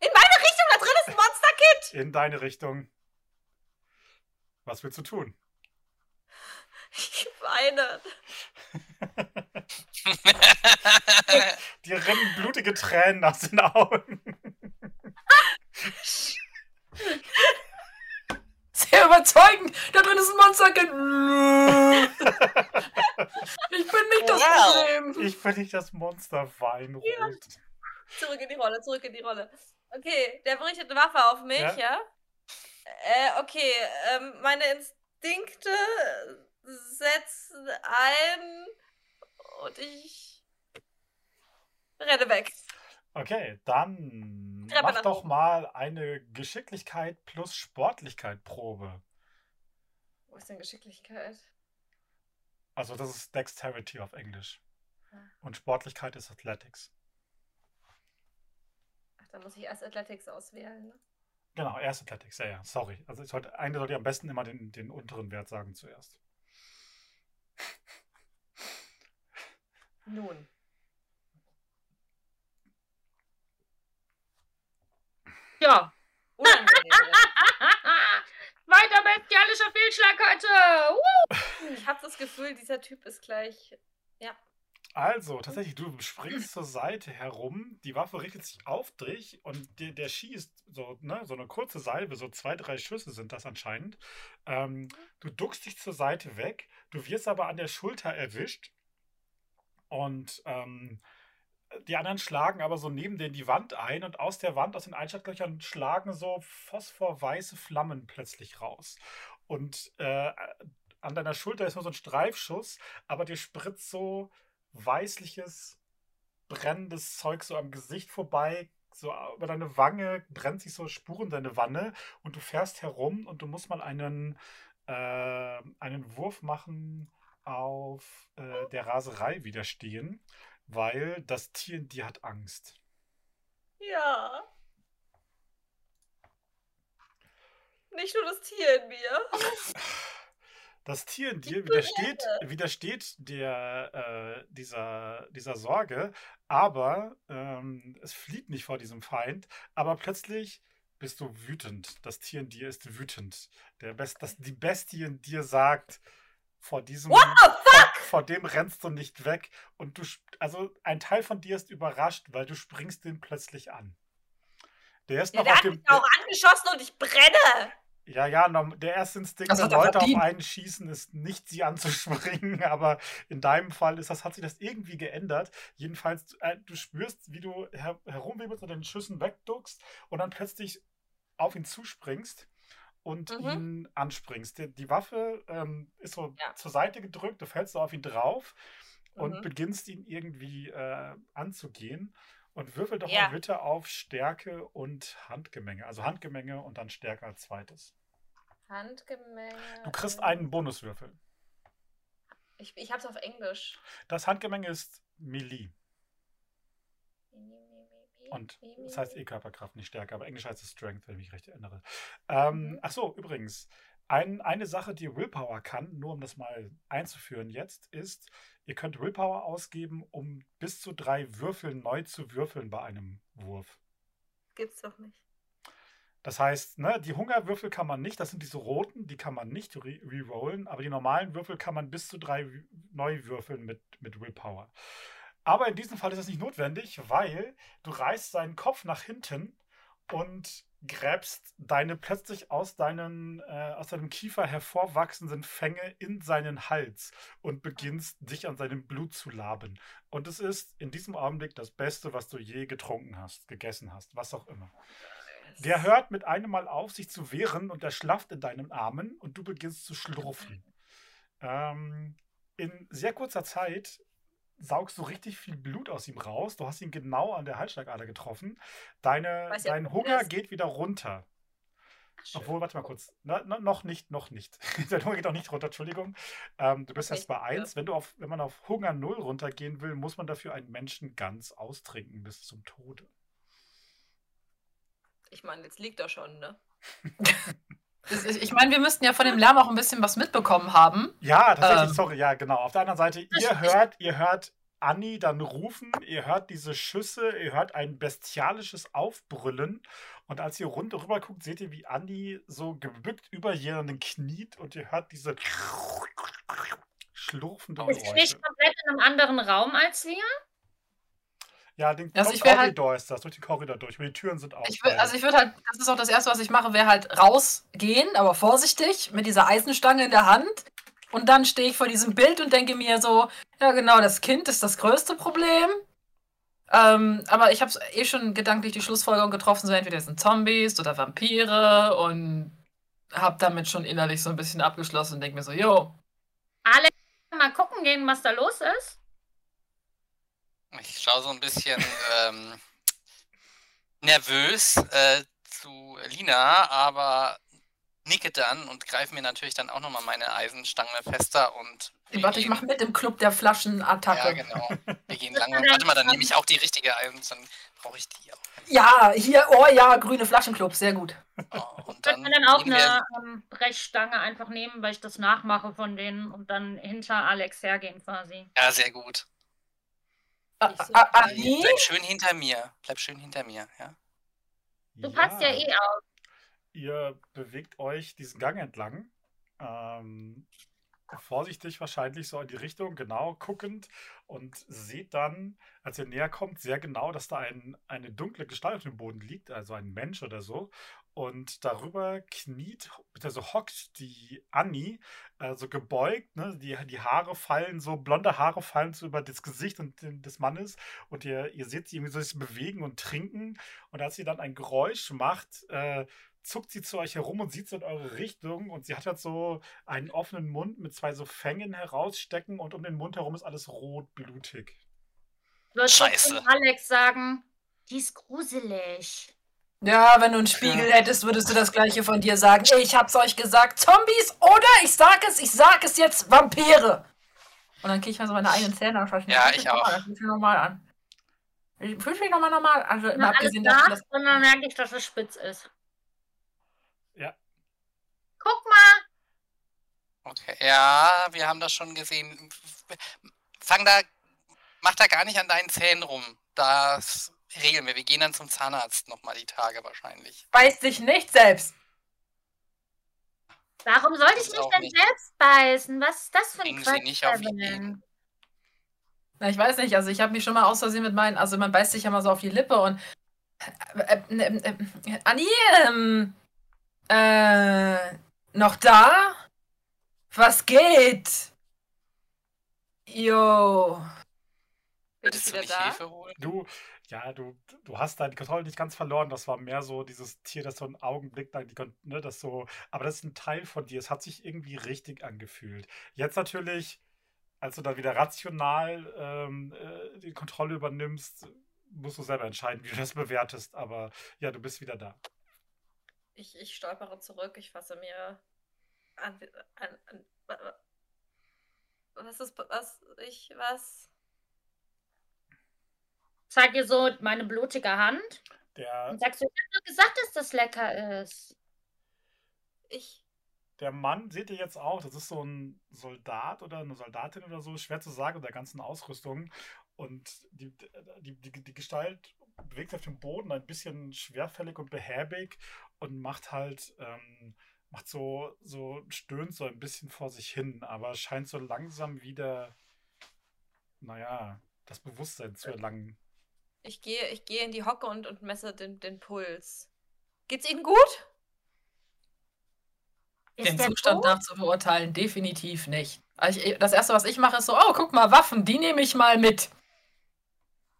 In meine Richtung, da drin ist ein Monsterkind. In deine Richtung. Was willst du tun? Ich weine. Dir rennen blutige Tränen aus den Augen. Sehr überzeugend. Da drin ist ein Monsterkind. Ich bin nicht das. Problem. Ich bin nicht das Monster Weinrot. Zurück in die Rolle, zurück in die Rolle. Okay, der berichtet eine Waffe auf mich, Ja. ja? Äh, okay, ähm, meine Instinkte setzen ein und ich renne weg. Okay, dann Treppe mach nach doch mal eine Geschicklichkeit plus Sportlichkeit Probe. Wo ist denn Geschicklichkeit? Also das ist Dexterity auf Englisch. Ah. Und Sportlichkeit ist Athletics. Ach, da muss ich erst Athletics auswählen. Ne? Genau, erst Athletics, ja, ja, sorry. Also ich sollte, eigentlich sollte ich am besten immer den, den unteren Wert sagen zuerst. Nun. Ja. Weiter bestialischer Fehlschlag heute. Uh. ich habe das Gefühl, dieser Typ ist gleich. Also, tatsächlich, du springst zur Seite herum, die Waffe richtet sich auf dich und der, der schießt so, ne, so eine kurze Salve, so zwei, drei Schüsse sind das anscheinend. Ähm, du duckst dich zur Seite weg, du wirst aber an der Schulter erwischt und ähm, die anderen schlagen aber so neben in die Wand ein und aus der Wand, aus den Einschlaglöchern schlagen so phosphorweiße Flammen plötzlich raus. Und äh, an deiner Schulter ist nur so ein Streifschuss, aber dir spritzt so weißliches, brennendes Zeug so am Gesicht vorbei, so über deine Wange, brennt sich so Spuren deine Wanne und du fährst herum und du musst mal einen, äh, einen Wurf machen auf äh, der Raserei widerstehen. weil das Tier in dir hat Angst. Ja. Nicht nur das Tier in mir. Das Tier in dir widersteht, widersteht der, äh, dieser, dieser Sorge, aber ähm, es flieht nicht vor diesem Feind, aber plötzlich bist du wütend. Das Tier in dir ist wütend. Der Best, das, die Bestie in dir sagt, vor diesem, What the vor, vor dem rennst du nicht weg. Und du, sp- also ein Teil von dir ist überrascht, weil du springst den plötzlich an. Der ist Ja, noch der auf hat dem, mich auch angeschossen und ich brenne. ja, ja, der erste Instinkt, wenn Leute auf einen schießen, ist nicht sie anzuspringen, aber in deinem Fall ist das, hat sich das irgendwie geändert. Jedenfalls, äh, du spürst, wie du her herumwirbelst und den Schüssen wegduckst und dann plötzlich auf ihn zuspringst und Mhm. ihn anspringst. Die, die Waffe ähm, ist so Ja. zur Seite gedrückt, du fällst so auf ihn drauf und Mhm. beginnst ihn irgendwie äh, anzugehen. Und würfel doch Ja. mal bitte auf Stärke und Handgemenge. Also Handgemenge und dann Stärke als zweites. Handgemenge. Du kriegst ähm, einen Bonuswürfel. Ich, ich hab's auf Englisch. Das Handgemenge ist Melee. Und das heißt eh Körperkraft, nicht Stärke, aber Englisch heißt es Strength, wenn ich mich recht erinnere. Ähm, Mhm. Ach so, übrigens, ein, eine Sache, die Willpower kann, nur um das mal einzuführen jetzt, ist, ihr könnt Willpower ausgeben, um bis zu drei Würfel neu zu würfeln bei einem Wurf. Gibt's doch nicht. Das heißt, ne, die Hungerwürfel kann man nicht, das sind diese roten, die kann man nicht re- rerollen, aber die normalen Würfel kann man bis zu drei neu würfeln mit, mit Willpower. Aber in diesem Fall ist das nicht notwendig, weil du reißt seinen Kopf nach hinten und gräbst deine plötzlich aus, deinen, äh, aus deinem Kiefer hervorwachsenden Fänge in seinen Hals und beginnst dich an seinem Blut zu laben. Und es ist in diesem Augenblick das Beste, was du je getrunken hast, gegessen hast, was auch immer. Der hört mit einem Mal auf, sich zu wehren und er schlafft in deinen Armen und du beginnst zu schlurfen. Ähm, in sehr kurzer Zeit saugst du richtig viel Blut aus ihm raus. Du hast ihn genau an der Halsschlagader getroffen. Deine, Weiß ja, dein wo Hunger geht wieder runter. Ach. Obwohl, warte mal kurz. Na, na, noch nicht, noch nicht. Dein Hunger geht noch nicht runter, Entschuldigung. Ähm, du bist Okay, erst bei ja. 1. Wenn, du auf, wenn man auf Hunger 0 runtergehen will, muss man dafür einen Menschen ganz austrinken bis zum Tode. Ich meine, jetzt liegt er schon, ne? Ich meine, wir müssten ja von dem Lärm auch ein bisschen was mitbekommen haben. Ja, tatsächlich, Ähm. sorry, ja, genau. Auf der anderen Seite, ihr hört, ihr hört Anni dann rufen, ihr hört diese Schüsse, ihr hört ein bestialisches Aufbrüllen. Und als ihr rund rüber guckt, seht ihr, wie Anni so gebückt über jemanden kniet und ihr hört diese schlurfenden Ist Geräusche. nicht komplett in einem anderen Raum als wir? Ja, den Also ich wär halt- Korridor ist das, durch den Korridor durch, aber die Türen sind auf. Ich würd, also ich würde halt, das ist auch das Erste, was ich mache, wäre halt rausgehen, aber vorsichtig, mit dieser Eisenstange in der Hand. Und dann stehe ich vor diesem Bild und denke mir so, ja genau, das Kind ist das größte Problem. Ähm, aber ich habe eh schon gedanklich die Schlussfolgerung getroffen, so entweder sind Zombies oder Vampire und habe damit schon innerlich so ein bisschen abgeschlossen und denke mir so, jo, Alex, mal gucken gehen, was da los ist. Ich schaue so ein bisschen ähm, nervös äh, zu Lina, aber nicke dann und greife mir natürlich dann auch nochmal meine Eisenstange fester und warte, ich mache mit im Club der Flaschenattacke. Ja, genau. Wir gehen langsam. Warte mal, dann nehme ich auch die richtige Eisen, dann brauche ich die auch. Ja, hier, oh ja, grüne Flaschenclub, sehr gut. Oh, und Ich dann, würde dann auch wir- eine ähm, Brechstange einfach nehmen, weil ich das nachmache von denen und dann hinter Alex hergehen quasi. Ja, sehr gut. Ah, Ich so- ah, Anni? Bleib schön hinter mir. Bleib schön hinter mir, ja. Du passt ja eh auf. Ihr bewegt euch diesen Gang entlang. Ähm, vorsichtig wahrscheinlich so in die Richtung, genau guckend und seht dann, als ihr näher kommt, sehr genau, dass da ein, eine dunkle Gestalt auf dem Boden liegt, also ein Mensch oder so. Und darüber kniet, also hockt die Annie, äh, so gebeugt, ne? die, die Haare fallen so, blonde Haare fallen so über das Gesicht und, den- des Mannes und ihr, ihr seht sie irgendwie so sich bewegen und trinken. Und als sie dann ein Geräusch macht, äh, zuckt sie zu euch herum und sieht so in eure Richtung und sie hat halt so einen offenen Mund mit zwei so Fängen herausstecken und um den Mund herum ist alles rot, blutig. Scheiße. Alex sagen, die ist gruselig. Ja, wenn du einen Spiegel hättest, würdest du das gleiche von dir sagen. Ich hab's euch gesagt, Zombies oder ich sag es, ich sag es jetzt, Vampire. Und dann kriege ich mal so meine eigenen Zähne anschauen. Ja, ich auch. Das fühlt sich normal an. Ich fühle mich nochmal normal. Also immer abgesehen davon, dass und dann merke ich, dass es spitz ist. Ja. Guck mal. Okay, ja, wir haben das schon gesehen. Fang da, mach da gar nicht an deinen Zähnen rum. Das regeln wir. Wir gehen dann zum Zahnarzt nochmal die Tage wahrscheinlich. beißt sich nicht selbst. Warum sollte ich mich denn nicht. selbst beißen? Was ist das für ein Sie Quatsch? nicht auf? Ideen. Na, ich weiß nicht, also ich habe mich schon mal aus Versehen mit meinen, also man beißt sich ja mal so auf die Lippe und äh, äh, äh, äh, Anni, ähm, äh, noch da? Was geht? Jo. Willst du wieder nicht da? Hilfe holen? Du, ja, du, du hast deine Kontrolle nicht ganz verloren. Das war mehr so dieses Tier, das so einen Augenblick lang, die, ne, das so, aber das ist ein Teil von dir. Es hat sich irgendwie richtig angefühlt. Jetzt natürlich, als du dann wieder rational ähm, äh, die Kontrolle übernimmst, musst du selber entscheiden, wie du das bewertest. Aber ja, du bist wieder da. Ich, ich stolpere zurück, ich fasse mir an, an, an was ist was ich was Zeig dir so meine blutige Hand Der, und sagst du, ich hab doch gesagt, dass das lecker ist. ich der Mann, seht ihr jetzt auch, das ist so ein Soldat oder eine Soldatin oder so, schwer zu sagen, mit der ganzen Ausrüstung. Und die, die, die, die Gestalt bewegt sich auf dem Boden ein bisschen schwerfällig und behäbig und macht halt, ähm, macht so, so, stöhnt so ein bisschen vor sich hin, aber scheint so langsam wieder, naja, das Bewusstsein zu erlangen. Ich gehe ich gehe in die Hocke und, und messe den, den Puls. Geht's Ihnen gut? Ist Den Zustand tot? nach zu beurteilen, definitiv nicht. Also ich, das erste, was ich mache, ist so, oh, guck mal, Waffen, die nehme ich mal mit.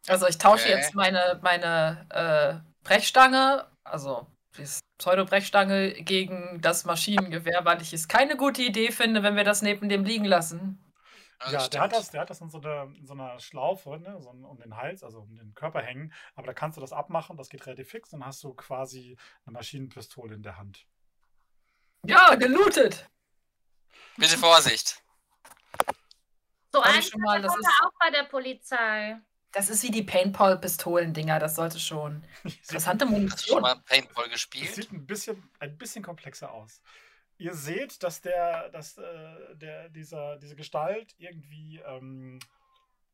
Also ich tausche Okay. jetzt meine, meine äh, Brechstange, also die Pseudo-Brechstange gegen das Maschinengewehr, weil ich es keine gute Idee finde, wenn wir das neben dem liegen lassen. Das Ja, der hat das, der hat das in so einer, in so einer Schlaufe, ne, so um den Hals, also um den Körper hängen. Aber da kannst du das abmachen, das geht relativ fix, dann hast du quasi eine Maschinenpistole in der Hand. Ja, gelootet. Bitte Vorsicht. So ein schon mal, das ist- auch bei der Polizei. Das ist wie die Paintball-Pistolen-Dinger, das sollte schon interessante Hast du schon Munition. mal Paintball Es gespielt? sieht ein bisschen, ein bisschen komplexer aus. Ihr seht, dass der, dass äh, der, dieser, diese Gestalt irgendwie ähm,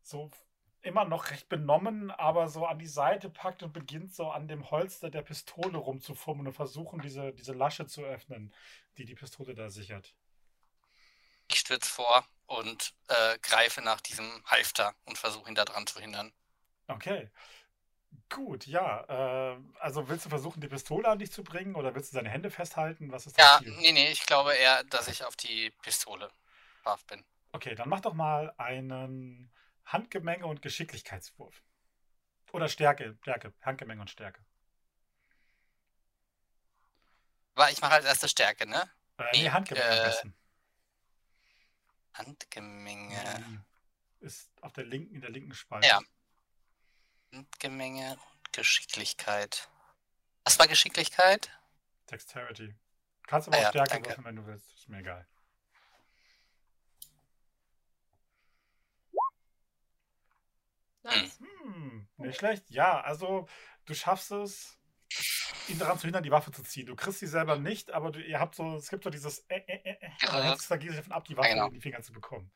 so immer noch recht benommen, aber so an die Seite packt und beginnt so an dem Holster der Pistole rumzufummeln und versuchen, diese, diese Lasche zu öffnen, die die Pistole da sichert. Ich stürze vor und äh, greife nach diesem Halfter und versuche ihn da dran zu hindern. Okay. Gut, ja. Äh, also willst du versuchen, die Pistole an dich zu bringen oder willst du seine Hände festhalten? Was ist Ja, Ziel? nee, nee, ich glaube eher, dass ich auf die Pistole scharf bin. Okay, dann mach doch mal einen Handgemenge und Geschicklichkeitswurf. Oder Stärke, Stärke, Handgemenge und Stärke. Aber ich mache als erste Stärke, ne? Äh, nee, Nee, Handgemenge am äh, besten. Handgemenge. Ist auf der linken, in der linken Spalte. Ja. Handgemenge und Geschicklichkeit. Was war Geschicklichkeit? Dexterity. Kannst aber Ah auch ja, Stärke danke. würfeln, wenn du willst. Ist mir egal. Nice. Hm, nicht schlecht. Ja, also du schaffst es, ihn daran zu hindern, die Waffe zu ziehen. Du kriegst sie selber nicht, aber du, ihr habt so, es gibt so dieses äh, äh, äh, Ja. aber jetzt dagegen davon ab, die Waffe genau. in die Finger zu bekommen.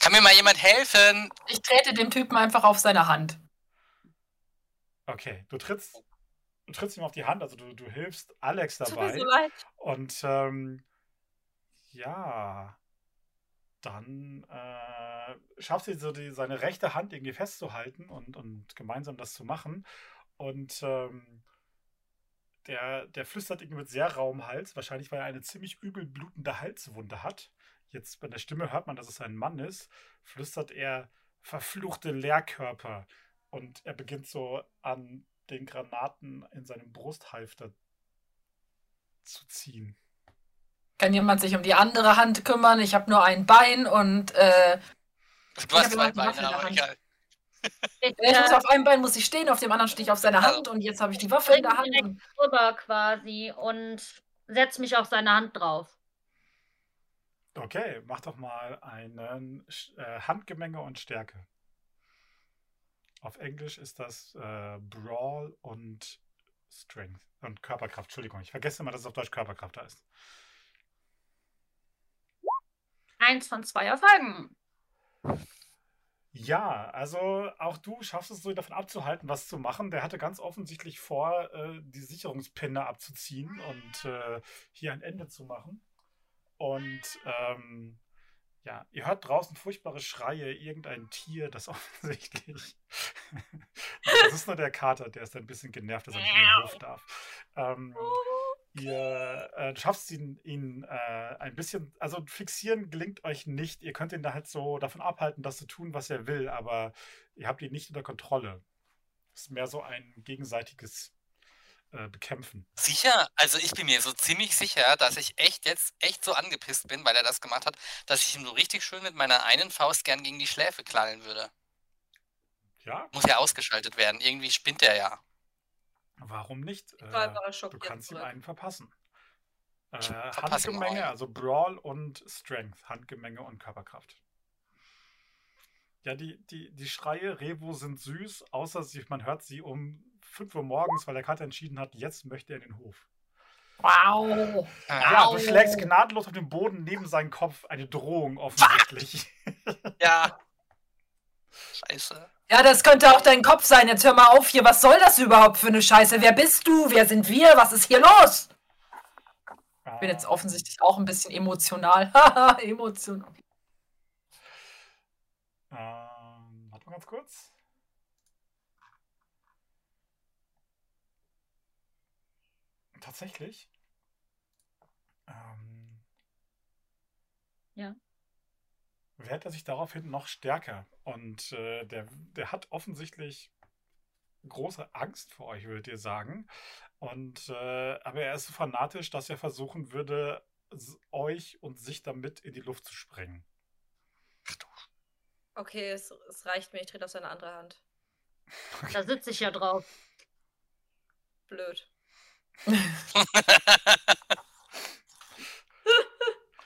Kann mir mal jemand helfen? Ich trete dem Typen einfach auf seine Hand. Okay, du trittst, du trittst ihm auf die Hand, also du, du hilfst Alex Tut mir dabei. so leid. Und ähm, ja, dann äh, schaffst du so die, seine rechte Hand irgendwie festzuhalten und, und gemeinsam das zu machen. Und ähm, der, der flüstert irgendwie mit sehr rauem Hals, wahrscheinlich weil er eine ziemlich übel blutende Halswunde hat. Jetzt bei der Stimme hört man, dass es ein Mann ist, flüstert er verfluchte Leerkörper. Und er beginnt so an den Granaten in seinem Brusthalfter zu ziehen. Kann jemand sich um die andere Hand kümmern? Ich habe nur ein Bein und äh, Du hast zwei immer die Waffe in Beine, der aber Hand. egal. Ich, ich muss äh, auf einem Bein muss ich stehen, auf dem anderen stehe ich auf seiner Hand und jetzt habe ich die Waffe in der Hand. direkt rüber quasi und setz mich auf seine Hand drauf. Okay, mach doch mal einen äh, Handgemenge und Stärke. Auf Englisch ist das äh, Brawl und Strength und Körperkraft. Entschuldigung, ich vergesse immer, dass es auf Deutsch Körperkraft heißt. Eins von zwei Erfolgen. Ja, also auch du schaffst es so davon abzuhalten, was zu machen. Der hatte ganz offensichtlich vor, äh, die Sicherungspinne abzuziehen und äh, hier ein Ende zu machen. Und ähm, ja, ihr hört draußen furchtbare Schreie, irgendein Tier, das offensichtlich. das ist nur der Kater, der ist ein bisschen genervt, dass er nicht in den Hof darf. Ähm, Ihr äh, schaffst ihn, ihn äh, ein bisschen, also fixieren gelingt euch nicht. Ihr könnt ihn da halt so davon abhalten, das zu tun, was er will, aber ihr habt ihn nicht unter Kontrolle. Es ist mehr so ein gegenseitiges äh, Bekämpfen. Sicher? Also ich bin mir so ziemlich sicher, dass ich echt jetzt echt so angepisst bin, weil er das gemacht hat, dass ich ihm so richtig schön mit meiner einen Faust gern gegen die Schläfe knallen würde. Ja? Muss ja ausgeschaltet werden. Irgendwie spinnt er ja. Warum nicht? Ich war Äh, du kannst ihm einen verpassen. Äh, Handgemenge, also Brawl und Strength. Handgemenge und Körperkraft. Ja, die, die, die Schreie Revo sind süß, außer sie, man hört sie um 5 Uhr morgens, weil der Kater entschieden hat, jetzt möchte er in den Hof. Wow. Ja, Au. du schlägst gnadenlos auf den Boden neben seinen Kopf. Eine Drohung offensichtlich. Ja. Scheiße. Ja, das könnte auch dein Kopf sein. Jetzt hör mal auf hier. Was soll das überhaupt für eine Scheiße? Wer bist du? Wer sind wir? Was ist hier los? Ich bin jetzt offensichtlich auch ein bisschen emotional. Haha, emotional. Ähm, warte mal ganz kurz. Tatsächlich. Ähm, Ja. Wehrt er sich daraufhin noch stärker. Und äh, der, der hat offensichtlich große Angst vor euch, würdet ihr sagen. Und äh, aber er ist so fanatisch, dass er versuchen würde, euch und sich damit in die Luft zu sprengen. Okay, es, es reicht mir. Ich trete auf seine andere Hand. Da sitze ich ja drauf. Blöd.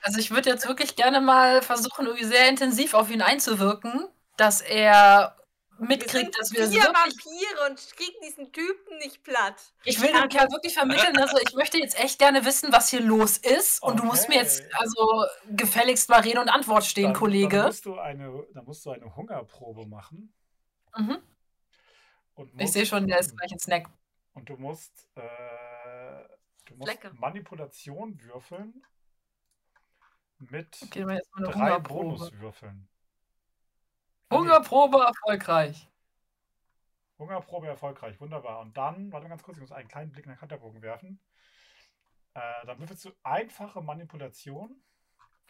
Also ich würde jetzt wirklich gerne mal versuchen, irgendwie sehr intensiv auf ihn einzuwirken, dass er Wir mitkriegt, sind dass wir vier wirklich Vampire und kriegen diesen Typen nicht platt. Ich will dem Kerl wirklich vermitteln, also ich möchte jetzt echt gerne wissen, was hier los ist. Und du musst mir jetzt also gefälligst mal Rede und Antwort stehen, Dann, Kollege. Dann musst, du eine, dann musst du eine Hungerprobe machen. Mhm. Und Ich sehe schon, der ist gleich ein Snack. Und du musst, äh, du musst Lecker. Manipulation würfeln mit Okay, drei. Bonuswürfeln. Ah, Hungerprobe erfolgreich. Hungerprobe erfolgreich, wunderbar. Und dann, warte mal ganz kurz, ich muss einen kleinen Blick in den Kanterbogen werfen. Äh, dann würfelst du einfache Manipulation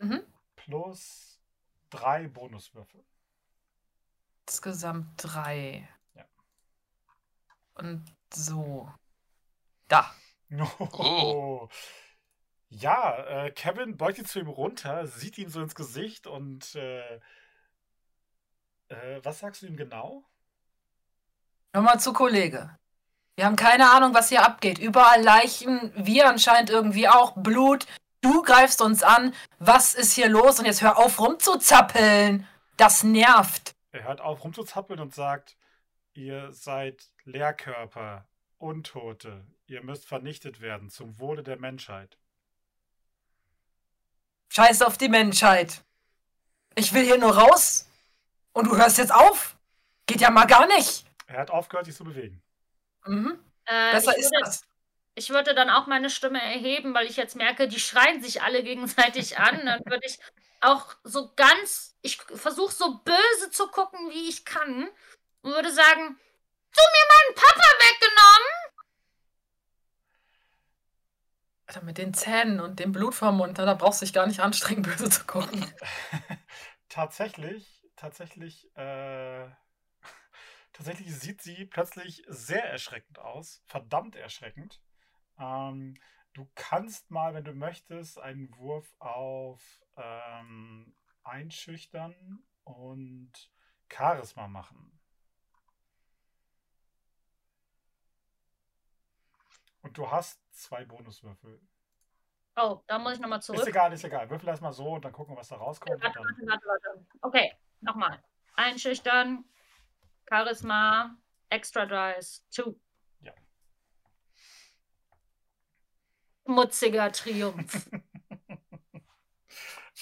Mhm. plus drei Bonuswürfel. Insgesamt drei. Ja. Und so. Da. Oh. Ja, äh, Kevin beugt sich zu ihm runter, sieht ihm so ins Gesicht und äh, äh, was sagst du ihm genau? Nochmal zu Kollege. Wir haben keine Ahnung, was hier abgeht. Überall Leichen, wir anscheinend irgendwie auch. Blut. Du greifst uns an. Was ist hier los? Und jetzt hör auf rumzuzappeln. Das nervt. Er hört auf rumzuzappeln und sagt, ihr seid Leerkörper, Untote, ihr müsst vernichtet werden zum Wohle der Menschheit. Scheiß auf die Menschheit. Ich will hier nur raus. Und du hörst jetzt auf? Geht ja mal gar nicht. Er hat aufgehört, sich zu bewegen. Mhm. Äh, Besser ich, ist würde, das. ich würde dann auch meine Stimme erheben, weil ich jetzt merke, die schreien sich alle gegenseitig an. Dann würde ich auch so ganz, ich versuche so böse zu gucken, wie ich kann. Und würde sagen, du mir meinen Papa weggenommen. Alter, mit den Zähnen und dem Blut vom Mund, da brauchst du dich gar nicht anstrengen, böse zu gucken. tatsächlich, tatsächlich, äh, tatsächlich sieht sie plötzlich sehr erschreckend aus. Verdammt erschreckend. Ähm, du kannst mal, wenn du möchtest, einen Wurf auf ähm, Einschüchtern und Charisma machen. Und du hast zwei Bonuswürfel. Oh, da muss ich nochmal Ist zurück. egal, ist egal. Würfel erstmal so und dann gucken, was da rauskommt. Warte, warte, warte, warte. Okay, nochmal. Einschüchtern, Charisma, Extra Dice, 2. Ja. Schmutziger Triumph.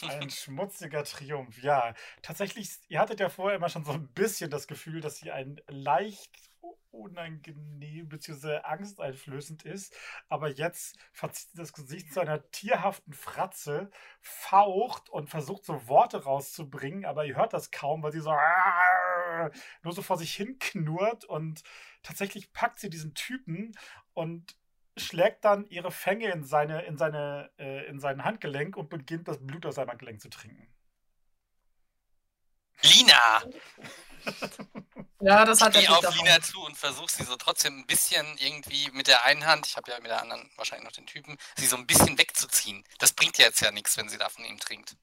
Ein schmutziger Triumph, ja. Tatsächlich, ihr hattet ja vorher immer schon so ein bisschen das Gefühl, dass sie ein leicht unangenehm bzw. angsteinflößend ist. Aber jetzt verzieht sie das Gesicht zu einer tierhaften Fratze, faucht und versucht so Worte rauszubringen, aber ihr hört das kaum, weil sie so nur so vor sich hin knurrt und tatsächlich packt sie diesen Typen und schlägt dann ihre Fänge in seine, in seine, äh, in sein Handgelenk und beginnt das Blut aus seinem Handgelenk zu trinken. Lina! Ja, das hat Ich gehe auf. Lina zu und versuche sie so trotzdem ein bisschen irgendwie mit der einen Hand, ich habe ja mit der anderen wahrscheinlich noch den Typen, sie so ein bisschen wegzuziehen. Das bringt ja jetzt ja nichts, wenn sie da von ihm trinkt.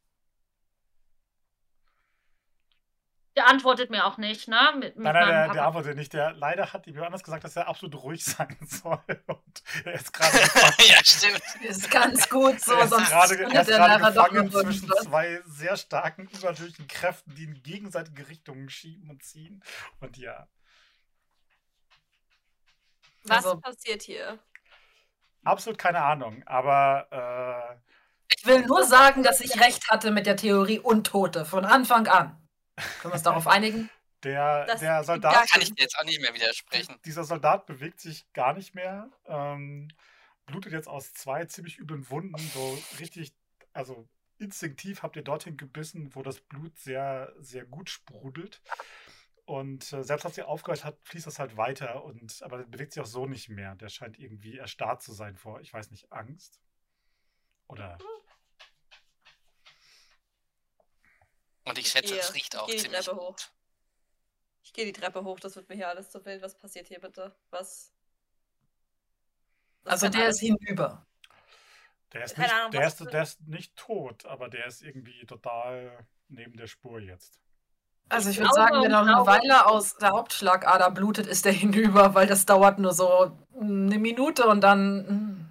Der antwortet mir auch nicht, ne? Mit, mit Nein, nein, der, der antwortet nicht. Der, leider hat ihm anders gesagt, dass er absolut ruhig sein soll. Und er ist gerade ja, stimmt. Ist ganz gut so, er ist sonst gerade, er ist der gerade gefangen zwischen irgendwas. zwei sehr starken, übernatürlichen Kräften, die in gegenseitige Richtungen schieben und ziehen. Und ja, Was Also- passiert hier? absolut keine Ahnung. Aber äh, Ich will nur sagen, dass ich recht hatte mit der Theorie Untote von Anfang an. Können wir uns darauf einigen? der, Das der Soldat gar Kann ich dir jetzt auch nicht mehr widersprechen. Dieser Soldat bewegt sich gar nicht mehr. Ähm, blutet jetzt aus zwei ziemlich üblen Wunden. So richtig, also instinktiv habt ihr dorthin gebissen, wo das Blut sehr, sehr gut sprudelt. Und äh, selbst als sie aufgehört hat, fließt das halt weiter. Und, aber der bewegt sich auch so nicht mehr. Der scheint irgendwie erstarrt zu sein vor, ich weiß nicht, Angst. Oder Und ich schätze, es riecht ich auch die ziemlich Treppe hoch. gut. Ich gehe die Treppe hoch, das wird mir hier alles zu wild. Was passiert hier bitte? Was? Das Also der ist hinüber. der ist, nicht, Ahnung, der, ist, der ist nicht tot, aber der ist irgendwie total neben der Spur jetzt. Also ich Ich würde sagen, wenn und noch eine Weile aus der Hauptschlagader blutet, ist der hinüber, weil das dauert nur so eine Minute und dann. hm.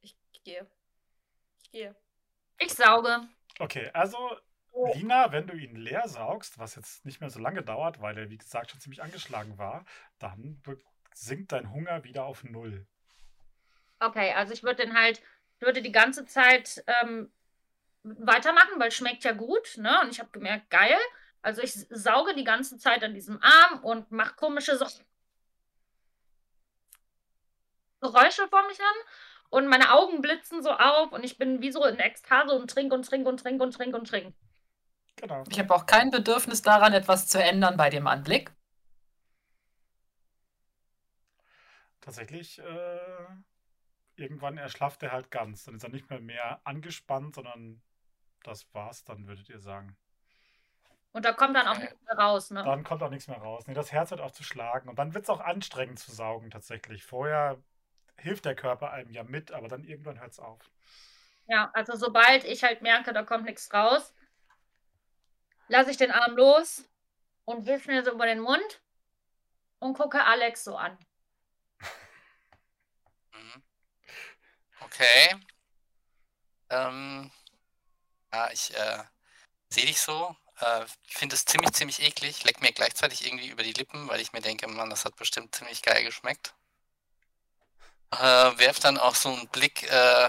Ich gehe. Ich gehe. Ich sauge. Okay, also Lina, wenn du ihn leer saugst, was jetzt nicht mehr so lange dauert, weil er, wie gesagt, schon ziemlich angeschlagen war, dann sinkt dein Hunger wieder auf Null. Okay, also ich würde den halt, ich würde die ganze Zeit ähm, weitermachen, weil schmeckt ja gut, ne? Und ich habe gemerkt, geil. Also ich sauge die ganze Zeit an diesem Arm und mache komische so Geräusche vor mich an und meine Augen blitzen so auf und ich bin wie so in Ekstase und trink und trink und trink und trink und trink. Genau. Ich habe auch kein Bedürfnis daran, etwas zu ändern bei dem Anblick. Tatsächlich, äh, irgendwann erschlafft er halt ganz. Dann ist er nicht mehr mehr angespannt, sondern das war's, dann würdet ihr sagen. Und da kommt dann auch nichts mehr raus, ne? Dann kommt auch nichts mehr raus. Nee, das Herz hört auf zu schlagen. Und dann wird es auch anstrengend zu saugen, tatsächlich. Vorher hilft der Körper einem ja mit, aber dann irgendwann hört es auf. Ja, also sobald ich halt merke, da kommt nichts raus, lasse ich den Arm los und wisch mir so über den Mund und gucke Alex so an. Mhm. Okay. Ähm, ja, ich äh, sehe dich so. Äh, finde es ziemlich, ziemlich eklig. Leck mir gleichzeitig irgendwie über die Lippen, weil ich mir denke, Mann, das hat bestimmt ziemlich geil geschmeckt. Äh, werf dann auch so einen Blick äh,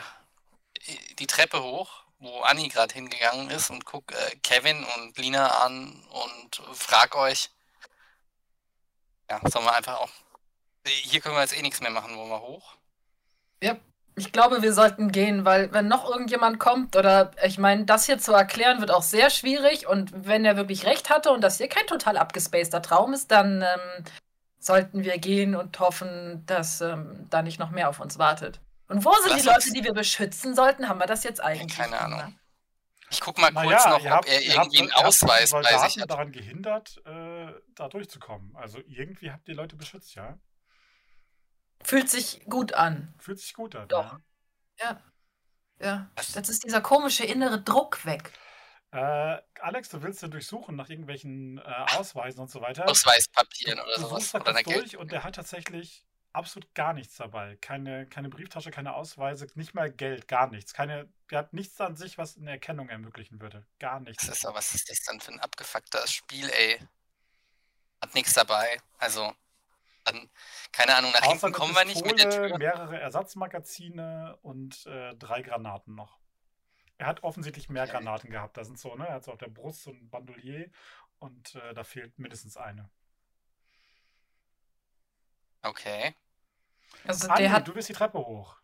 die Treppe hoch, wo Anni gerade hingegangen ist und guck äh, Kevin und Lina an und frag euch. Ja, sollen wir einfach auch. Hier können wir jetzt eh nichts mehr machen, wollen wir hoch? Ich glaube, wir sollten gehen, weil wenn noch irgendjemand kommt oder ich meine, das hier zu erklären wird auch sehr schwierig und wenn er wirklich recht hatte und das hier kein total abgespaceter Traum ist, dann ähm, sollten wir gehen und hoffen, dass ähm, da nicht noch mehr auf uns wartet. Und wo sind Lass die Leute, uns- die wir beschützen sollten? Haben wir das jetzt eigentlich? Keine gemacht? Ahnung. Ich guck mal kurz Naja, noch, ob habt, er habt, irgendwie einen Ausweis bei sich hat. daran gehindert, äh, da durchzukommen. Also irgendwie habt ihr Leute beschützt, ja? Fühlt sich gut an. Fühlt sich gut an. Doch. Ja? Ja. Was? Jetzt ist dieser komische innere Druck weg. Äh, Alex, du willst den durchsuchen nach irgendwelchen äh, Ausweisen und so weiter. Ausweispapieren oder du sowas. suchst da Oder durch Geld. und der hat tatsächlich absolut gar nichts dabei. Keine, keine Brieftasche, keine Ausweise, nicht mal Geld, gar nichts. Keine, der hat nichts an sich, was eine Erkennung ermöglichen würde. Gar nichts. Das ist, aber was ist das dann für ein abgefucktes Spiel, ey? Hat nichts dabei. Also, dann, keine Ahnung, nach Außer hinten kommen wir nicht mit der Tür. mehrere Ersatzmagazine und äh, drei Granaten noch. Er hat offensichtlich mehr. Granaten gehabt. Da sind so, ne? Er hat so auf der Brust so ein Bandolier und äh, da fehlt mindestens eine. Okay. Also Andi, der hat. du bist die Treppe hoch.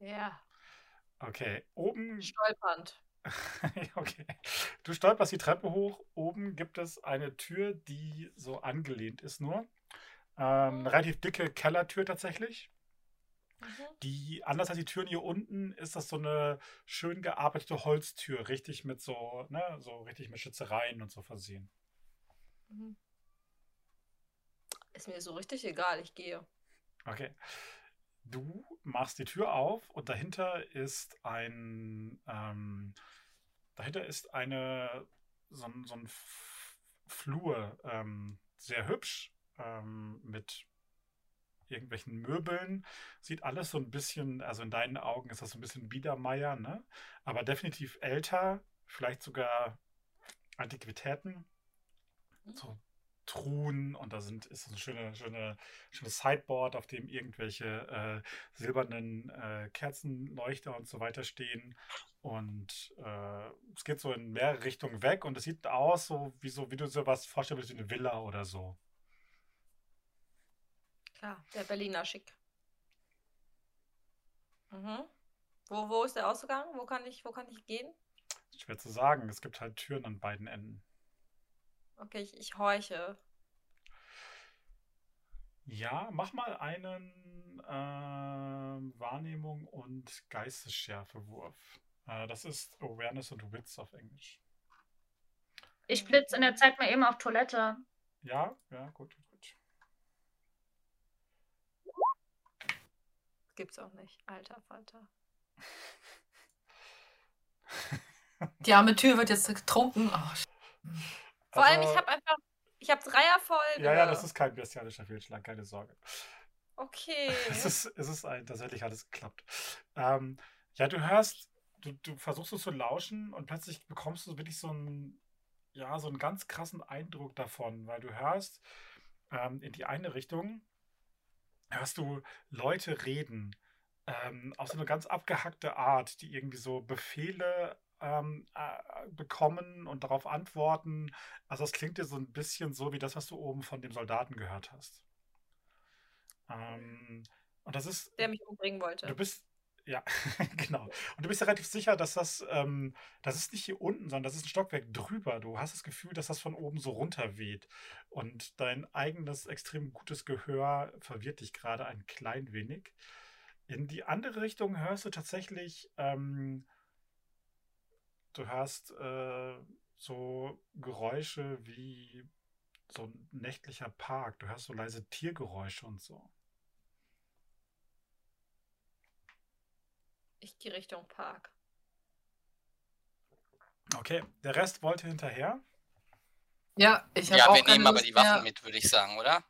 Ja, Okay, oben stolpernd. Okay. Du stolperst die Treppe hoch. Oben gibt es eine Tür, die so angelehnt ist nur. Ähm, eine relativ dicke Kellertür tatsächlich. Mhm. Die, anders als die Türen hier unten, ist das so eine schön gearbeitete Holztür, richtig mit so, ne, so richtig mit Schützereien und so versehen. Mhm. Ist mir so richtig egal, ich gehe. Okay. Du machst die Tür auf und dahinter ist ein, ähm, dahinter ist eine, so, ein- so ein Flur, ähm, sehr hübsch, ähm, mit irgendwelchen Möbeln. Sieht alles so ein bisschen, also in deinen Augen ist das so ein bisschen Biedermeier, ne? Aber definitiv älter, vielleicht sogar Antiquitäten. So Truhen und da sind, ist ein schöne, schöne, schönes Sideboard, auf dem irgendwelche äh, silbernen äh, Kerzenleuchter und so weiter stehen. Und äh, es geht so in mehrere Richtungen weg und es sieht aus, so wie, so, wie du dir was vorstellen würdest, wie eine Villa oder so. Klar, der Berliner Schick. Mhm. Wo, wo ist der Ausgang? Wo kann ich, wo kann ich gehen? Schwer zu sagen, es gibt halt Türen an beiden Enden. Okay, ich, ich horche. Ja, mach mal einen äh, Wahrnehmung und Geistesschärfewurf. Äh, das ist Awareness und Wits auf Englisch. Ich blitze in der Zeit mal eben auf Toilette. Ja, ja, gut, gut. Gibt's auch nicht. Alter Falter. Die arme Tür wird jetzt getrunken. Oh, sch- Vor allem, ich Also- habe einfach. Ich habe drei Erfolge. Ja, ja, das ist kein bestialischer Fehlschlag, keine Sorge. Okay. Es ist, es ist ein, tatsächlich hat es geklappt. Ähm, ja, du hörst, du, du versuchst es zu lauschen und plötzlich bekommst du wirklich so einen, ja, so einen ganz krassen Eindruck davon, weil du hörst ähm, in die eine Richtung, hörst du Leute reden, ähm, auf so eine ganz abgehackte Art, die irgendwie so Befehle ähm, äh, bekommen und darauf antworten. Also es klingt dir so ein bisschen so wie das, was du oben von dem Soldaten gehört hast. Ähm, und das ist, Der mich umbringen wollte. du bist, ja, genau. Und du bist ja relativ sicher, dass das, ähm, das ist nicht hier unten, sondern das ist ein Stockwerk drüber. Du hast das Gefühl, dass das von oben so runter weht. Und dein eigenes extrem gutes Gehör verwirrt dich gerade ein klein wenig. In die andere Richtung hörst du tatsächlich, ähm, du hörst äh, so Geräusche wie so ein nächtlicher Park. Du hörst so leise Tiergeräusche und so. Ich gehe Richtung Park. Okay, der Rest wollte hinterher. Ja, ich habe Ja, auch wir keine nehmen aber die Waffen mehr. mit, würde ich sagen, oder?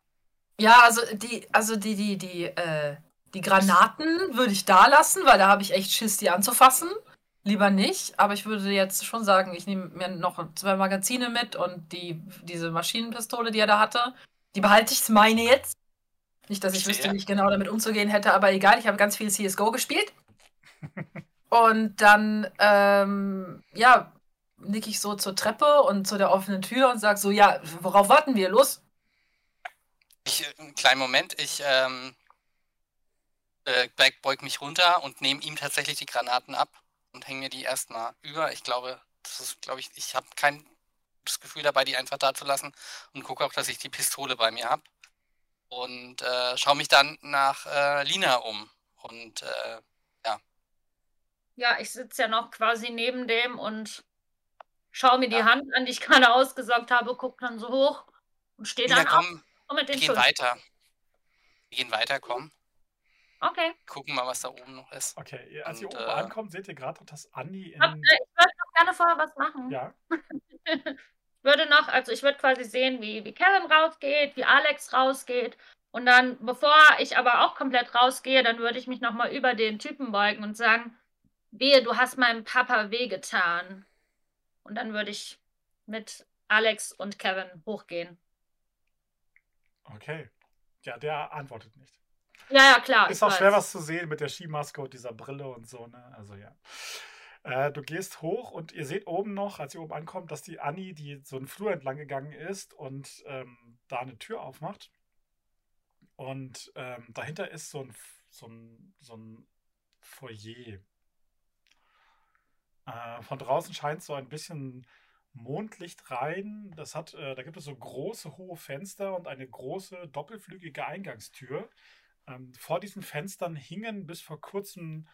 Ja, also die, also die, die, die, äh, die Granaten würde ich da lassen, weil da habe ich echt Schiss, die anzufassen. Lieber nicht, aber ich würde jetzt schon sagen, ich nehme mir noch zwei Magazine mit und die, diese Maschinenpistole, die er da hatte, die behalte ich, meine jetzt. Nicht, dass ich wüsste, wie ich genau damit umzugehen hätte, aber egal, ich habe ganz viel CSGO gespielt. Und dann, ähm, ja, nick ich so zur Treppe und zu der offenen Tür und sage so, ja, worauf warten wir? Los! Ich, äh, einen kleinen Moment, ich ähm, äh, beug beug mich runter und nehme ihm tatsächlich die Granaten ab und hänge mir die erstmal über. Ich glaube, das ist, glaube ich, ich habe kein gutes Gefühl dabei, die einfach da zu lassen und gucke auch, dass ich die Pistole bei mir habe. Und äh, schaue mich dann nach äh, Lina um. Und äh, Ja, ich sitze ja noch quasi neben dem und schaue mir die Ja. Hand an, die ich gerade ausgesaugt habe, gucke dann so hoch und stehe dann auf komm, und mit wir gehen weiter. Wir gehen weiter, komm. Okay. Gucken mal, was da oben noch ist. Okay, als ihr Und, oben äh, ankommt, seht ihr gerade, dass Andi in. Hab, äh, ich würde noch gerne vorher was machen. Ja, Ich würde noch, also ich würde quasi sehen, wie, wie Kevin rausgeht, wie Alex rausgeht Und dann, bevor ich aber auch komplett rausgehe, dann würde ich mich nochmal über den Typen beugen und sagen, wehe, du hast meinem Papa wehgetan. Und dann würde ich mit Alex und Kevin hochgehen. Okay. Ja, der antwortet nicht. Ja, ja, klar. Ist auch schwer weiß. was zu sehen mit der Skimaske und dieser Brille und so, ne? Also ja. Äh, du gehst hoch und ihr seht oben noch, als ihr oben ankommt, dass die Annie, die so einen Flur entlang gegangen ist und ähm, da eine Tür aufmacht. Und ähm, dahinter ist so ein, so ein, so ein Foyer. Äh, von draußen scheint so ein bisschen Mondlicht rein. Das hat, äh, da gibt es so große, hohe Fenster und eine große, doppelflügige Eingangstür. Ähm, vor diesen Fenstern hingen bis vor kurzem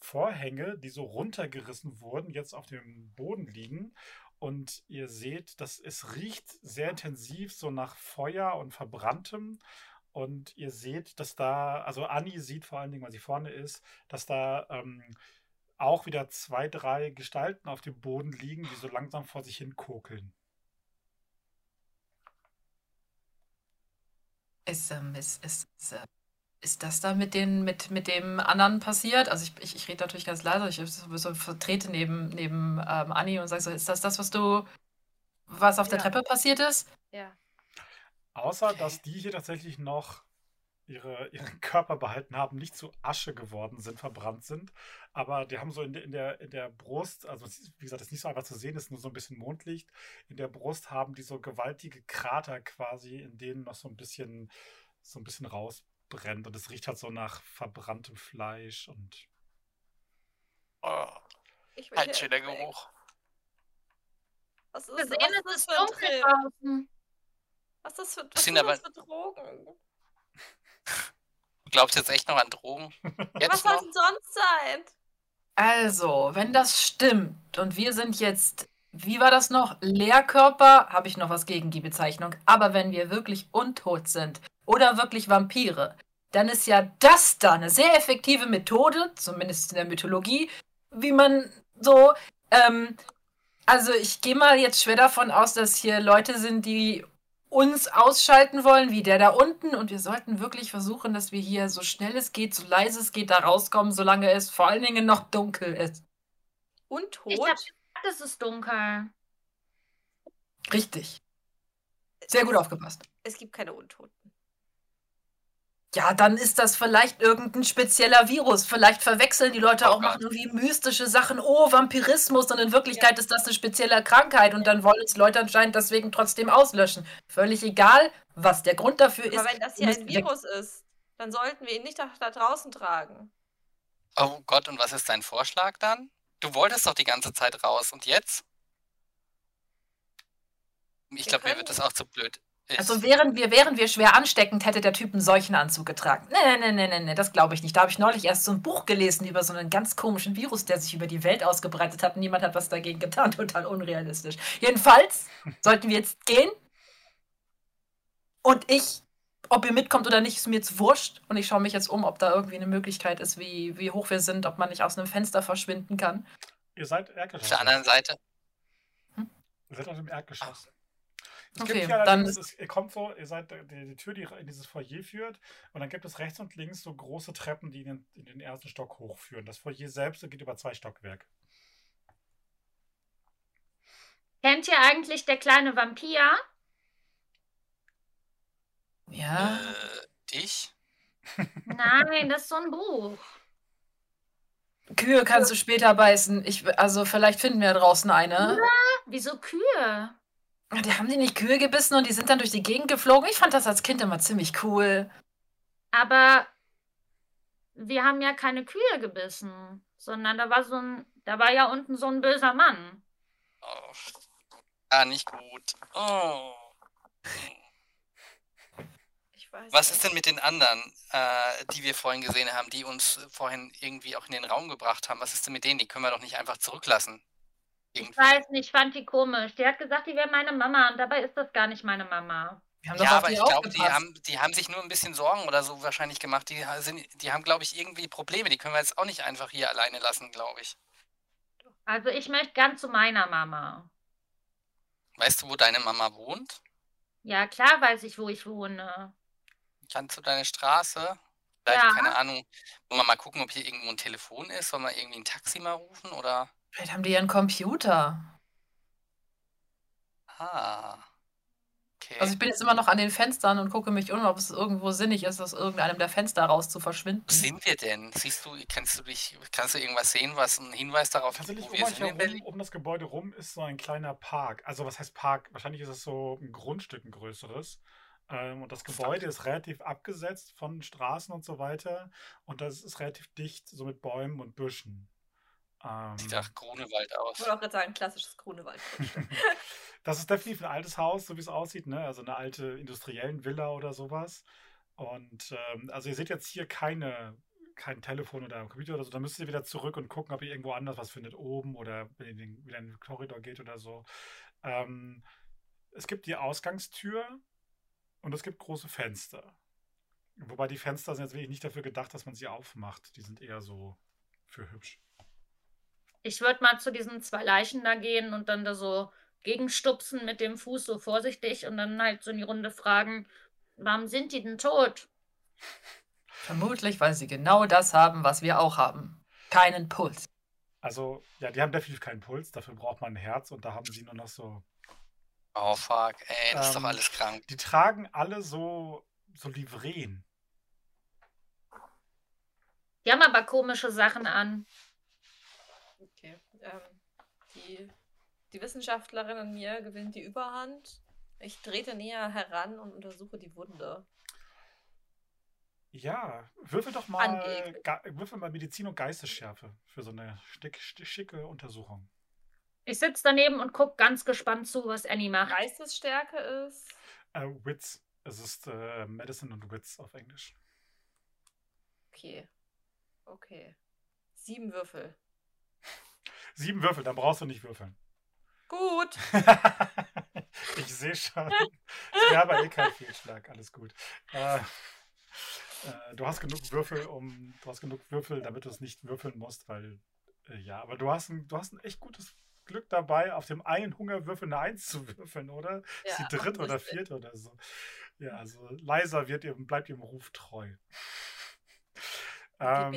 Vorhänge, die so runtergerissen wurden, jetzt auf dem Boden liegen. Und ihr seht, dass es riecht sehr intensiv so nach Feuer und Verbranntem. Und ihr seht, dass da, also Anni sieht vor allen Dingen, weil sie vorne ist, dass da ähm, auch wieder zwei, drei Gestalten auf dem Boden liegen, die so langsam vor sich hin kokeln. Ist, ähm, ist, ist, ist, äh, ist das da mit, den, mit, mit dem anderen passiert? Also ich, ich, ich rede natürlich ganz leise, ich so, vertrete neben, neben ähm, Anni und sage so, ist das das, was du, was auf der Ja. Treppe passiert ist? Ja. Außer, dass die hier tatsächlich noch ihre, ihren Körper behalten haben, nicht zu Asche geworden sind, verbrannt sind. Aber die haben so in der, in der, in der Brust, also es wie gesagt, es ist nicht so einfach zu sehen, es ist nur so ein bisschen Mondlicht. In der Brust haben die so gewaltige Krater quasi, in denen noch so ein bisschen, so ein bisschen rausbrennt. Und es riecht halt so nach verbranntem Fleisch und Oh, Ich will ein schöner. Geruch. Was ist, Wir sehen, was es ist das ist für ein dunkel draußen. Was ist das für, was sind sind das aber- für Drogen? Du glaubst jetzt echt noch an Drogen? Was Jetzt soll noch? denn sonst sein? Also, wenn das stimmt und wir sind jetzt, wie war das noch? Leerkörper, habe ich noch was gegen die Bezeichnung. Aber wenn wir wirklich untot sind oder wirklich Vampire, dann ist ja das da eine sehr effektive Methode, zumindest in der Mythologie, wie man so, ähm, also ich gehe mal jetzt schwer davon aus, dass hier Leute sind, die uns ausschalten wollen, wie der da unten. Und wir sollten wirklich versuchen, dass wir hier so schnell es geht, so leise es geht, da rauskommen, solange es vor allen Dingen noch dunkel ist. Untot? Ich hab gesagt, es ist dunkel. Richtig. Sehr gut aufgepasst. Es gibt keine Untoten. Ja, dann ist das vielleicht irgendein spezieller Virus. Vielleicht verwechseln die Leute Oh auch noch irgendwie mystische Sachen. Oh, Vampirismus. Und in Wirklichkeit ist das eine spezielle Krankheit. Und dann wollen es Leute anscheinend deswegen trotzdem auslöschen. Völlig egal, was der Grund dafür ist. Aber wenn das hier ein. Virus ist, dann sollten wir ihn nicht da, da draußen tragen. Oh Gott, und was ist dein Vorschlag dann? Du wolltest doch die ganze Zeit raus und jetzt? Ich Wir glaube, mir wird das auch zu blöd. Also wären wir, wären wir schwer ansteckend, hätte der Typ einen solchen Anzug getragen. Nee, nee, nee, nee, nee, das glaube ich nicht. Da habe ich neulich erst so ein Buch gelesen über so einen ganz komischen Virus, der sich über die Welt ausgebreitet hat. Niemand hat was dagegen getan. Total unrealistisch. Jedenfalls sollten wir jetzt gehen. Und ich, ob ihr mitkommt oder nicht, ist mir jetzt wurscht. Und ich schaue mich jetzt um, ob da irgendwie eine Möglichkeit ist, wie, wie hoch wir sind, ob man nicht aus einem Fenster verschwinden kann. ihr seid auf Erdgeschoss. der anderen Seite. Ihr seid auf dem Erdgeschoss. Es Okay, gibt hier dann es, ihr kommt so, ihr seid die, die Tür, die in dieses Foyer führt, und dann gibt es rechts und links so große Treppen, die in den, in den ersten Stock hochführen. Das Foyer selbst geht über zwei Stockwerke. Kennt ihr eigentlich der kleine Vampir? Ja. Äh, dich? Nein, das ist so ein Buch. Kühe kannst du später beißen. Ich, also vielleicht finden wir draußen eine. Wieso Kühe? Die haben die nicht Kühe gebissen und die sind dann durch die Gegend geflogen. Ich fand das als Kind immer ziemlich cool. Aber wir haben ja keine Kühe gebissen, sondern da war so ein, da war ja unten so ein böser Mann. Oh. Ah, nicht gut. Oh. Ich weiß Was nicht. ist denn mit den anderen, äh, die wir vorhin gesehen haben, die uns vorhin irgendwie auch in den Raum gebracht haben? Was ist denn mit denen? Die können wir doch nicht einfach zurücklassen. Ich weiß nicht, ich fand die komisch. Die hat gesagt, die wäre meine Mama und dabei ist das gar nicht meine Mama. Ja, aber die ich glaube, die haben, die haben sich nur ein bisschen Sorgen oder so wahrscheinlich gemacht. Die sind, die haben, glaube ich, irgendwie Probleme. Die können wir jetzt auch nicht einfach hier alleine lassen, glaube ich. Also ich möchte ganz zu meiner Mama. Weißt du, wo deine Mama wohnt? Ja, klar weiß ich, wo ich wohne. kannst du deine Straße? Vielleicht, Ja. keine Ahnung, wollen wir mal gucken, ob hier irgendwo ein Telefon ist? Sollen wir irgendwie ein Taxi mal rufen oder? Vielleicht haben die ja einen Computer. Ah. Okay. Also ich bin jetzt immer noch an den Fenstern und gucke mich um, ob es irgendwo sinnig ist, aus irgendeinem der Fenster raus zu verschwinden. Wo sind wir denn? Siehst du, kannst du dich, kannst du irgendwas sehen, was einen Hinweis darauf gibt, Tatsächlich wo um wir sind in herum, um das Gebäude rum, ist so ein kleiner Park. Also was heißt Park? Wahrscheinlich ist es so ein Grundstück, ein größeres. Ähm, und das Gebäude ist relativ abgesetzt von Straßen und so weiter. Und das ist relativ dicht, so mit Bäumen und Büschen. Ähm, Sieht nach Grunewald aus. Ich würde auch gerade sagen, klassisches Grunewald. das ist definitiv ein altes Haus, so wie es aussieht, ne? Also eine alte industriellen Villa oder sowas. Und ähm, also ihr seht jetzt hier keine, kein Telefon oder Computer oder so. Da müsst ihr wieder zurück und gucken, ob ihr irgendwo anders was findet, oben oder wenn ihr den, wieder in den Korridor geht oder so. Ähm, es gibt die Ausgangstür und es gibt große Fenster. Wobei die Fenster sind jetzt wirklich nicht dafür gedacht, dass man sie aufmacht. Die sind eher so für hübsch. Ich würde mal zu diesen zwei Leichen da gehen und dann da so gegenstupsen mit dem Fuß so vorsichtig und dann halt so in die Runde fragen, warum sind die denn tot? Vermutlich, weil sie genau das haben, was wir auch haben. Keinen Puls. Also, ja, die haben definitiv keinen Puls. Dafür braucht man ein Herz und da haben sie nur noch so Oh fuck, ey, das ist doch Ähm, alles krank. Die tragen alle so, so Livreen. Die haben aber komische Sachen an. Ähm, die, die Wissenschaftlerin in mir gewinnt die Überhand. Ich trete näher heran und untersuche die Wunde. Ja, würfel doch mal, würfel mal Medizin und Geistesschärfe für so eine stick, schicke Untersuchung. Ich sitze daneben und gucke ganz gespannt zu, was Annie macht. Geistesstärke ist. Äh, Wits. Es ist äh, Medicine und Wits auf Englisch. Okay. Okay. Sieben Würfel. Sieben Würfel, dann brauchst du nicht würfeln. Gut. ich sehe schon. Es wäre aber eh kein Fehlschlag, alles gut. Äh, äh, du hast genug Würfel, um du hast genug Würfel, damit du es nicht würfeln musst, weil äh, ja, aber du hast ein, du hast ein echt gutes Glück dabei, auf dem einen Hungerwürfel eine Eins zu würfeln, oder? ist Ja, die dritte oder vierte oder so. Ja, also leiser wird ihr, bleibt ihrem Ruf treu. Ähm.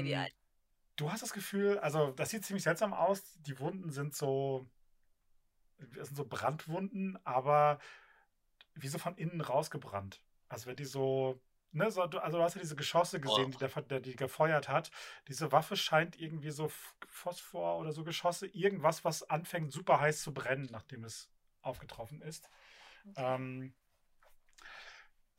Du hast das Gefühl, also das sieht ziemlich seltsam aus. Die Wunden sind so, das sind so Brandwunden, aber wie so von innen rausgebrannt. Also wenn die so, ne, so, du- also du hast ja diese Geschosse gesehen, die der, der die gefeuert hat. Diese Waffe scheint irgendwie so Phosphor oder so Geschosse, irgendwas, was anfängt super heiß zu brennen, nachdem es aufgetroffen ist. Ähm,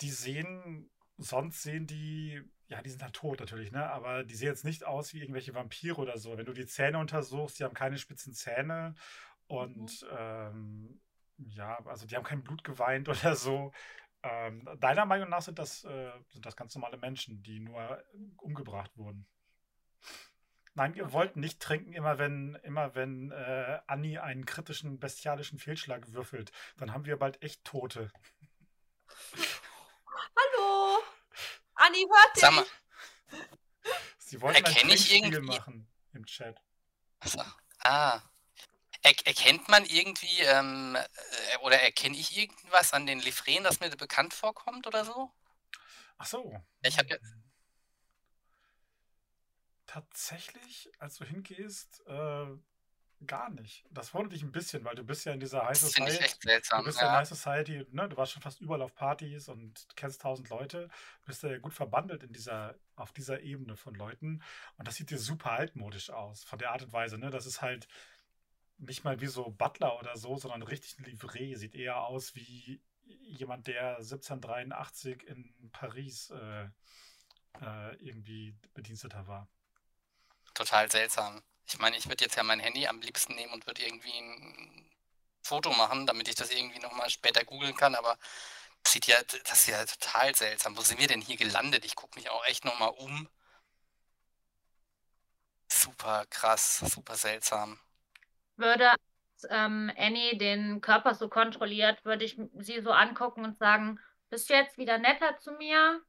die sehen, sonst sehen die, ja, die sind halt tot natürlich, ne? Aber die sehen jetzt nicht aus wie irgendwelche Vampire oder so. Wenn du die Zähne untersuchst, die haben keine spitzen Zähne und ähm, ja, also die haben kein Blut geweint oder so. Ähm, deiner Meinung nach sind das, äh, sind das ganz normale Menschen, die nur umgebracht wurden. Nein, ihr Okay. wollt nicht trinken, immer wenn, immer wenn äh, Anni einen kritischen, bestialischen Fehlschlag würfelt. Dann haben wir bald echt Tote. Hallo. Anni, hört Sag mal. Sie wollten ein Erkenne ich Trinkspiel irgendwie- machen im Chat. so, ah. Er, erkennt man irgendwie, ähm, äh, oder erkenne ich irgendwas an den Livreen, das mir bekannt vorkommt oder so? Ach so. Ich hab ja- Tatsächlich, als du hingehst, äh, gar nicht. Das wundert dich ein bisschen, weil du bist ja in dieser High Das finde ich Society. echt seltsam. Du bist ja in Ja. High Society, ne? Du warst schon fast überall auf Partys und kennst tausend Leute, bist ja gut verbandelt in dieser, auf dieser Ebene von Leuten. Und das sieht dir super altmodisch aus, von der Art und Weise, ne? Das ist halt nicht mal wie so Butler oder so, sondern richtig ein Livret. Sieht eher aus wie jemand, der 1783 in Paris äh, äh, irgendwie Bediensteter war. Total seltsam. Ich meine, ich würde jetzt ja mein Handy am liebsten nehmen und würde irgendwie ein Foto machen, damit ich das irgendwie nochmal später googeln kann, aber das sieht ja, das ist ja total seltsam. Wo sind wir denn hier gelandet? Ich gucke mich auch echt nochmal um. Super krass, super seltsam. Würde ähm, Annie den Körper so kontrolliert, würde ich sie so angucken und sagen, bist du jetzt wieder netter zu mir?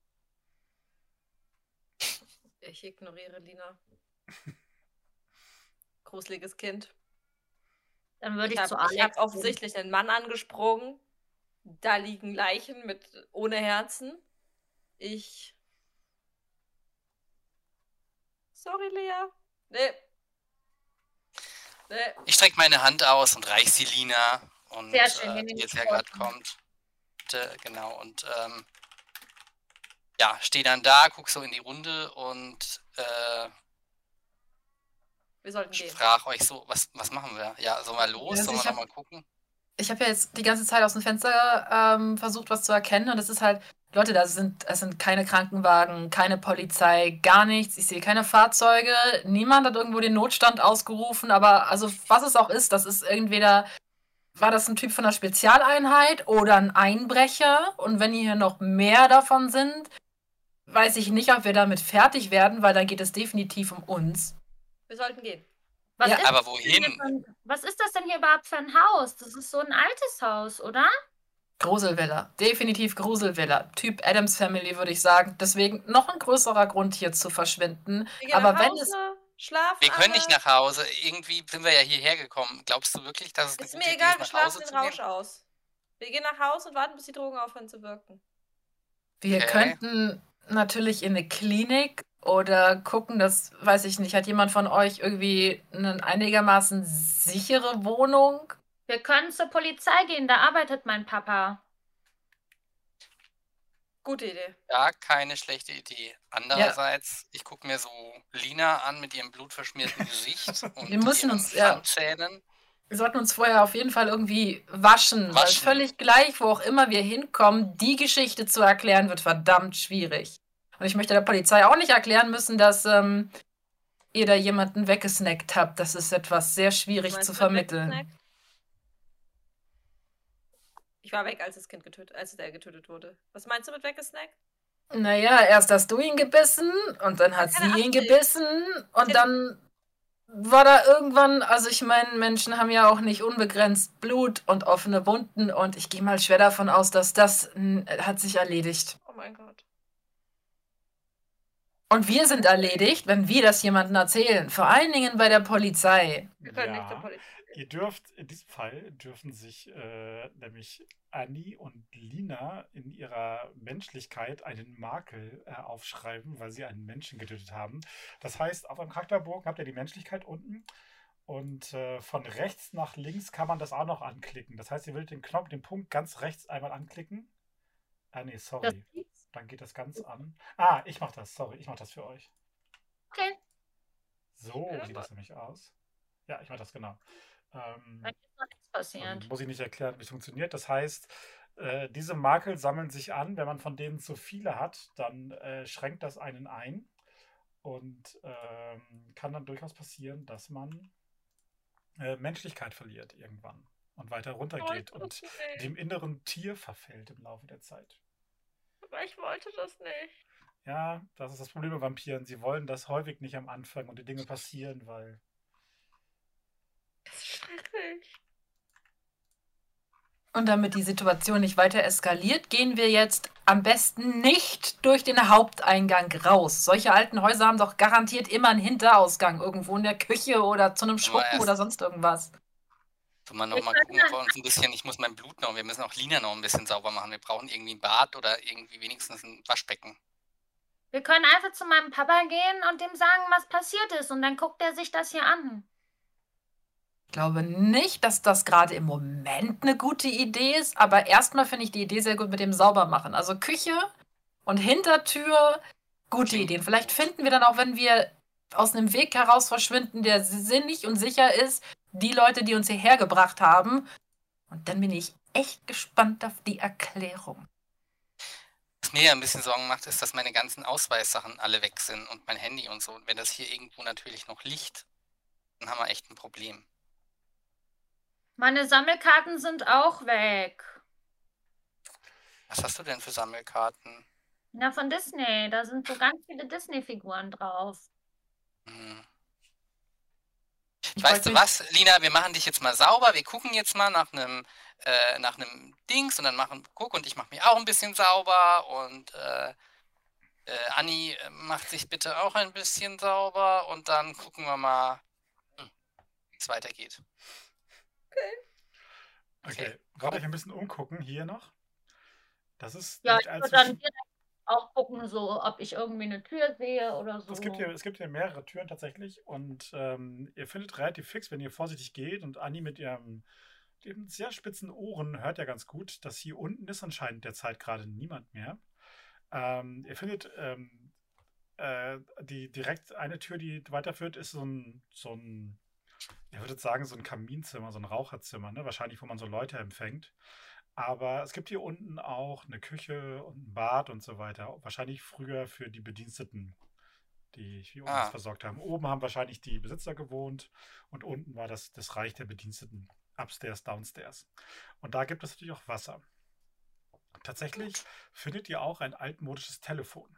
Ich ignoriere Lina. Gruseliges Kind. Dann würde Ich ich, zu habe Alex hab gehen. offensichtlich einen Mann angesprungen. Da liegen Leichen mit ohne Herzen. Ich. Sorry, Lea. Nee. Nee. Ich strecke meine Hand aus und reich sie Lina. Und Sehr schön, äh, die jetzt ja gerade Sporten. kommt. Bitte, Genau, und ähm, ja, stehe dann da, guck so in die Runde und äh, Wir sollten gehen. frag euch so, was, was machen wir? Ja, sollen wir los? Also sollen wir nochmal gucken? Ich habe ja jetzt die ganze Zeit aus dem Fenster ähm, versucht, was zu erkennen. Und es ist halt, Leute, da sind, es sind keine Krankenwagen, keine Polizei, gar nichts. Ich sehe keine Fahrzeuge. Niemand hat irgendwo den Notstand ausgerufen. Aber also, was es auch ist, das ist entweder, war das ein Typ von einer Spezialeinheit oder ein Einbrecher. Und wenn hier noch mehr davon sind, weiß ich nicht, ob wir damit fertig werden, weil dann geht es definitiv um uns. Wir sollten gehen. Was, Ja, ist aber das denn hier wohin? ein- was ist das denn hier überhaupt für ein Haus? Das ist so ein altes Haus, oder? Gruselvilla. Definitiv Gruselvilla. Typ Adams Family, würde ich sagen. Deswegen noch ein größerer Grund hier zu verschwinden. Wir gehen Aber nach wenn Hause, es. schlafen Wir können alle. nicht nach Hause. Irgendwie sind wir ja hierher gekommen. Glaubst du wirklich, dass es eine Ist gute mir egal, ist, wir nach Hause schlafen zu den Rausch gehen? aus. Wir gehen nach Hause und warten, bis die Drogen aufhören zu wirken. Wir Okay. könnten natürlich in eine Klinik oder gucken, dass, weiß ich nicht, hat jemand von euch irgendwie eine einigermaßen sichere Wohnung? Wir können zur Polizei gehen, da arbeitet mein Papa. Gute Idee. Ja, keine schlechte Idee. Andererseits, ich gucke mir so Lina an mit ihrem blutverschmierten Gesicht und Wir müssen ihren uns, ja. Wir sollten uns vorher auf jeden Fall irgendwie waschen, weil Waschen. völlig gleich, wo auch immer wir hinkommen, die Geschichte zu erklären, wird verdammt schwierig. Und ich möchte der Polizei auch nicht erklären müssen, dass ähm, ihr da jemanden weggesnackt habt. Das ist etwas sehr schwierig zu vermitteln. Ich war weg, als das Kind getötet, als der getötet wurde. Was meinst du mit weggesnackt? Naja, erst hast du ihn gebissen und dann hat sie ihn gebissen und dann war da irgendwann, also ich meine, Menschen haben ja auch nicht unbegrenzt Blut und offene Wunden und ich gehe mal schwer davon aus, dass das hat sich erledigt. Oh mein Gott. Und wir sind erledigt, wenn wir das jemandem erzählen, vor allen Dingen bei der Polizei. Wir können nicht zur Ja, Polizei. ihr dürft, in diesem Fall dürfen sich äh, nämlich Annie und Lina in ihrer Menschlichkeit einen Makel äh, aufschreiben, weil sie einen Menschen getötet haben. Das heißt, auf einem Charakterbogen habt ihr die Menschlichkeit unten und äh, von rechts nach links kann man das auch noch anklicken. Das heißt, ihr würdet den Knopf, den Punkt ganz rechts einmal anklicken. Ah, nee, Das sorry. Dann geht das ganz an. Ah, ich mach das, sorry, ich mach das für euch. Okay, So Ja, sieht das nämlich aus. Ja, ich mach das genau. Ähm, dann ist noch nichts passiert. muss ich nicht erklären, wie es funktioniert. Das heißt, äh, diese Makel sammeln sich an. Wenn man von denen zu viele hat, dann äh, schränkt das einen ein. Und ähm, kann dann durchaus passieren, dass man äh, Menschlichkeit verliert irgendwann und weiter runtergeht wollte und dem inneren Tier verfällt im Laufe der Zeit. Aber ich wollte das nicht. Ja, das ist das Problem bei Vampiren. Sie wollen das häufig nicht am Anfang und die Dinge passieren, weil Das ist schrecklich. Und damit die Situation nicht weiter eskaliert, gehen wir jetzt am besten nicht durch den Haupteingang raus. Solche alten Häuser haben doch garantiert immer einen Hinterausgang, irgendwo in der Küche oder zu einem Schuppen oder sonst irgendwas. Soll man noch Wir mal können gucken, ob wir uns ein bisschen, ich muss mein Blut noch, wir müssen auch Lina noch ein bisschen sauber machen. Wir brauchen irgendwie ein Bad oder irgendwie wenigstens ein Waschbecken. Wir können einfach zu meinem Papa gehen und dem sagen, was passiert ist. Und dann guckt er sich das hier an. Ich glaube nicht, dass das gerade im Moment eine gute Idee ist, aber erstmal finde ich die Idee sehr gut mit dem Saubermachen. Also Küche und Hintertür, gute Ideen. Vielleicht finden wir dann auch, wenn wir aus einem Weg heraus verschwinden, der sinnig und sicher ist, die Leute, die uns hierher gebracht haben. Und dann bin ich echt gespannt auf die Erklärung. Was mir ja ein bisschen Sorgen macht, ist, dass meine ganzen Ausweissachen alle weg sind und mein Handy und so. Und wenn das hier irgendwo natürlich noch liegt, dann haben wir echt ein Problem. Meine Sammelkarten sind auch weg. Was hast du denn für Sammelkarten? Na, von Disney. Da sind so ganz viele Disney-Figuren drauf. Hm. Ich Weißt du was, Lina, wir machen dich jetzt mal sauber. Wir gucken jetzt mal nach einem äh, nach einem Dings und dann machen, guck, und ich mache mich auch ein bisschen sauber und äh, äh, Anni äh, macht sich bitte auch ein bisschen sauber und dann gucken wir mal, hm, wie es weitergeht. Okay, wollt euch ein bisschen umgucken hier noch. Das ist Ja, nicht ich allzu würde dann direkt auch gucken, so ob ich irgendwie eine Tür sehe oder so. Es gibt hier, es gibt hier mehrere Türen tatsächlich und ähm, ihr findet relativ fix, wenn ihr vorsichtig geht und Anni mit ihrem dem sehr spitzen Ohren hört ja ganz gut, dass hier unten ist anscheinend derzeit gerade niemand mehr. Ähm, ihr findet ähm, äh, die direkt eine Tür, die weiterführt, ist so ein, so ein, ich würde sagen, so ein Kaminzimmer, so ein Raucherzimmer, ne? wahrscheinlich, wo man so Leute empfängt. Aber es gibt hier unten auch eine Küche und ein Bad und so weiter. Wahrscheinlich früher für die Bediensteten, die hier Ah. versorgt haben. Oben haben wahrscheinlich die Besitzer gewohnt und unten war das, das Reich der Bediensteten. Upstairs, downstairs. Und da gibt es natürlich auch Wasser. Tatsächlich findet ihr auch ein altmodisches Telefon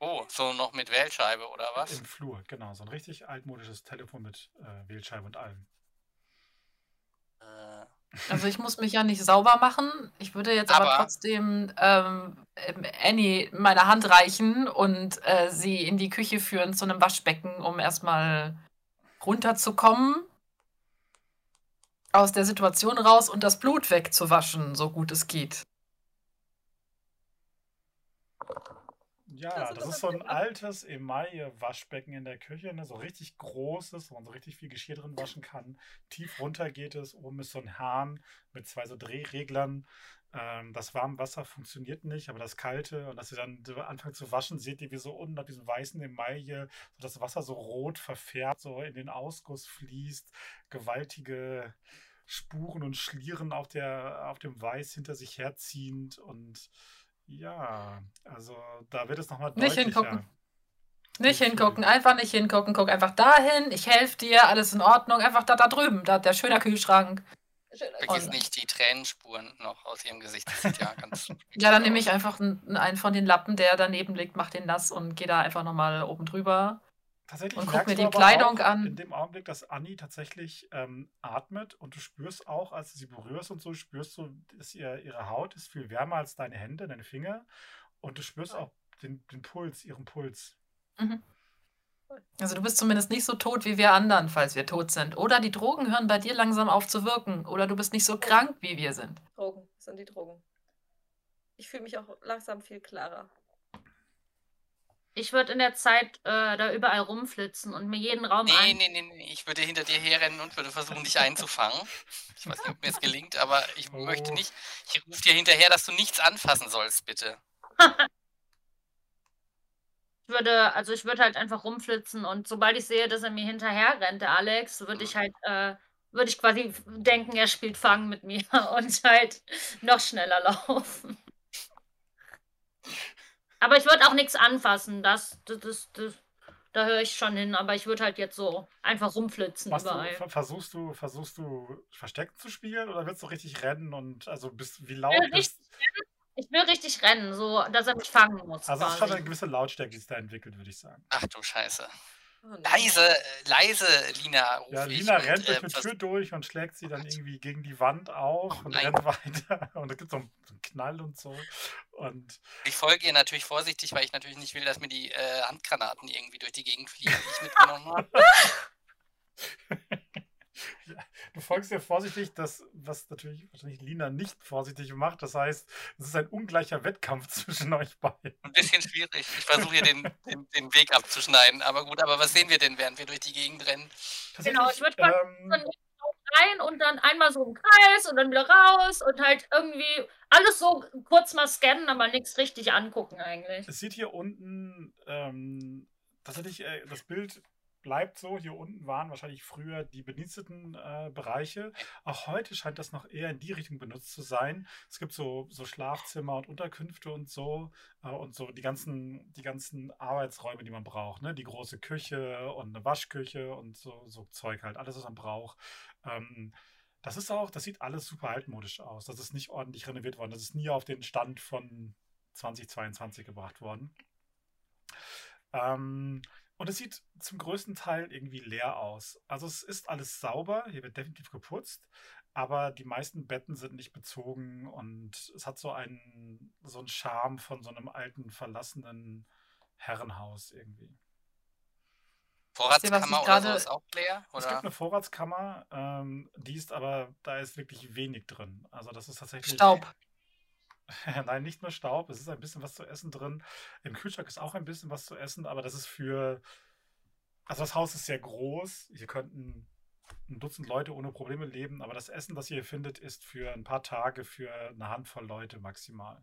Oh, so noch mit Wählscheibe oder was? im Flur. Genau, so ein richtig altmodisches Telefon mit äh, Wählscheibe und allem. Äh, Also ich muss mich ja nicht sauber machen. Ich würde jetzt aber, Aber- trotzdem ähm, Annie meine Hand reichen und äh, sie in die Küche führen zu einem Waschbecken, um erstmal runterzukommen aus der Situation raus und das Blut wegzuwaschen, so gut es geht. Ja, das das ist so ein altes Emaille-Waschbecken in der Küche, ne? so richtig großes, wo man so richtig viel Geschirr drin waschen kann. Tief runter geht es, oben ist so ein Hahn mit zwei so Drehreglern. Ähm, das warme Wasser funktioniert nicht, aber das kalte und dass ihr dann anfangt zu waschen, seht ihr, wie so unten auf diesem weißen Emaille so das Wasser so rot verfärbt, so in den Ausguss fließt, gewaltige Spuren und Schlieren auf, der, auf dem Weiß hinter sich herziehend und ja, also da wird es nochmal Nicht deutlicher. hingucken. Nicht hingucken, einfach nicht hingucken. Guck einfach dahin, ich helfe dir, alles in Ordnung. Einfach da, da drüben, da der schöne Kühlschrank. Schön, vergiss Und- nicht die Tränenspuren noch aus ihrem Gesicht. Das sieht ja ganz. Ja, dann nehme ich einfach einen, einen von den Lappen, der daneben liegt, mach den nass und gehe da einfach nochmal oben drüber. Tatsächlich Und guck mir die Kleidung auch an. In dem Augenblick, dass Anni tatsächlich ähm, atmet und du spürst auch, als du sie berührst und so, spürst du, dass ihr, ihre Haut ist viel wärmer als deine Hände, deine Finger. Und du spürst auch den, den Puls, ihren Puls. Also du bist zumindest nicht so tot wie wir anderen, falls wir tot sind. Oder die Drogen hören bei dir langsam auf zu wirken. Oder du bist nicht so krank, wie wir sind. Drogen, das sind die Drogen. Ich fühle mich auch langsam viel klarer. Ich würde in der Zeit äh, da überall rumflitzen und mir jeden Raum Nee, ein. nee, nee, nee. Ich würde hinter dir herrennen und würde versuchen, dich einzufangen. Ich weiß nicht, ob mir es gelingt, aber ich Oh. möchte nicht. Ich rufe dir hinterher, dass du nichts anfassen sollst, bitte. Ich würde, also ich würde halt einfach rumflitzen und sobald ich sehe, dass er mir hinterher rennt, der Alex, würde ich halt, äh, würde ich quasi denken, er spielt Fang mit mir und halt noch schneller laufen. Aber ich würde auch nichts anfassen, das, das, das, das da höre ich schon hin, aber ich würde halt jetzt so einfach rumflitzen Was du, überall. ver- versuchst du, versuchst du Verstecken zu spielen oder willst du richtig rennen und also bist wie laut Ja, richtig bist? Ich will richtig rennen, so dass er mich fangen muss. Also es ist schon eine gewisse Lautstärke, die sich da entwickelt, würde ich sagen. Ach du Scheiße. Oh. Leise, äh, leise, Lina, ruf Ja, ich. Lina und, rennt durch äh, eine vers- Tür durch und schlägt sie dann irgendwie gegen die Wand auf Oh und nein. rennt weiter. Und es gibt so einen, so einen Knall und so. Und Ich folge ihr natürlich vorsichtig, weil ich natürlich nicht will, dass mir die äh, Handgranaten irgendwie durch die Gegend fliegen, die ich mitgenommen habe. du folgst ihr vorsichtig, das, was natürlich wahrscheinlich Lina nicht vorsichtig macht. Das heißt, es ist ein ungleicher Wettkampf zwischen euch beiden. Ein bisschen schwierig. Ich versuche hier den, den, den Weg abzuschneiden. Aber gut, aber was sehen wir denn, während wir durch die Gegend rennen? Genau, ich Tatsächlich, würd ähm, rein und dann einmal so im Kreis und dann wieder raus und halt irgendwie alles so kurz mal scannen, aber nichts richtig angucken eigentlich. Es sieht hier unten ähm, tatsächlich, äh, das Bild bleibt so. Hier unten waren wahrscheinlich früher die bediensteten äh, Bereiche. Auch heute scheint das noch eher in die Richtung benutzt zu sein. Es gibt so, so Schlafzimmer und Unterkünfte und so. Äh, und so die ganzen, die ganzen Arbeitsräume, die man braucht. Ne? Die große Küche und eine Waschküche und so, so Zeug halt. Alles, was man braucht. Ähm, das ist auch, das sieht alles super altmodisch aus. Das ist nicht ordentlich renoviert worden. Das ist nie auf den Stand von 2022 gebracht worden. Ähm, und es sieht zum größten Teil irgendwie leer aus. Also es ist alles sauber, hier wird definitiv geputzt, aber die meisten Betten sind nicht bezogen und es hat so einen, so einen Charme von so einem alten, verlassenen Herrenhaus irgendwie. Vorratskammer oder so gerade- ist auch leer? Es gibt Oder? eine Vorratskammer, ähm, die ist aber, da ist wirklich wenig drin. Also das ist tatsächlich. Staub. Nein, nicht nur Staub, es ist ein bisschen was zu essen drin. Im Kühlschrank ist auch ein bisschen was zu essen, aber das ist für. Also das Haus ist sehr groß. Hier könnten ein Dutzend Leute ohne Probleme leben, aber das Essen, das ihr hier findet, ist für ein paar Tage für eine Handvoll Leute maximal.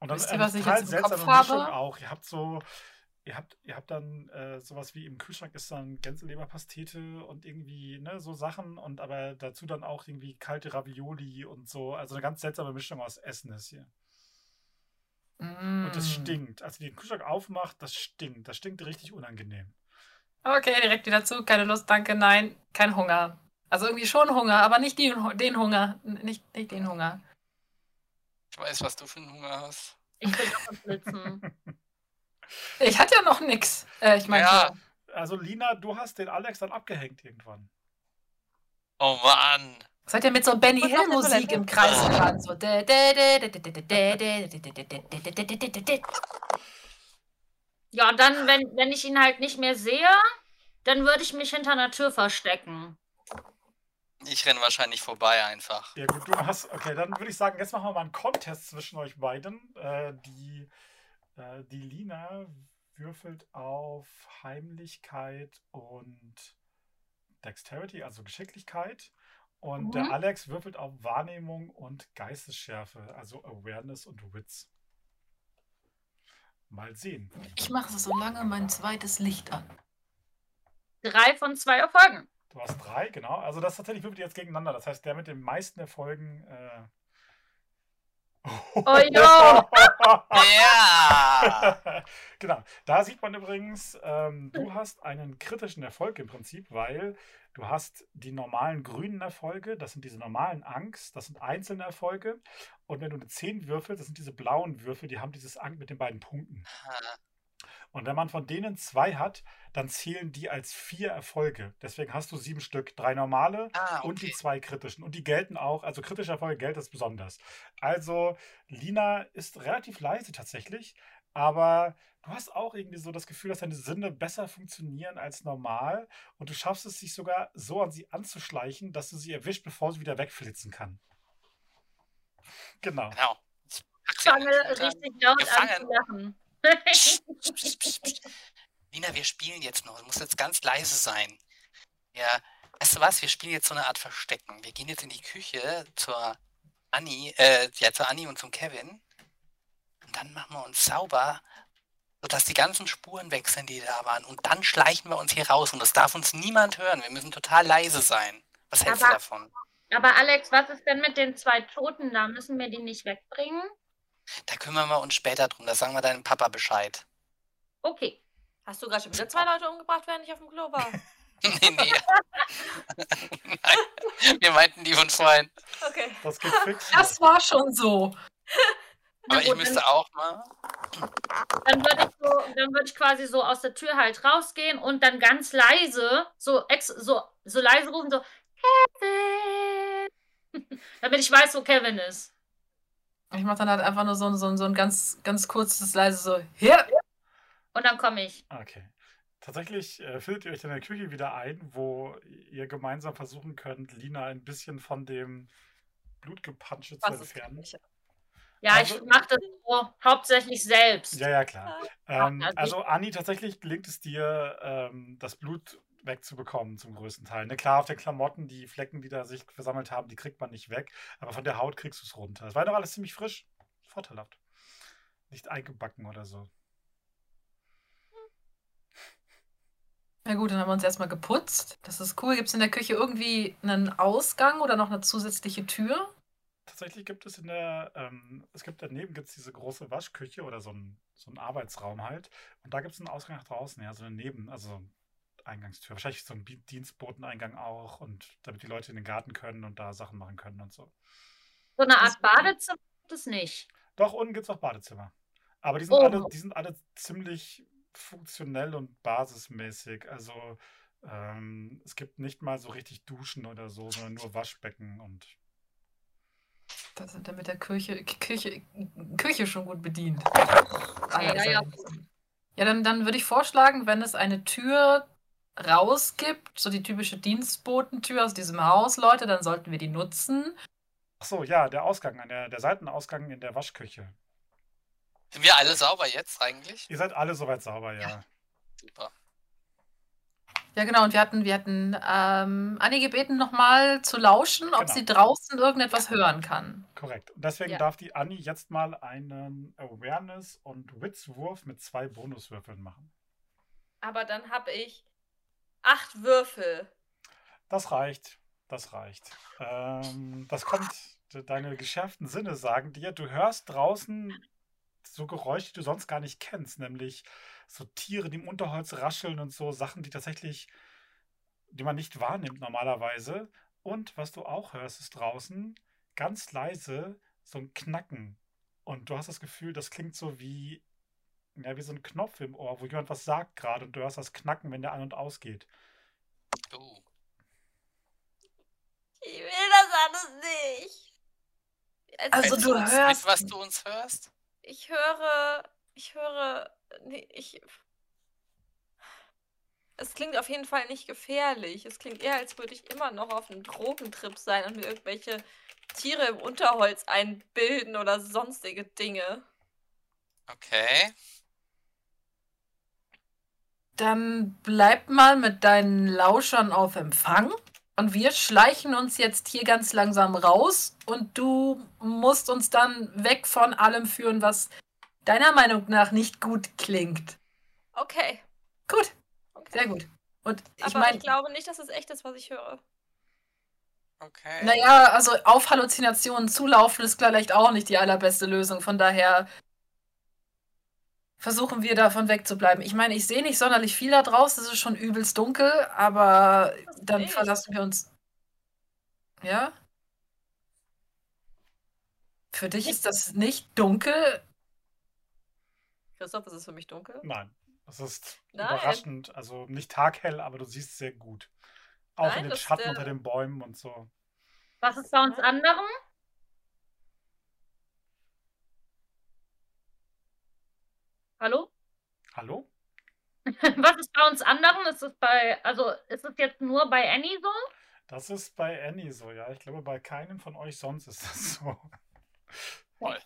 Und dann Wisst ihr, eine was ich jetzt im Mischung auch. Ihr habt so, ihr habt, ihr habt dann äh, sowas wie im Kühlschrank ist dann Gänseleberpastete und irgendwie, ne, so Sachen und aber dazu dann auch irgendwie kalte Ravioli und so. Also eine ganz seltsame Mischung aus Essen ist hier. Und das Mm. stinkt. Als ihr den Kühlschrank aufmacht, das stinkt. Das stinkt richtig unangenehm. Okay, direkt wieder zu. Keine Lust, danke, nein. Kein Hunger. Also irgendwie schon Hunger, aber nicht die, den Hunger. Nicht, nicht den Hunger. Ich weiß, was du für einen Hunger hast. Ich will auch was blitzen. Ich hatte ja noch nix. Äh, ich meine. Ja. Also Lina, du hast den Alex dann abgehängt irgendwann. Oh Mann. Seid ihr mit so Benny Hill Musik im Kreis dran? So. Ja, dann, wenn, wenn ich ihn halt nicht mehr sehe, dann würde ich mich hinter einer Tür verstecken. Ich renne wahrscheinlich vorbei einfach. Ja gut, du hast. Okay, dann würde ich sagen, jetzt machen wir mal einen Contest zwischen euch beiden. Äh, die äh, die Lina würfelt auf Heimlichkeit und Dexterity, also Geschicklichkeit. Und der Mhm. Alex würfelt auf Wahrnehmung und Geistesschärfe, also Awareness und Wits. Mal sehen. Ich mache so lange mein zweites Licht an. Drei von zwei Erfolgen. Du hast drei, genau. Also das tatsächlich würfelt ihr jetzt gegeneinander. Das heißt, der mit den meisten Erfolgen. Äh... Oh ja. Ja! genau. Da sieht man übrigens, ähm, du hast einen kritischen Erfolg im Prinzip, weil du hast die normalen grünen Erfolge, das sind diese normalen Angst, das sind einzelne Erfolge. Und wenn du eine 10 würfelst, das sind diese blauen Würfel, die haben dieses Angst mit den beiden Punkten. Und wenn man von denen zwei hat, dann zählen die als vier Erfolge. Deswegen hast du sieben Stück, drei normale Ah, und die okay. zwei kritischen. Und die gelten auch, also kritische Erfolge gelten es besonders. Also Lina ist relativ leise tatsächlich, aber du hast auch irgendwie so das Gefühl, dass deine Sinne besser funktionieren als normal und du schaffst es, sich sogar so an sie anzuschleichen, dass du sie erwischt, bevor sie wieder wegflitzen kann. Genau. Genau. Ich fange an. richtig laut an zu lachen. Psst, psst, psst. Lina, wir spielen jetzt noch. Du musst jetzt ganz leise sein. Ja, weißt du was? Wir spielen jetzt so eine Art Verstecken. Wir gehen jetzt in die Küche zur Annie, äh, ja, zur Annie und zum Kevin. Und dann machen wir uns sauber, sodass die ganzen Spuren weg sind, die da waren. Und dann schleichen wir uns hier raus. Und das darf uns niemand hören. Wir müssen total leise sein. Was hältst du Aber- davon? Aber Alex, was ist denn mit den zwei Toten da? Müssen wir die nicht wegbringen? Da kümmern wir uns später drum. Da sagen wir deinem Papa Bescheid. Okay. Hast du gerade schon wieder zwei Leute umgebracht, während ich auf dem Klo war? nee, nee. Nein, wir meinten die von vorhin. Okay. Das geht fix. Das war schon so. Aber ich müsste auch mal. Dann würde ich, so, dann würd ich quasi so aus der Tür halt rausgehen und dann ganz leise, so, ex, so, so leise rufen, so, Kevin. Damit ich weiß, wo Kevin ist. Ich mache dann halt einfach nur so, ein- so, so ein ganz, ganz kurzes, leise so, hier. Und dann komme ich. Okay. Tatsächlich äh, findet ihr euch in der Küche wieder ein, wo ihr gemeinsam versuchen könnt, Lina ein bisschen von dem Blutgepansche zu entfernen. Ja, Also- ich mache das so hauptsächlich selbst. Ja, ja, klar. Ähm, also- also, Anni, tatsächlich gelingt es dir, ähm, das Blut wegzubekommen zum größten Teil. Ne, klar, auf den Klamotten, die Flecken, die da sich versammelt haben, die kriegt man nicht weg, aber von der Haut kriegst du es runter. Es war doch alles ziemlich frisch. Vorteilhaft. Nicht eingebacken oder so. Na gut, dann haben wir uns erstmal geputzt. Das ist cool. Gibt es in der Küche irgendwie einen Ausgang oder noch eine zusätzliche Tür? Tatsächlich gibt es in der, ähm, es gibt daneben gibt es diese große Waschküche oder so einen so einen Arbeitsraum halt. Und da gibt es einen Ausgang nach draußen, ja, so eine Neben, also Eingangstür. Wahrscheinlich so ein Dienstboteneingang auch und damit die Leute in den Garten können und da Sachen machen können und so. So eine Art Das- Badezimmer gibt es nicht. Doch, unten gibt es auch Badezimmer. Aber die sind, Oh. alle, die sind alle ziemlich funktionell und basismäßig. Also ähm, es gibt nicht mal so richtig Duschen oder so, sondern nur Waschbecken und Das sind dann mit der Küche, Küche, Küche schon gut bedient. Ja, ja, ja. Ja, dann, dann würde ich vorschlagen, wenn es eine Tür raus gibt, so die typische Dienstbotentür aus diesem Haus, Leute, dann sollten wir die nutzen. Ach so, ja, der Ausgang, an der, der Seitenausgang in der Waschküche. Sind wir alle sauber jetzt eigentlich? Ihr seid alle soweit sauber, ja. Ja. Super. Ja, genau. Und wir hatten, wir hatten ähm, Annie gebeten, nochmal zu lauschen, ob Genau. sie draußen irgendetwas hören kann. Korrekt. Und deswegen Ja. darf die Anni jetzt mal einen Awareness- und Witzwurf mit zwei Bonuswürfeln machen. Aber dann habe ich acht Würfel. Das reicht. Das reicht. Ähm, das kommt, de- deine geschärften Sinne sagen dir, du hörst draußen so Geräusche, die du sonst gar nicht kennst, nämlich so Tiere, die im Unterholz rascheln und so Sachen, die tatsächlich, die man nicht wahrnimmt normalerweise. Und was du auch hörst, ist draußen ganz leise so ein Knacken. Und du hast das Gefühl, das klingt so wie, ja, wie so ein Knopf im Ohr, wo jemand was sagt gerade und du hörst das Knacken, wenn der an und ausgeht. Uh. Ich will das alles nicht. Also Teilst du uns hörst- was du uns hörst? Ich höre. Ich höre. Nee, ich. Es klingt auf jeden Fall nicht gefährlich. Es klingt eher, als würde ich immer noch auf einem Drogentrip sein und mir irgendwelche Tiere im Unterholz einbilden oder sonstige Dinge. Okay. Dann bleib mal mit deinen Lauschern auf Empfang. Und wir schleichen uns jetzt hier ganz langsam raus. Und du musst uns dann weg von allem führen, was deiner Meinung nach nicht gut klingt. Okay. Gut, okay. sehr gut. Und ich Aber meine, ich glaube nicht, dass es echt ist, was ich höre. Okay. naja, also auf Halluzinationen zulaufen ist vielleicht auch nicht die allerbeste Lösung. Von daher versuchen wir davon wegzubleiben. Ich meine, ich sehe nicht sonderlich viel da draußen. Es ist schon übelst dunkel, aber dann ich. verlassen wir uns. Ja? Für dich ist das nicht dunkel. Christoph, ist es für mich dunkel? Nein, das ist Nein. überraschend. Also nicht taghell, aber du siehst sehr gut. Auch Nein, in den Schatten äh, unter den Bäumen und so. Was ist bei uns anderen? Hallo? Hallo? Was ist bei uns anderen? Ist es bei, also ist es jetzt nur bei Annie so? Das ist bei Annie so, ja. Ich glaube, bei keinem von euch sonst ist das so.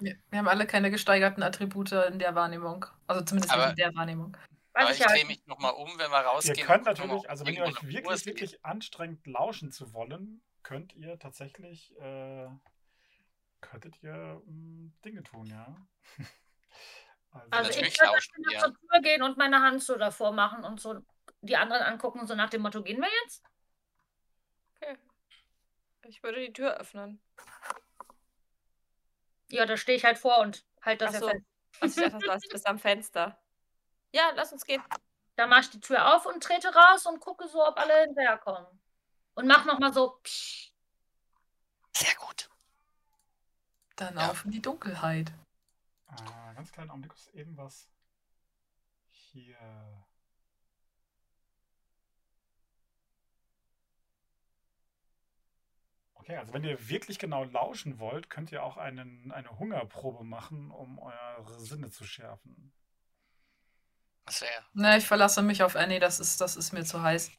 Wir, wir haben alle keine gesteigerten Attribute in der Wahrnehmung. Also zumindest nicht Aber- in der Wahrnehmung. Aber ich ich drehe mich nochmal um, wenn wir rausgehen. Ihr könnt natürlich, also wenn ihr euch wirklich, wirklich anstrengt, lauschen zu wollen, könnt ihr tatsächlich, äh, könntet ihr mh, Dinge tun, ja. Also, Also ich dann wir. zur Tür gehen und meine Hand so davor machen und so die anderen angucken, so nach dem Motto, gehen wir jetzt? Okay. Ich würde die Tür öffnen. Ja, da stehe ich halt vor und halt das Ach ja so. fest. Also ich dachte, das ist am Fenster. Ja, lass uns gehen. Dann mache ich die Tür auf und trete raus und gucke so, ob alle hinterherkommen. Und mach nochmal so, psch. Sehr gut. Dann Ja. auf in die Dunkelheit. Äh, ganz kleinen Augenblick, ist irgendwas hier. Okay, also wenn ihr wirklich genau lauschen wollt, könnt ihr auch einen, eine Hungerprobe machen, um eure Sinne zu schärfen. Wäre. Ne, ich verlasse mich auf Annie, das ist, das ist mir zu heiß.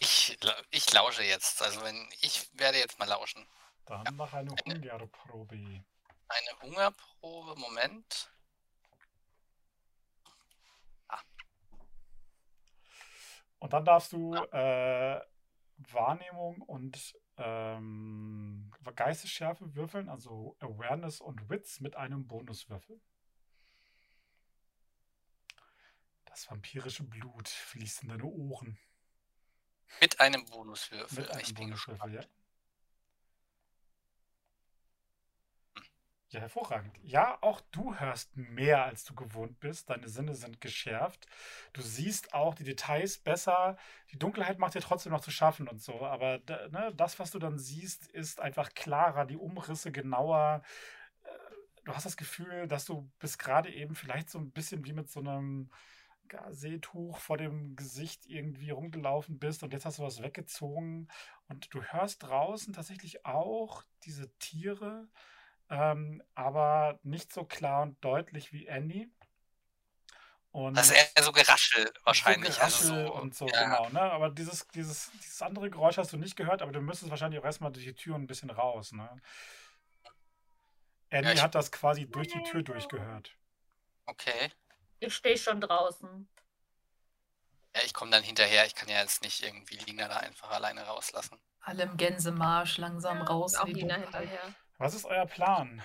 Ich, ich lausche jetzt. Also wenn ich werde jetzt mal lauschen. Dann mach eine Hungerprobe. Eine Hungerprobe. Moment. Und dann darfst du äh, Wahrnehmung und ähm, Geistesschärfe würfeln, also Awareness und Wits mit einem Bonuswürfel. Das vampirische Blut fließt in deine Ohren. Mit einem Bonuswürfel. Mit einem ich Bonuswürfel, ja. Ja, hervorragend. Ja, auch du hörst mehr, als du gewohnt bist. Deine Sinne sind geschärft. Du siehst auch die Details besser. Die Dunkelheit macht dir trotzdem noch zu schaffen und so. Aber ne, das, was du dann siehst, ist einfach klarer, die Umrisse genauer. Äh, Du hast das Gefühl, dass du bis gerade eben vielleicht so ein bisschen wie mit so einem Seetuch vor dem Gesicht irgendwie rumgelaufen bist und jetzt hast du was weggezogen. Und du hörst draußen tatsächlich auch diese Tiere ähm, aber nicht so klar und deutlich wie Andy. Und Das ist eher so Geraschel wahrscheinlich. So also Geraschel so, und so, ja. genau. Ne? Aber dieses, dieses, dieses andere Geräusch hast du nicht gehört, aber du müsstest wahrscheinlich auch erstmal durch die Tür ein bisschen raus. Ne? Annie Ja, hat das quasi durch die Tür durchgehört. Okay. Ich stehe schon draußen. Ja, ich komme dann hinterher. Ich kann ja jetzt nicht irgendwie Lina da einfach alleine rauslassen. Alle im Gänsemarsch langsam raus. Auch Lina hinterher. Was ist euer Plan?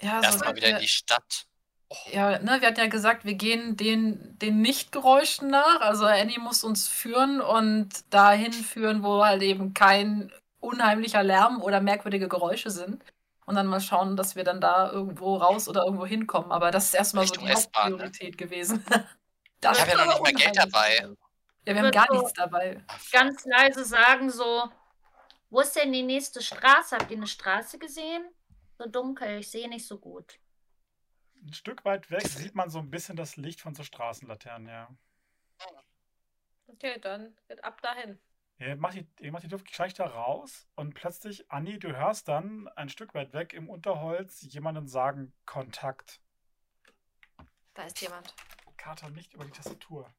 Ja, so Erstmal wieder in die Stadt. Oh, Ja, ne, wir hatten ja gesagt, wir gehen den, den Nichtgeräuschen nach. Also Annie muss uns führen und dahin führen, wo halt eben kein unheimlicher Lärm oder merkwürdige Geräusche sind. Und dann mal schauen, dass wir dann da irgendwo raus oder irgendwo hinkommen. Aber das ist erstmal so Richtung die S-Bahn, ne? Hauptpriorität gewesen. Das Ich habe ja noch nicht mal Geld dabei. Ja, wir haben gar so- nichts dabei. Ganz leise sagen so, wo ist denn die nächste Straße? Habt ihr eine Straße gesehen? So dunkel, ich sehe nicht so gut. Ein Stück weit weg sieht man so ein bisschen das Licht von so Straßenlaternen, ja. Okay, dann wird ab dahin. Ihr macht die, ihr macht die Luft gleich da raus und plötzlich, Anni, du hörst dann ein Stück weit weg im Unterholz jemanden sagen Kontakt. Da ist jemand. Kater nicht über die Tastatur.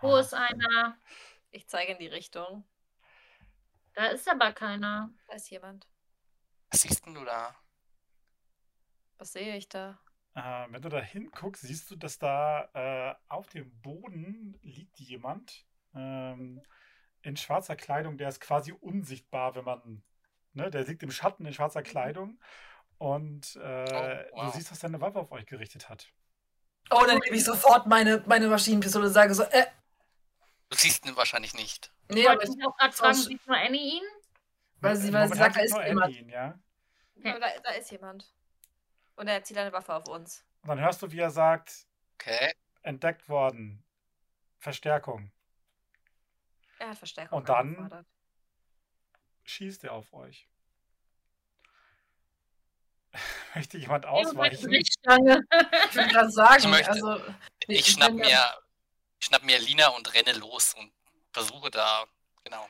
Wo Ah, ist einer? Ich zeige in die Richtung. Da ist aber keiner. Da ist jemand. Was siehst denn du da? Was sehe ich da? Äh, wenn du da hinguckst, siehst du, dass da äh, auf dem Boden liegt jemand ähm, in schwarzer Kleidung, der ist quasi unsichtbar, wenn man, ne, der liegt im Schatten in schwarzer Kleidung und äh, Oh, wow. du siehst, dass er eine Waffe auf euch gerichtet hat. Oh, dann nehme ich sofort meine, meine Maschinenpistole und sage so, äh, Du siehst ihn wahrscheinlich nicht. Nee, Ich aber wollte ich, mich auch gerade fragen, sieht nur Annie ihn? Weil sie- weil sie sagt, da ist jemand. Ihn, ja. Okay. Aber da, da ist jemand. Und er zieht eine Waffe auf uns. Und dann hörst du, wie er sagt, Okay. entdeckt worden, Verstärkung. Er hat Verstärkung Und dann- angefordert. Schießt er auf euch. Möchte jemand ausweichen? Ich will gerade sagen, Ich möchte- also Ich, ich schnapp mir, ja- ich schnapp mir Lina und renne los und versuche da, genau.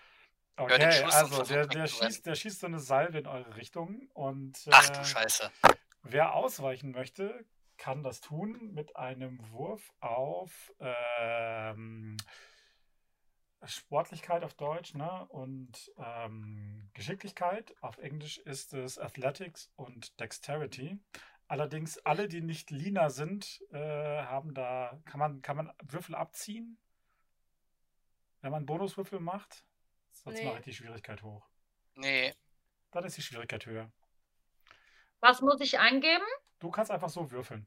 Okay, also der, der, schießt, der schießt so eine Salve in eure Richtung und Ach äh, du Scheiße. wer ausweichen möchte, kann das tun mit einem Wurf auf ähm, Sportlichkeit auf Deutsch ne? und ähm, Geschicklichkeit. Auf Englisch ist es Athletics und Dexterity. Allerdings alle, die nicht Lina sind, äh, haben da, kann man, kann man Würfel abziehen, wenn man Bonuswürfel macht. Sonst Nee. mache ich die Schwierigkeit hoch. Nee. Dann ist die Schwierigkeit höher. Was muss ich eingeben? Du kannst einfach so würfeln.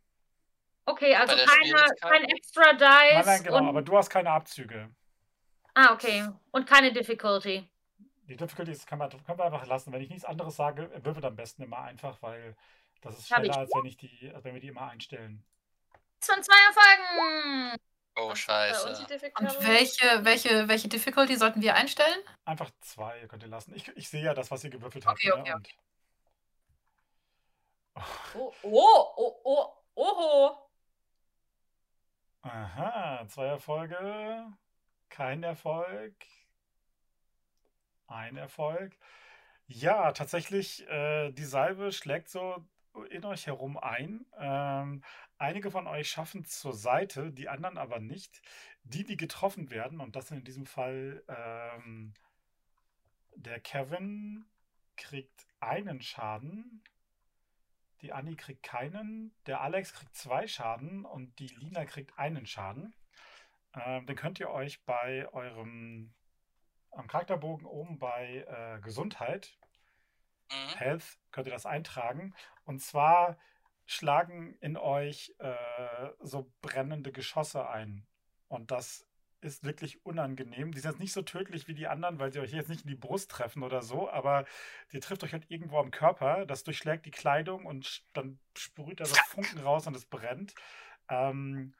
Okay, also keine, kein extra Dice. Nein, nein, genau, und, aber du hast keine Abzüge. ah, okay. Und keine Difficulty. Die Difficulty kann man, können wir einfach lassen. Wenn ich nichts anderes sage, würfelt am besten immer einfach, weil das ist schneller, als wenn, ich die, als wenn wir die immer einstellen. Von zwei Erfolgen. Oh Scheiße. Und welche, welche, welche Difficulty sollten wir einstellen? Einfach zwei könnt ihr lassen. Ich, ich sehe ja das, was ihr gewürfelt habt. Okay, okay, ne? Und, Oh, oh, oh, oh, oho. aha, zwei Erfolge, kein Erfolg, ein Erfolg. Ja, tatsächlich, äh, die Salbe schlägt so in euch herum ein. Ähm, einige von euch schaffen es zur Seite, die anderen aber nicht. Die, die getroffen werden, und das sind in diesem Fall ähm, der Kevin kriegt einen Schaden, die Annie kriegt keinen, der Alex kriegt zwei Schaden und die Lina kriegt einen Schaden. Ähm, den könnt ihr euch bei eurem am Charakterbogen oben bei äh, Gesundheit Mhm. Health könnt ihr das eintragen. Und zwar schlagen in euch äh, so brennende Geschosse ein. Und das ist wirklich unangenehm. Die sind jetzt nicht so tödlich wie die anderen, weil sie euch jetzt nicht in die Brust treffen oder so, aber die trifft euch halt irgendwo am Körper. Das durchschlägt die Kleidung und dann sprüht da so Funken raus und es brennt. Ähm,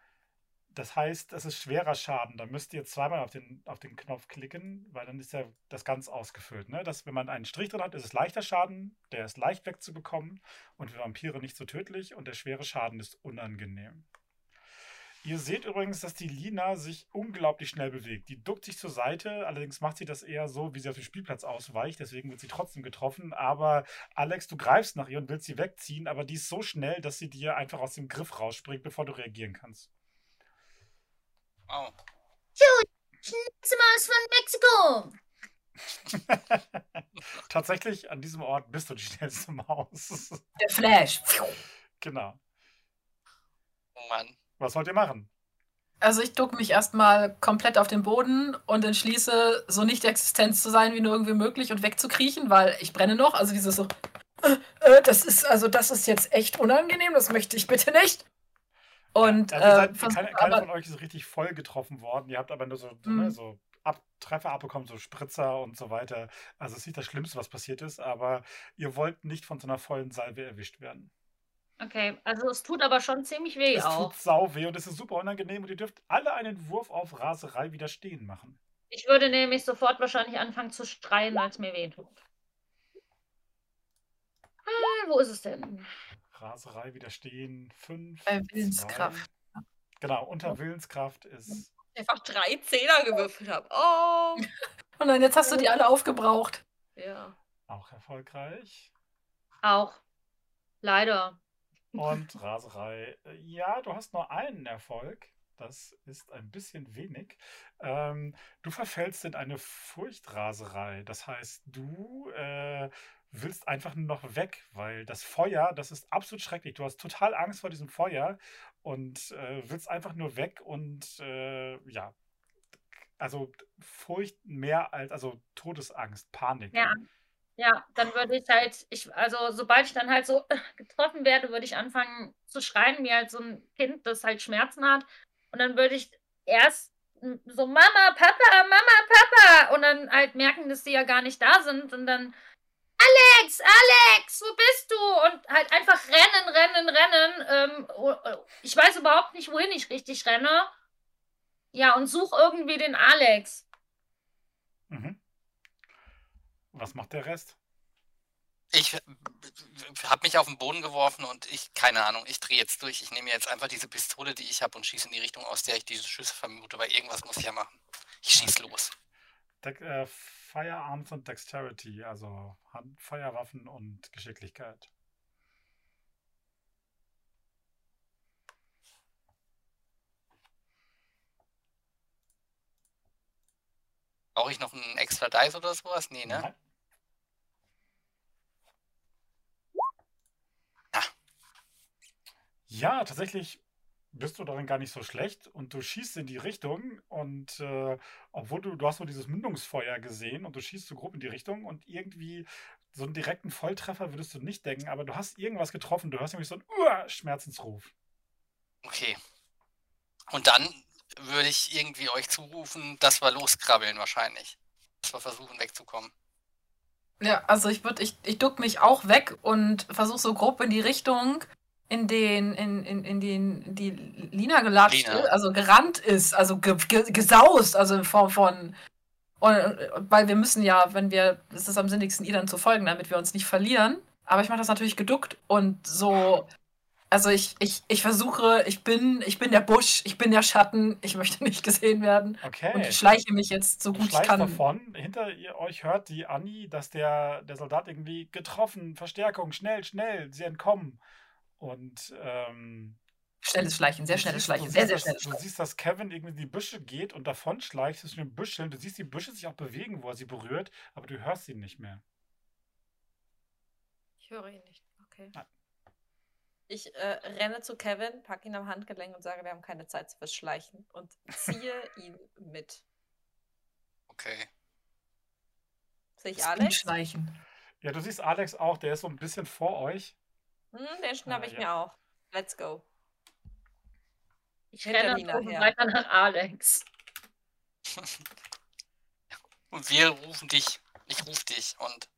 das heißt, es ist schwerer Schaden. Da müsst ihr zweimal auf den, auf den Knopf klicken, weil dann ist ja das ganz ausgefüllt. Ne? Das, wenn man einen Strich drin hat, ist es leichter Schaden, der ist leicht wegzubekommen und für Vampire nicht so tödlich und der schwere Schaden ist unangenehm. Ihr seht übrigens, dass die Lina sich unglaublich schnell bewegt. Die duckt sich zur Seite, allerdings macht sie das eher so, wie sie auf den Spielplatz ausweicht, deswegen wird sie trotzdem getroffen. Aber Alex, du greifst nach ihr und willst sie wegziehen, aber die ist so schnell, dass sie dir einfach aus dem Griff rausspringt, bevor du reagieren kannst. Oh. Schnitzel aus von Mexiko. Tatsächlich, an diesem Ort bist du die schnellste Maus. Der Flash. genau. Oh Mann. Was wollt ihr machen? Also ich duck mich erstmal komplett auf den Boden und entschließe, so nicht Existenz zu sein, wie nur irgendwie möglich und wegzukriechen, weil ich brenne noch. Also dieses so, äh, äh, das ist, also das ist jetzt echt unangenehm, das möchte ich bitte nicht. Und Also ihr äh, seid, keine, keiner aber, von euch ist richtig voll getroffen worden. Ihr habt aber nur so, so, Mhm. ne, so Ab Treffer abbekommen, so Spritzer und so weiter. Also es ist nicht das Schlimmste, was passiert ist, aber ihr wollt nicht von so einer vollen Salve erwischt werden. Okay, also es tut aber schon ziemlich weh Es auch. tut sau weh und es ist super unangenehm und ihr dürft alle einen Wurf auf Raserei widerstehen machen. Ich würde nämlich sofort wahrscheinlich anfangen zu schreien, weil es mir weh tut. Ah, wo ist es denn? Raserei widerstehen, 5. Bei Willenskraft. Genau, unter Willenskraft ist. Einfach drei Zehner gewürfelt habe. Oh. Und dann jetzt hast du die alle aufgebraucht. Ja. Auch erfolgreich. Auch. Leider. Und Raserei, ja, du hast nur einen Erfolg. Das ist ein bisschen wenig. Ähm, du verfällst in eine Furchtraserei. Das heißt, du äh, willst einfach nur noch weg, weil das Feuer, das ist absolut schrecklich. Du hast total Angst vor diesem Feuer und äh, willst einfach nur weg und äh, ja, also Furcht mehr als, also Todesangst, Panik. Ja. Ja, dann würde ich halt, ich, also sobald ich dann halt so getroffen werde, würde ich anfangen zu schreien, wie halt so ein Kind, das halt Schmerzen hat. Und dann würde ich erst so Mama, Papa, Mama, Papa und dann halt merken, dass die ja gar nicht da sind und dann Alex, Alex, wo bist du? Und halt einfach rennen, rennen, rennen. Ähm, oh, oh, ich weiß überhaupt nicht, wohin ich richtig renne. Ja, und such irgendwie den Alex. Mhm. Was macht der Rest? Ich habe mich auf den Boden geworfen und ich, keine Ahnung, ich drehe jetzt durch. Ich nehme jetzt einfach diese Pistole, die ich habe und schieße in die Richtung, aus der ich diese Schüsse vermute, weil irgendwas muss ich ja machen. Ich schieße los. De äh, Firearms und Dexterity, also Hand Feuerwaffen und Geschicklichkeit. Brauche ich noch einen extra Dice oder sowas? Nee, ne? Nein. Ah. Ja, tatsächlich bist du darin gar nicht so schlecht und du schießt in die Richtung und äh, obwohl du, du hast nur dieses Mündungsfeuer gesehen und du schießt so grob in die Richtung und irgendwie so einen direkten Volltreffer würdest du nicht denken, aber du hast irgendwas getroffen, du hörst nämlich so einen Uah, Schmerzensruf. Okay. Und dann würde ich irgendwie euch zurufen, dass wir loskrabbeln wahrscheinlich. Dass wir versuchen wegzukommen. Ja, also ich würde, ich, ich duck mich auch weg und versuche so grob in die Richtung, in den, in, in, in den die Lina gelatscht Lina. ist, also gerannt ist, also ge, ge, gesaust, also in Form von. Und, weil wir müssen ja, wenn wir, es ist am sinnigsten, ihr dann zu folgen, damit wir uns nicht verlieren. Aber ich mache das natürlich geduckt und so. Also ich, ich, ich versuche, ich bin, ich bin der Busch, ich bin der Schatten, ich möchte nicht gesehen werden. Okay. Und schleiche mich jetzt so Du gut ich kann. davon. Hinter ihr, euch hört die Annie, dass der, der Soldat irgendwie getroffen, Verstärkung, schnell, schnell, sie entkommen. Und ähm, Schnelles Schleichen, sehr du schnelles Schleichen, du sehr, sehr schnelles Du Schleichen. siehst, dass Kevin irgendwie in die Büsche geht und davon schleicht zwischen den Büscheln. Du siehst die Büsche sich auch bewegen, wo er sie berührt, aber du hörst sie nicht mehr. Ich höre ihn nicht. Okay. Nein. Ich äh, renne zu Kevin, packe ihn am Handgelenk und sage, wir haben keine Zeit fürs Schleichen und ziehe ihn mit. Okay. Sehe ich Speed Alex? Schleichen. Ja, du siehst Alex auch, der ist so ein bisschen vor euch. Hm, den schnapp Ah, ich ja. mir auch. Let's go. Ich Hinter renne weiter nach Alex. Und wir rufen dich. Ich rufe dich und.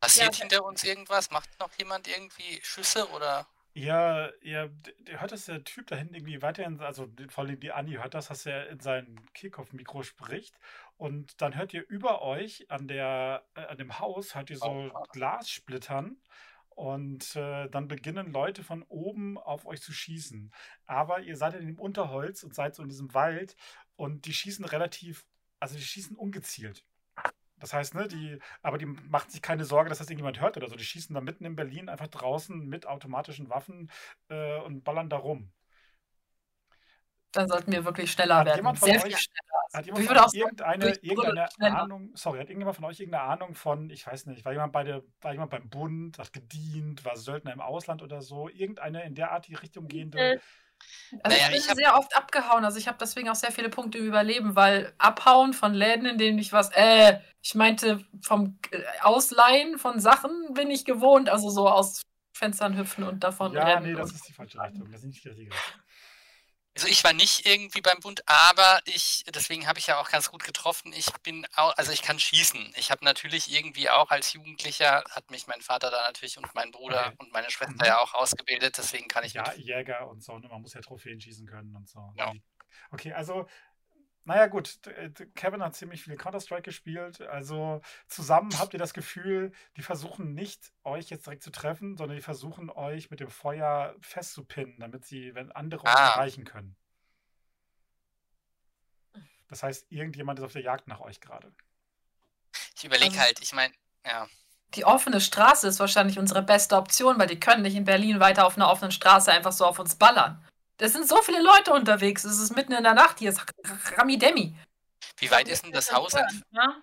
Passiert Ja. hinter uns irgendwas? Macht noch jemand irgendwie Schüsse oder? Ja, ihr, ihr hört, dass der Typ da hinten irgendwie weiterhin, also vor allem die Annie hört das, dass er in sein Kehlkopf-Mikro spricht. Und dann hört ihr über euch an der, äh, an dem Haus, hört ihr so Oh. Glas splittern. Und äh, dann beginnen Leute von oben auf euch zu schießen. Aber ihr seid in dem Unterholz und seid so in diesem Wald und die schießen relativ, also die schießen ungezielt. Das heißt, ne, die, aber die macht sich keine Sorge, dass das irgendjemand hört oder so. Die schießen da mitten in Berlin einfach draußen mit automatischen Waffen äh, und ballern da rum. Dann sollten wir wirklich schneller Hat werden. jemand von Sehr euch- viel schneller. Hat jemand von euch irgendeine, irgendeine. Ahnung, sorry, hat irgendjemand von euch irgendeine Ahnung von, ich weiß nicht, war jemand bei der, war jemand beim Bund, hat gedient, war Söldner im Ausland oder so, irgendeine in der Art die Richtung gehende? Äh, Also Naja, ich bin ich hab- sehr oft abgehauen, also ich habe deswegen auch sehr viele Punkte im Überleben, weil abhauen von Läden, in denen ich was, äh, ich meinte vom äh, Ausleihen von Sachen bin ich gewohnt, also so aus Fenstern hüpfen und davon ja, rennen. nee, das ist die falsche Richtung. Das ist nicht die richtige Richtung. Also ich war nicht irgendwie beim Bund, aber ich, deswegen habe ich ja auch ganz gut getroffen. Ich bin auch, also ich kann schießen. Ich habe natürlich irgendwie auch als Jugendlicher, hat mich mein Vater da natürlich und mein Bruder Okay. und meine Schwester Mhm. ja auch ausgebildet, deswegen kann ich Ja, Jäger und so, ne, man muss ja Trophäen schießen können und so. Ja. Okay, also, naja, gut, d- Kevin hat ziemlich viel Counter-Strike gespielt. Also, zusammen habt ihr das Gefühl, die versuchen nicht, euch jetzt direkt zu treffen, sondern die versuchen, euch mit dem Feuer festzupinnen, damit sie, wenn andere euch Ah. erreichen können. Das heißt, irgendjemand ist auf der Jagd nach euch gerade. Ich überlege Also- halt, ich meine, ja. Die offene Straße ist wahrscheinlich unsere beste Option, weil die können nicht in Berlin weiter auf einer offenen Straße einfach so auf uns ballern. Es sind so viele Leute unterwegs, es ist mitten in der Nacht, hier ist Ramidemi. Wie weit ist denn das Haus? ent- Ja?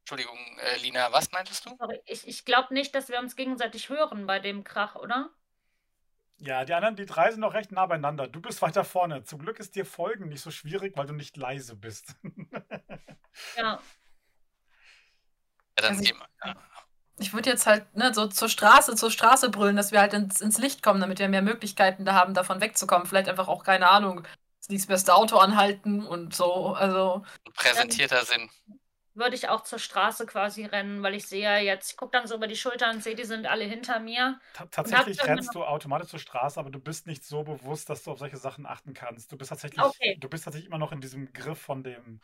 Entschuldigung, äh, Lina, was meintest du? Sorry, ich, ich glaube nicht, dass wir uns gegenseitig hören bei dem Krach, oder? Ja, die anderen, die drei sind noch recht nah beieinander. Du bist weiter vorne. Zum Glück ist dir Folgen nicht so schwierig, weil du nicht leise bist. Ja. Ja, dann Also gehen wir. Ja. Ich würde jetzt halt ne, so zur Straße, zur Straße brüllen, dass wir halt ins, ins Licht kommen, damit wir mehr Möglichkeiten da haben, davon wegzukommen. Vielleicht einfach auch, keine Ahnung, das nächstbeste Auto anhalten und so. Also, Präsentierter Sinn. Würde ich auch zur Straße quasi rennen, weil ich sehe ja jetzt, ich gucke dann so über die Schulter und sehe, die sind alle hinter mir. Ta- Tatsächlich rennst du automatisch zur Straße, aber du bist nicht so bewusst, dass du auf solche Sachen achten kannst. Du bist tatsächlich, Okay. du bist tatsächlich immer noch in diesem Griff von dem,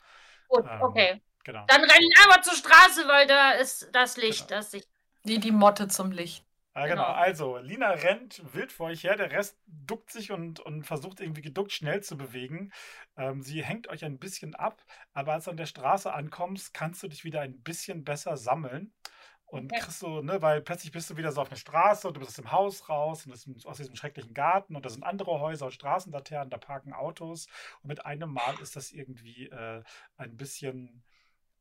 Gut, Ähm, okay. Genau. Dann renne ich aber zur Straße, weil da ist das Licht, Genau. das ich. die, die Motte zum Licht. Ah, genau. genau. Also, Lina rennt wild vor euch her, der Rest duckt sich und, und versucht irgendwie geduckt schnell zu bewegen. Ähm, sie hängt euch ein bisschen ab, aber als du an der Straße ankommst, kannst du dich wieder ein bisschen besser sammeln. Und Okay. kriegst so, ne, weil plötzlich bist du wieder so auf einer Straße und du bist aus dem Haus raus und aus diesem, aus diesem schrecklichen Garten und da sind andere Häuser und Straßenlaternen, da parken Autos und mit einem Mal ist das irgendwie äh, ein bisschen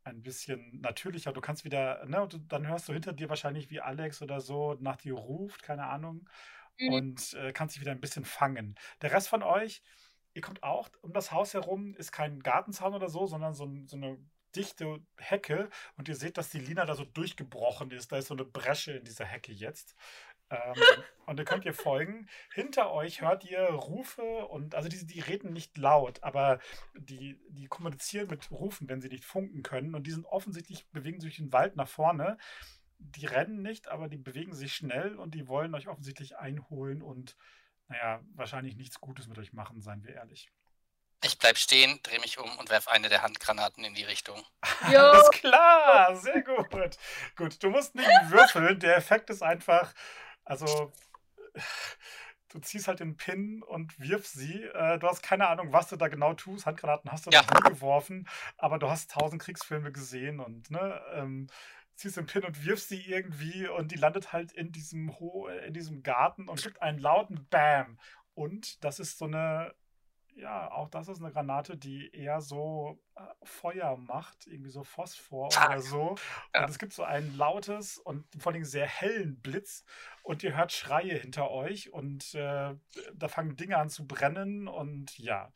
ein bisschen natürlicher. Du kannst wieder, ne, und du, dann hörst du hinter dir wahrscheinlich wie Alex oder so nach dir ruft, keine Ahnung, Mhm. und äh, kannst dich wieder ein bisschen fangen. Der Rest von euch, ihr kommt auch um das Haus herum, ist kein Gartenzaun oder so, sondern so, so eine dichte Hecke und ihr seht, dass die Lina da so durchgebrochen ist. Da ist so eine Bresche in dieser Hecke jetzt. Ähm, und ihr könnt ihr folgen. Hinter euch hört ihr Rufe und also die, die reden nicht laut, aber die, die kommunizieren mit Rufen, wenn sie nicht funken können. Und die sind offensichtlich, bewegen sich durch den Wald nach vorne. Die rennen nicht, aber die bewegen sich schnell und die wollen euch offensichtlich einholen und, naja, wahrscheinlich nichts Gutes mit euch machen, seien wir ehrlich. Ich bleib stehen, drehe mich um und werfe eine der Handgranaten in die Richtung. Jo. Alles klar, sehr gut. Gut, du musst nicht würfeln. Der Effekt ist einfach, also du ziehst halt den Pin und wirfst sie. Äh, du hast keine Ahnung, was du da genau tust. Handgranaten hast du Ja. noch nie geworfen, aber du hast tausend Kriegsfilme gesehen und ne, ähm, ziehst den Pin und wirfst sie irgendwie und die landet halt in diesem Ho in diesem Garten und gibt einen lauten Bam. Und das ist so eine ja, auch das ist eine Granate, die eher so äh, Feuer macht, irgendwie so Phosphor Fuck. oder so. Ja. Und es gibt so ein lautes und vor allem sehr hellen Blitz und ihr hört Schreie hinter euch und äh, da fangen Dinge an zu brennen und ja.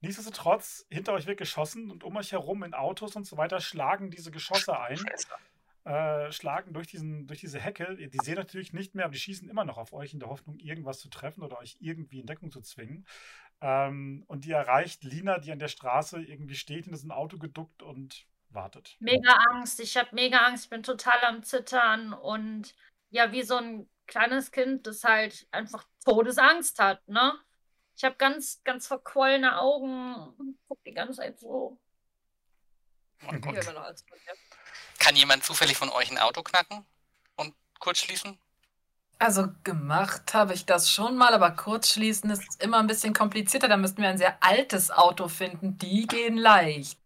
Nichtsdestotrotz, hinter euch wird geschossen und um euch herum in Autos und so weiter schlagen diese Geschosse ein äh, schlagen durch, diesen, durch diese Hecke. Die sehen natürlich nicht mehr, aber die schießen immer noch auf euch in der Hoffnung, irgendwas zu treffen oder euch irgendwie in Deckung zu zwingen. Ähm, und die erreicht Lina, die an der Straße irgendwie steht, in diesem Auto geduckt und wartet. Mega Angst. Ich habe mega Angst. Ich bin total am Zittern und ja, wie so ein kleines Kind, das halt einfach Todesangst hat, ne? Ich habe ganz, ganz verquollene Augen und guck die ganze Zeit so. Oh Gott. Kann jemand zufällig von euch ein Auto knacken? kurz schließen? Also gemacht habe ich das schon mal, aber kurzschließen ist immer ein bisschen komplizierter. Da müssten wir ein sehr altes Auto finden. Die gehen leicht.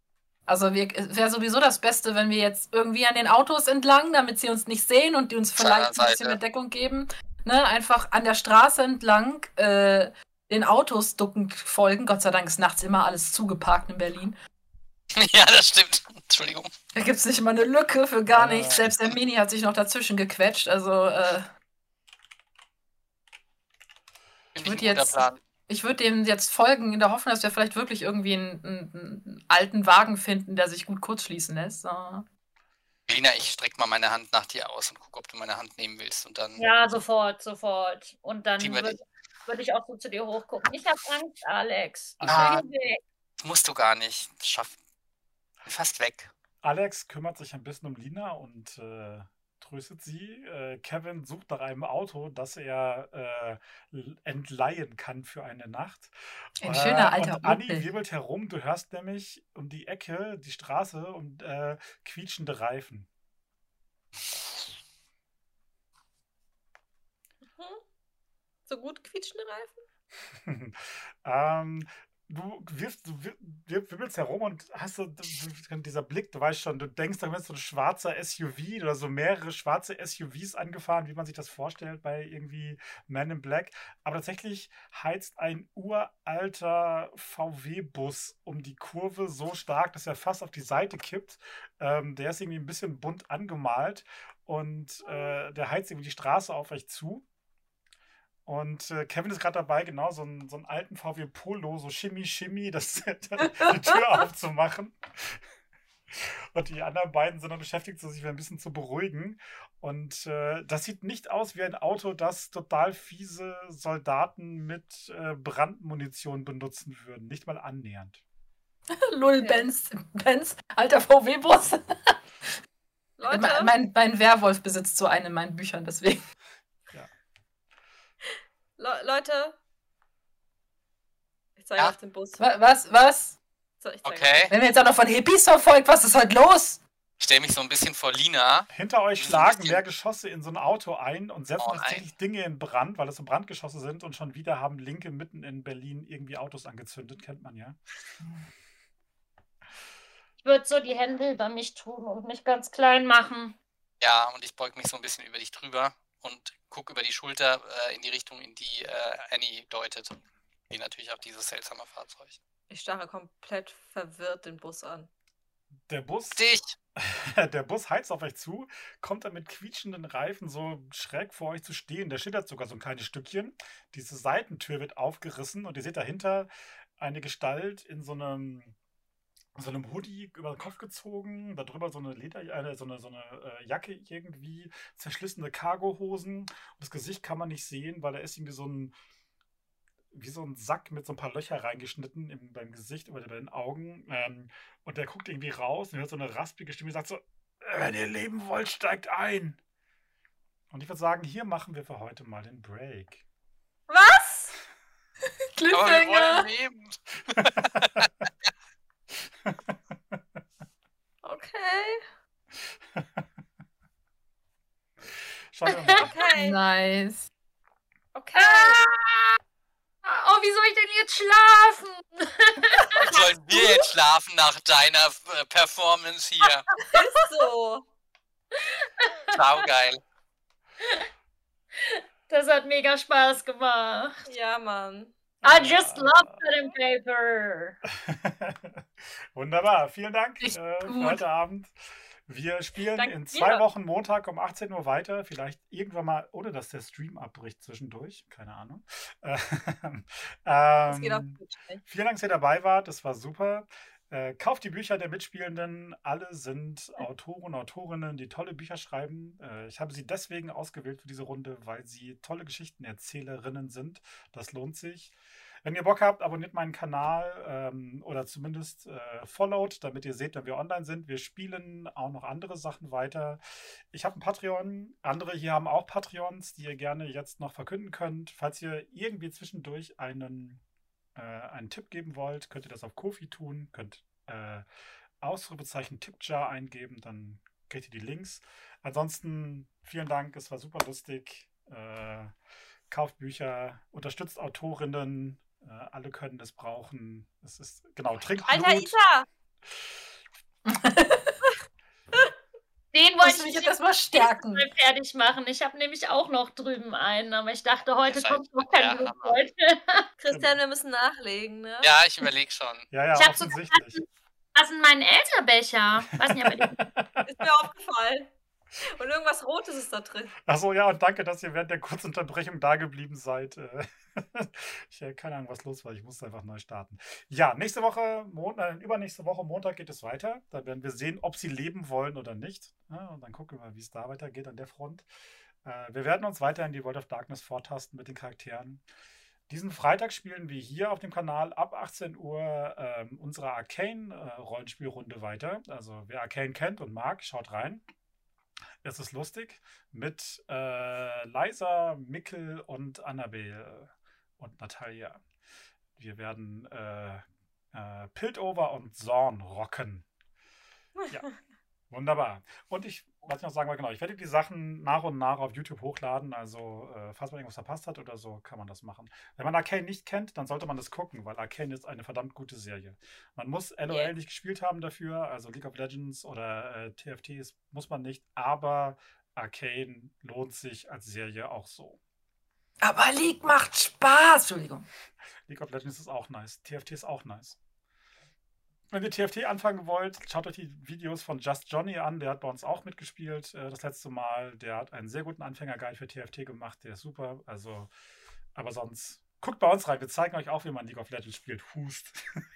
Also wäre sowieso das Beste, wenn wir jetzt irgendwie an den Autos entlang, damit sie uns nicht sehen und die uns vielleicht ein bisschen mehr Deckung geben, ne, einfach an der Straße entlang äh, den Autos duckend folgen. Gott sei Dank ist nachts immer alles zugeparkt in Berlin. Ja, das stimmt. Entschuldigung. Da gibt es nicht immer eine Lücke für gar nichts. Selbst der Mini hat sich noch dazwischen gequetscht. Also, äh, ich würde jetzt, ich würde dem jetzt folgen, in der Hoffnung, dass wir vielleicht wirklich irgendwie einen, einen, einen alten Wagen finden, der sich gut kurzschließen lässt. So. Lina, ich strecke mal meine Hand nach dir aus und gucke, ob du meine Hand nehmen willst. Und dann. Ja, sofort, sofort. Und dann würde würd ich auch so zu dir hochgucken. Ich habe Angst, Alex. Ich ah, musst du gar nicht. Schaff. Fast weg. Alex kümmert sich ein bisschen um Lina und äh, tröstet sie. Äh, Kevin sucht nach einem Auto, das er äh, entleihen kann für eine Nacht. Ein schöner äh, alter Und Anni wirbelt herum. Du hörst nämlich um die Ecke, die Straße und äh, quietschende Reifen. Mhm. So gut quietschende Reifen? ähm, du wirfst, du wirbelst herum und hast so dieser Blick, du weißt schon, du denkst, da wird so ein schwarzer SUV oder so mehrere schwarze SUVs angefahren, wie man sich das vorstellt bei irgendwie Man in Black. Aber tatsächlich heizt ein uralter VW-Bus um die Kurve so stark, dass er fast auf die Seite kippt. Ähm, der ist irgendwie ein bisschen bunt angemalt und äh, der heizt irgendwie die Straße auf euch zu. Und äh, Kevin ist gerade dabei, genau so einen, so einen alten VW Polo, so Shimmy Shimmy, das, die Tür aufzumachen. Und die anderen beiden sind dann beschäftigt, sich ein bisschen zu beruhigen. Und äh, das sieht nicht aus wie ein Auto, das total fiese Soldaten mit äh, Brandmunition benutzen würden. Nicht mal annähernd. Lull, Benz, Benz, alter VW-Bus. Leute. Mein, mein, mein Werwolf besitzt so einen in meinen Büchern, deswegen. Le Leute. Ich zeige ja. auf den Bus. Was? Was? So, okay. Wenn wir jetzt auch noch von Hippies verfolgt, was ist heute los? Ich stelle mich so ein bisschen vor Lina. Hinter euch schlagen mehr Geschosse in so ein Auto ein und setzen oh, tatsächlich Dinge in Brand, weil das so Brandgeschosse sind und schon wieder haben Linke mitten in Berlin irgendwie Autos angezündet, kennt man ja. Ich würde so die Hände über mich tun und mich ganz klein machen. Ja, und ich beug mich so ein bisschen über dich drüber und gucke über die Schulter äh, in die Richtung, in die äh, Annie deutet. Die natürlich auch dieses seltsame Fahrzeug. Ich starre komplett verwirrt den Bus an. Der Bus. Dich! Der Bus heizt auf euch zu, kommt dann mit quietschenden Reifen so schräg vor euch zu stehen. Der schittert sogar so ein kleines Stückchen. Diese Seitentür wird aufgerissen und ihr seht dahinter eine Gestalt in so einem so einem Hoodie über den Kopf gezogen, darüber so eine Leder, äh, so eine, so eine äh, Jacke irgendwie, zerschlissene Cargohosen. Und das Gesicht kann man nicht sehen, weil da ist irgendwie so ein, wie so ein Sack mit so ein paar Löcher reingeschnitten im, beim Gesicht oder bei den Augen. Ähm, und der guckt irgendwie raus und hört so eine raspige Stimme, die sagt so, wenn ihr leben wollt, steigt ein. Und ich würde sagen, hier machen wir für heute mal den Break. Was? Cliffhanger. Okay. Mal. Okay. Nice. Okay. Ah! Oh, wie soll ich denn jetzt schlafen? Sollen wir jetzt schlafen nach deiner äh, Performance hier? Ist so. Sau geil. Das hat mega Spaß gemacht. Ja, Mann. I just love pen paper. Wunderbar. Vielen Dank äh, für heute Abend. Wir spielen Dank in zwei dir. Wochen Montag um 18 Uhr weiter. Vielleicht irgendwann mal, ohne dass der Stream abbricht zwischendurch. Keine Ahnung. ähm, vielen Dank, dass ihr dabei wart. Das war super. Äh, kauft die Bücher der Mitspielenden. Alle sind Autoren, Autorinnen, die tolle Bücher schreiben. Äh, ich habe sie deswegen ausgewählt für diese Runde, weil sie tolle Geschichtenerzählerinnen sind. Das lohnt sich. Wenn ihr Bock habt, abonniert meinen Kanal ähm, oder zumindest äh, followt, damit ihr seht, wenn wir online sind. Wir spielen auch noch andere Sachen weiter. Ich habe ein Patreon. Andere hier haben auch Patreons, die ihr gerne jetzt noch verkünden könnt. Falls ihr irgendwie zwischendurch einen, äh, einen Tipp geben wollt, könnt ihr das auf Kofi tun. Könnt äh, Ausrufezeichen Tipjar eingeben, dann kriegt ihr die Links. Ansonsten vielen Dank, es war super lustig. Äh, kauft Bücher, unterstützt Autorinnen, äh, alle können das brauchen. Es ist, genau, trinkt Alter, Blut. Isa! Den Muss wollte mich ich jetzt erstmal stärken. mal fertig machen. Ich habe nämlich auch noch drüben einen, aber ich dachte, heute kommt noch kein Blut heute. Christian, wir müssen nachlegen, ne? Ja, ich überlege schon. Ja, ja, Ich hab sogar offensichtlich. Was sind mein Elterbecher? Weiß nicht, aber die Ist mir aufgefallen. Und irgendwas Rotes ist da drin. Achso, ja, und danke, dass ihr während der kurzen Unterbrechung da geblieben seid. Äh, Ich habe keine Ahnung, was los war. Ich musste einfach neu starten. Ja, nächste Woche, Mon äh, übernächste Woche, Montag geht es weiter. Da werden wir sehen, ob sie leben wollen oder nicht. Und dann gucken wir mal, wie es da weitergeht an der Front. Äh, wir werden uns weiter in die World of Darkness vortasten mit den Charakteren. Diesen Freitag spielen wir hier auf dem Kanal ab 18 Uhr ähm, unsere Arcane-Rollenspielrunde weiter. Also wer Arcane kennt und mag, schaut rein. Es ist lustig mit äh, Liza, Mikkel und Annabelle und Natalia. Wir werden äh, äh, Piltover und Zorn rocken. Ja. Wunderbar. Und ich, was ich noch sagen wollte, genau, ich werde die Sachen nach und nach auf YouTube hochladen. Also, äh, falls man irgendwas verpasst hat oder so, kann man das machen. Wenn man Arcane nicht kennt, dann sollte man das gucken, weil Arcane ist eine verdammt gute Serie. Man muss LOL Yeah. nicht gespielt haben dafür, also League of Legends oder äh, TFTs muss man nicht, aber Arcane lohnt sich als Serie auch so. Aber League macht Spaß. Entschuldigung. League of Legends ist auch nice. TFT ist auch nice. Wenn ihr TFT anfangen wollt, schaut euch die Videos von Just Johnny an. Der hat bei uns auch mitgespielt äh, das letzte Mal. Der hat einen sehr guten Anfängerguide für TFT gemacht. Der ist super. Also, aber sonst guckt bei uns rein. Wir zeigen euch auch, wie man League of Legends spielt. Hust.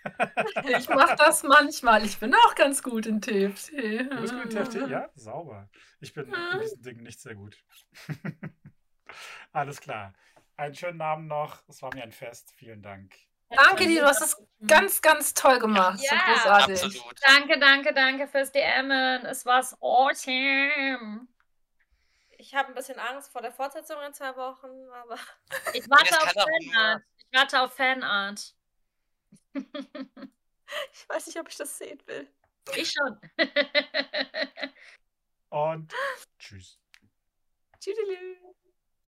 Ich mache das manchmal. Ich bin auch ganz gut in TFT. Du bist gut in TFT? Ja, sauber. Ich bin in diesen Dingen nicht sehr gut. Alles klar. Einen schönen Abend noch. Es war mir ein Fest. Vielen Dank. Danke dir, du hast es ganz, ganz toll gemacht. So Ja, großartig. Absolut. Danke, danke, danke fürs DMen. Es war awesome. Ich habe ein bisschen Angst vor der Fortsetzung in zwei Wochen, aber Ich warte auf Fanart. Ich warte auf Fanart. ich weiß nicht, ob ich das sehen will. ich schon. Und tschüss. Tschüss.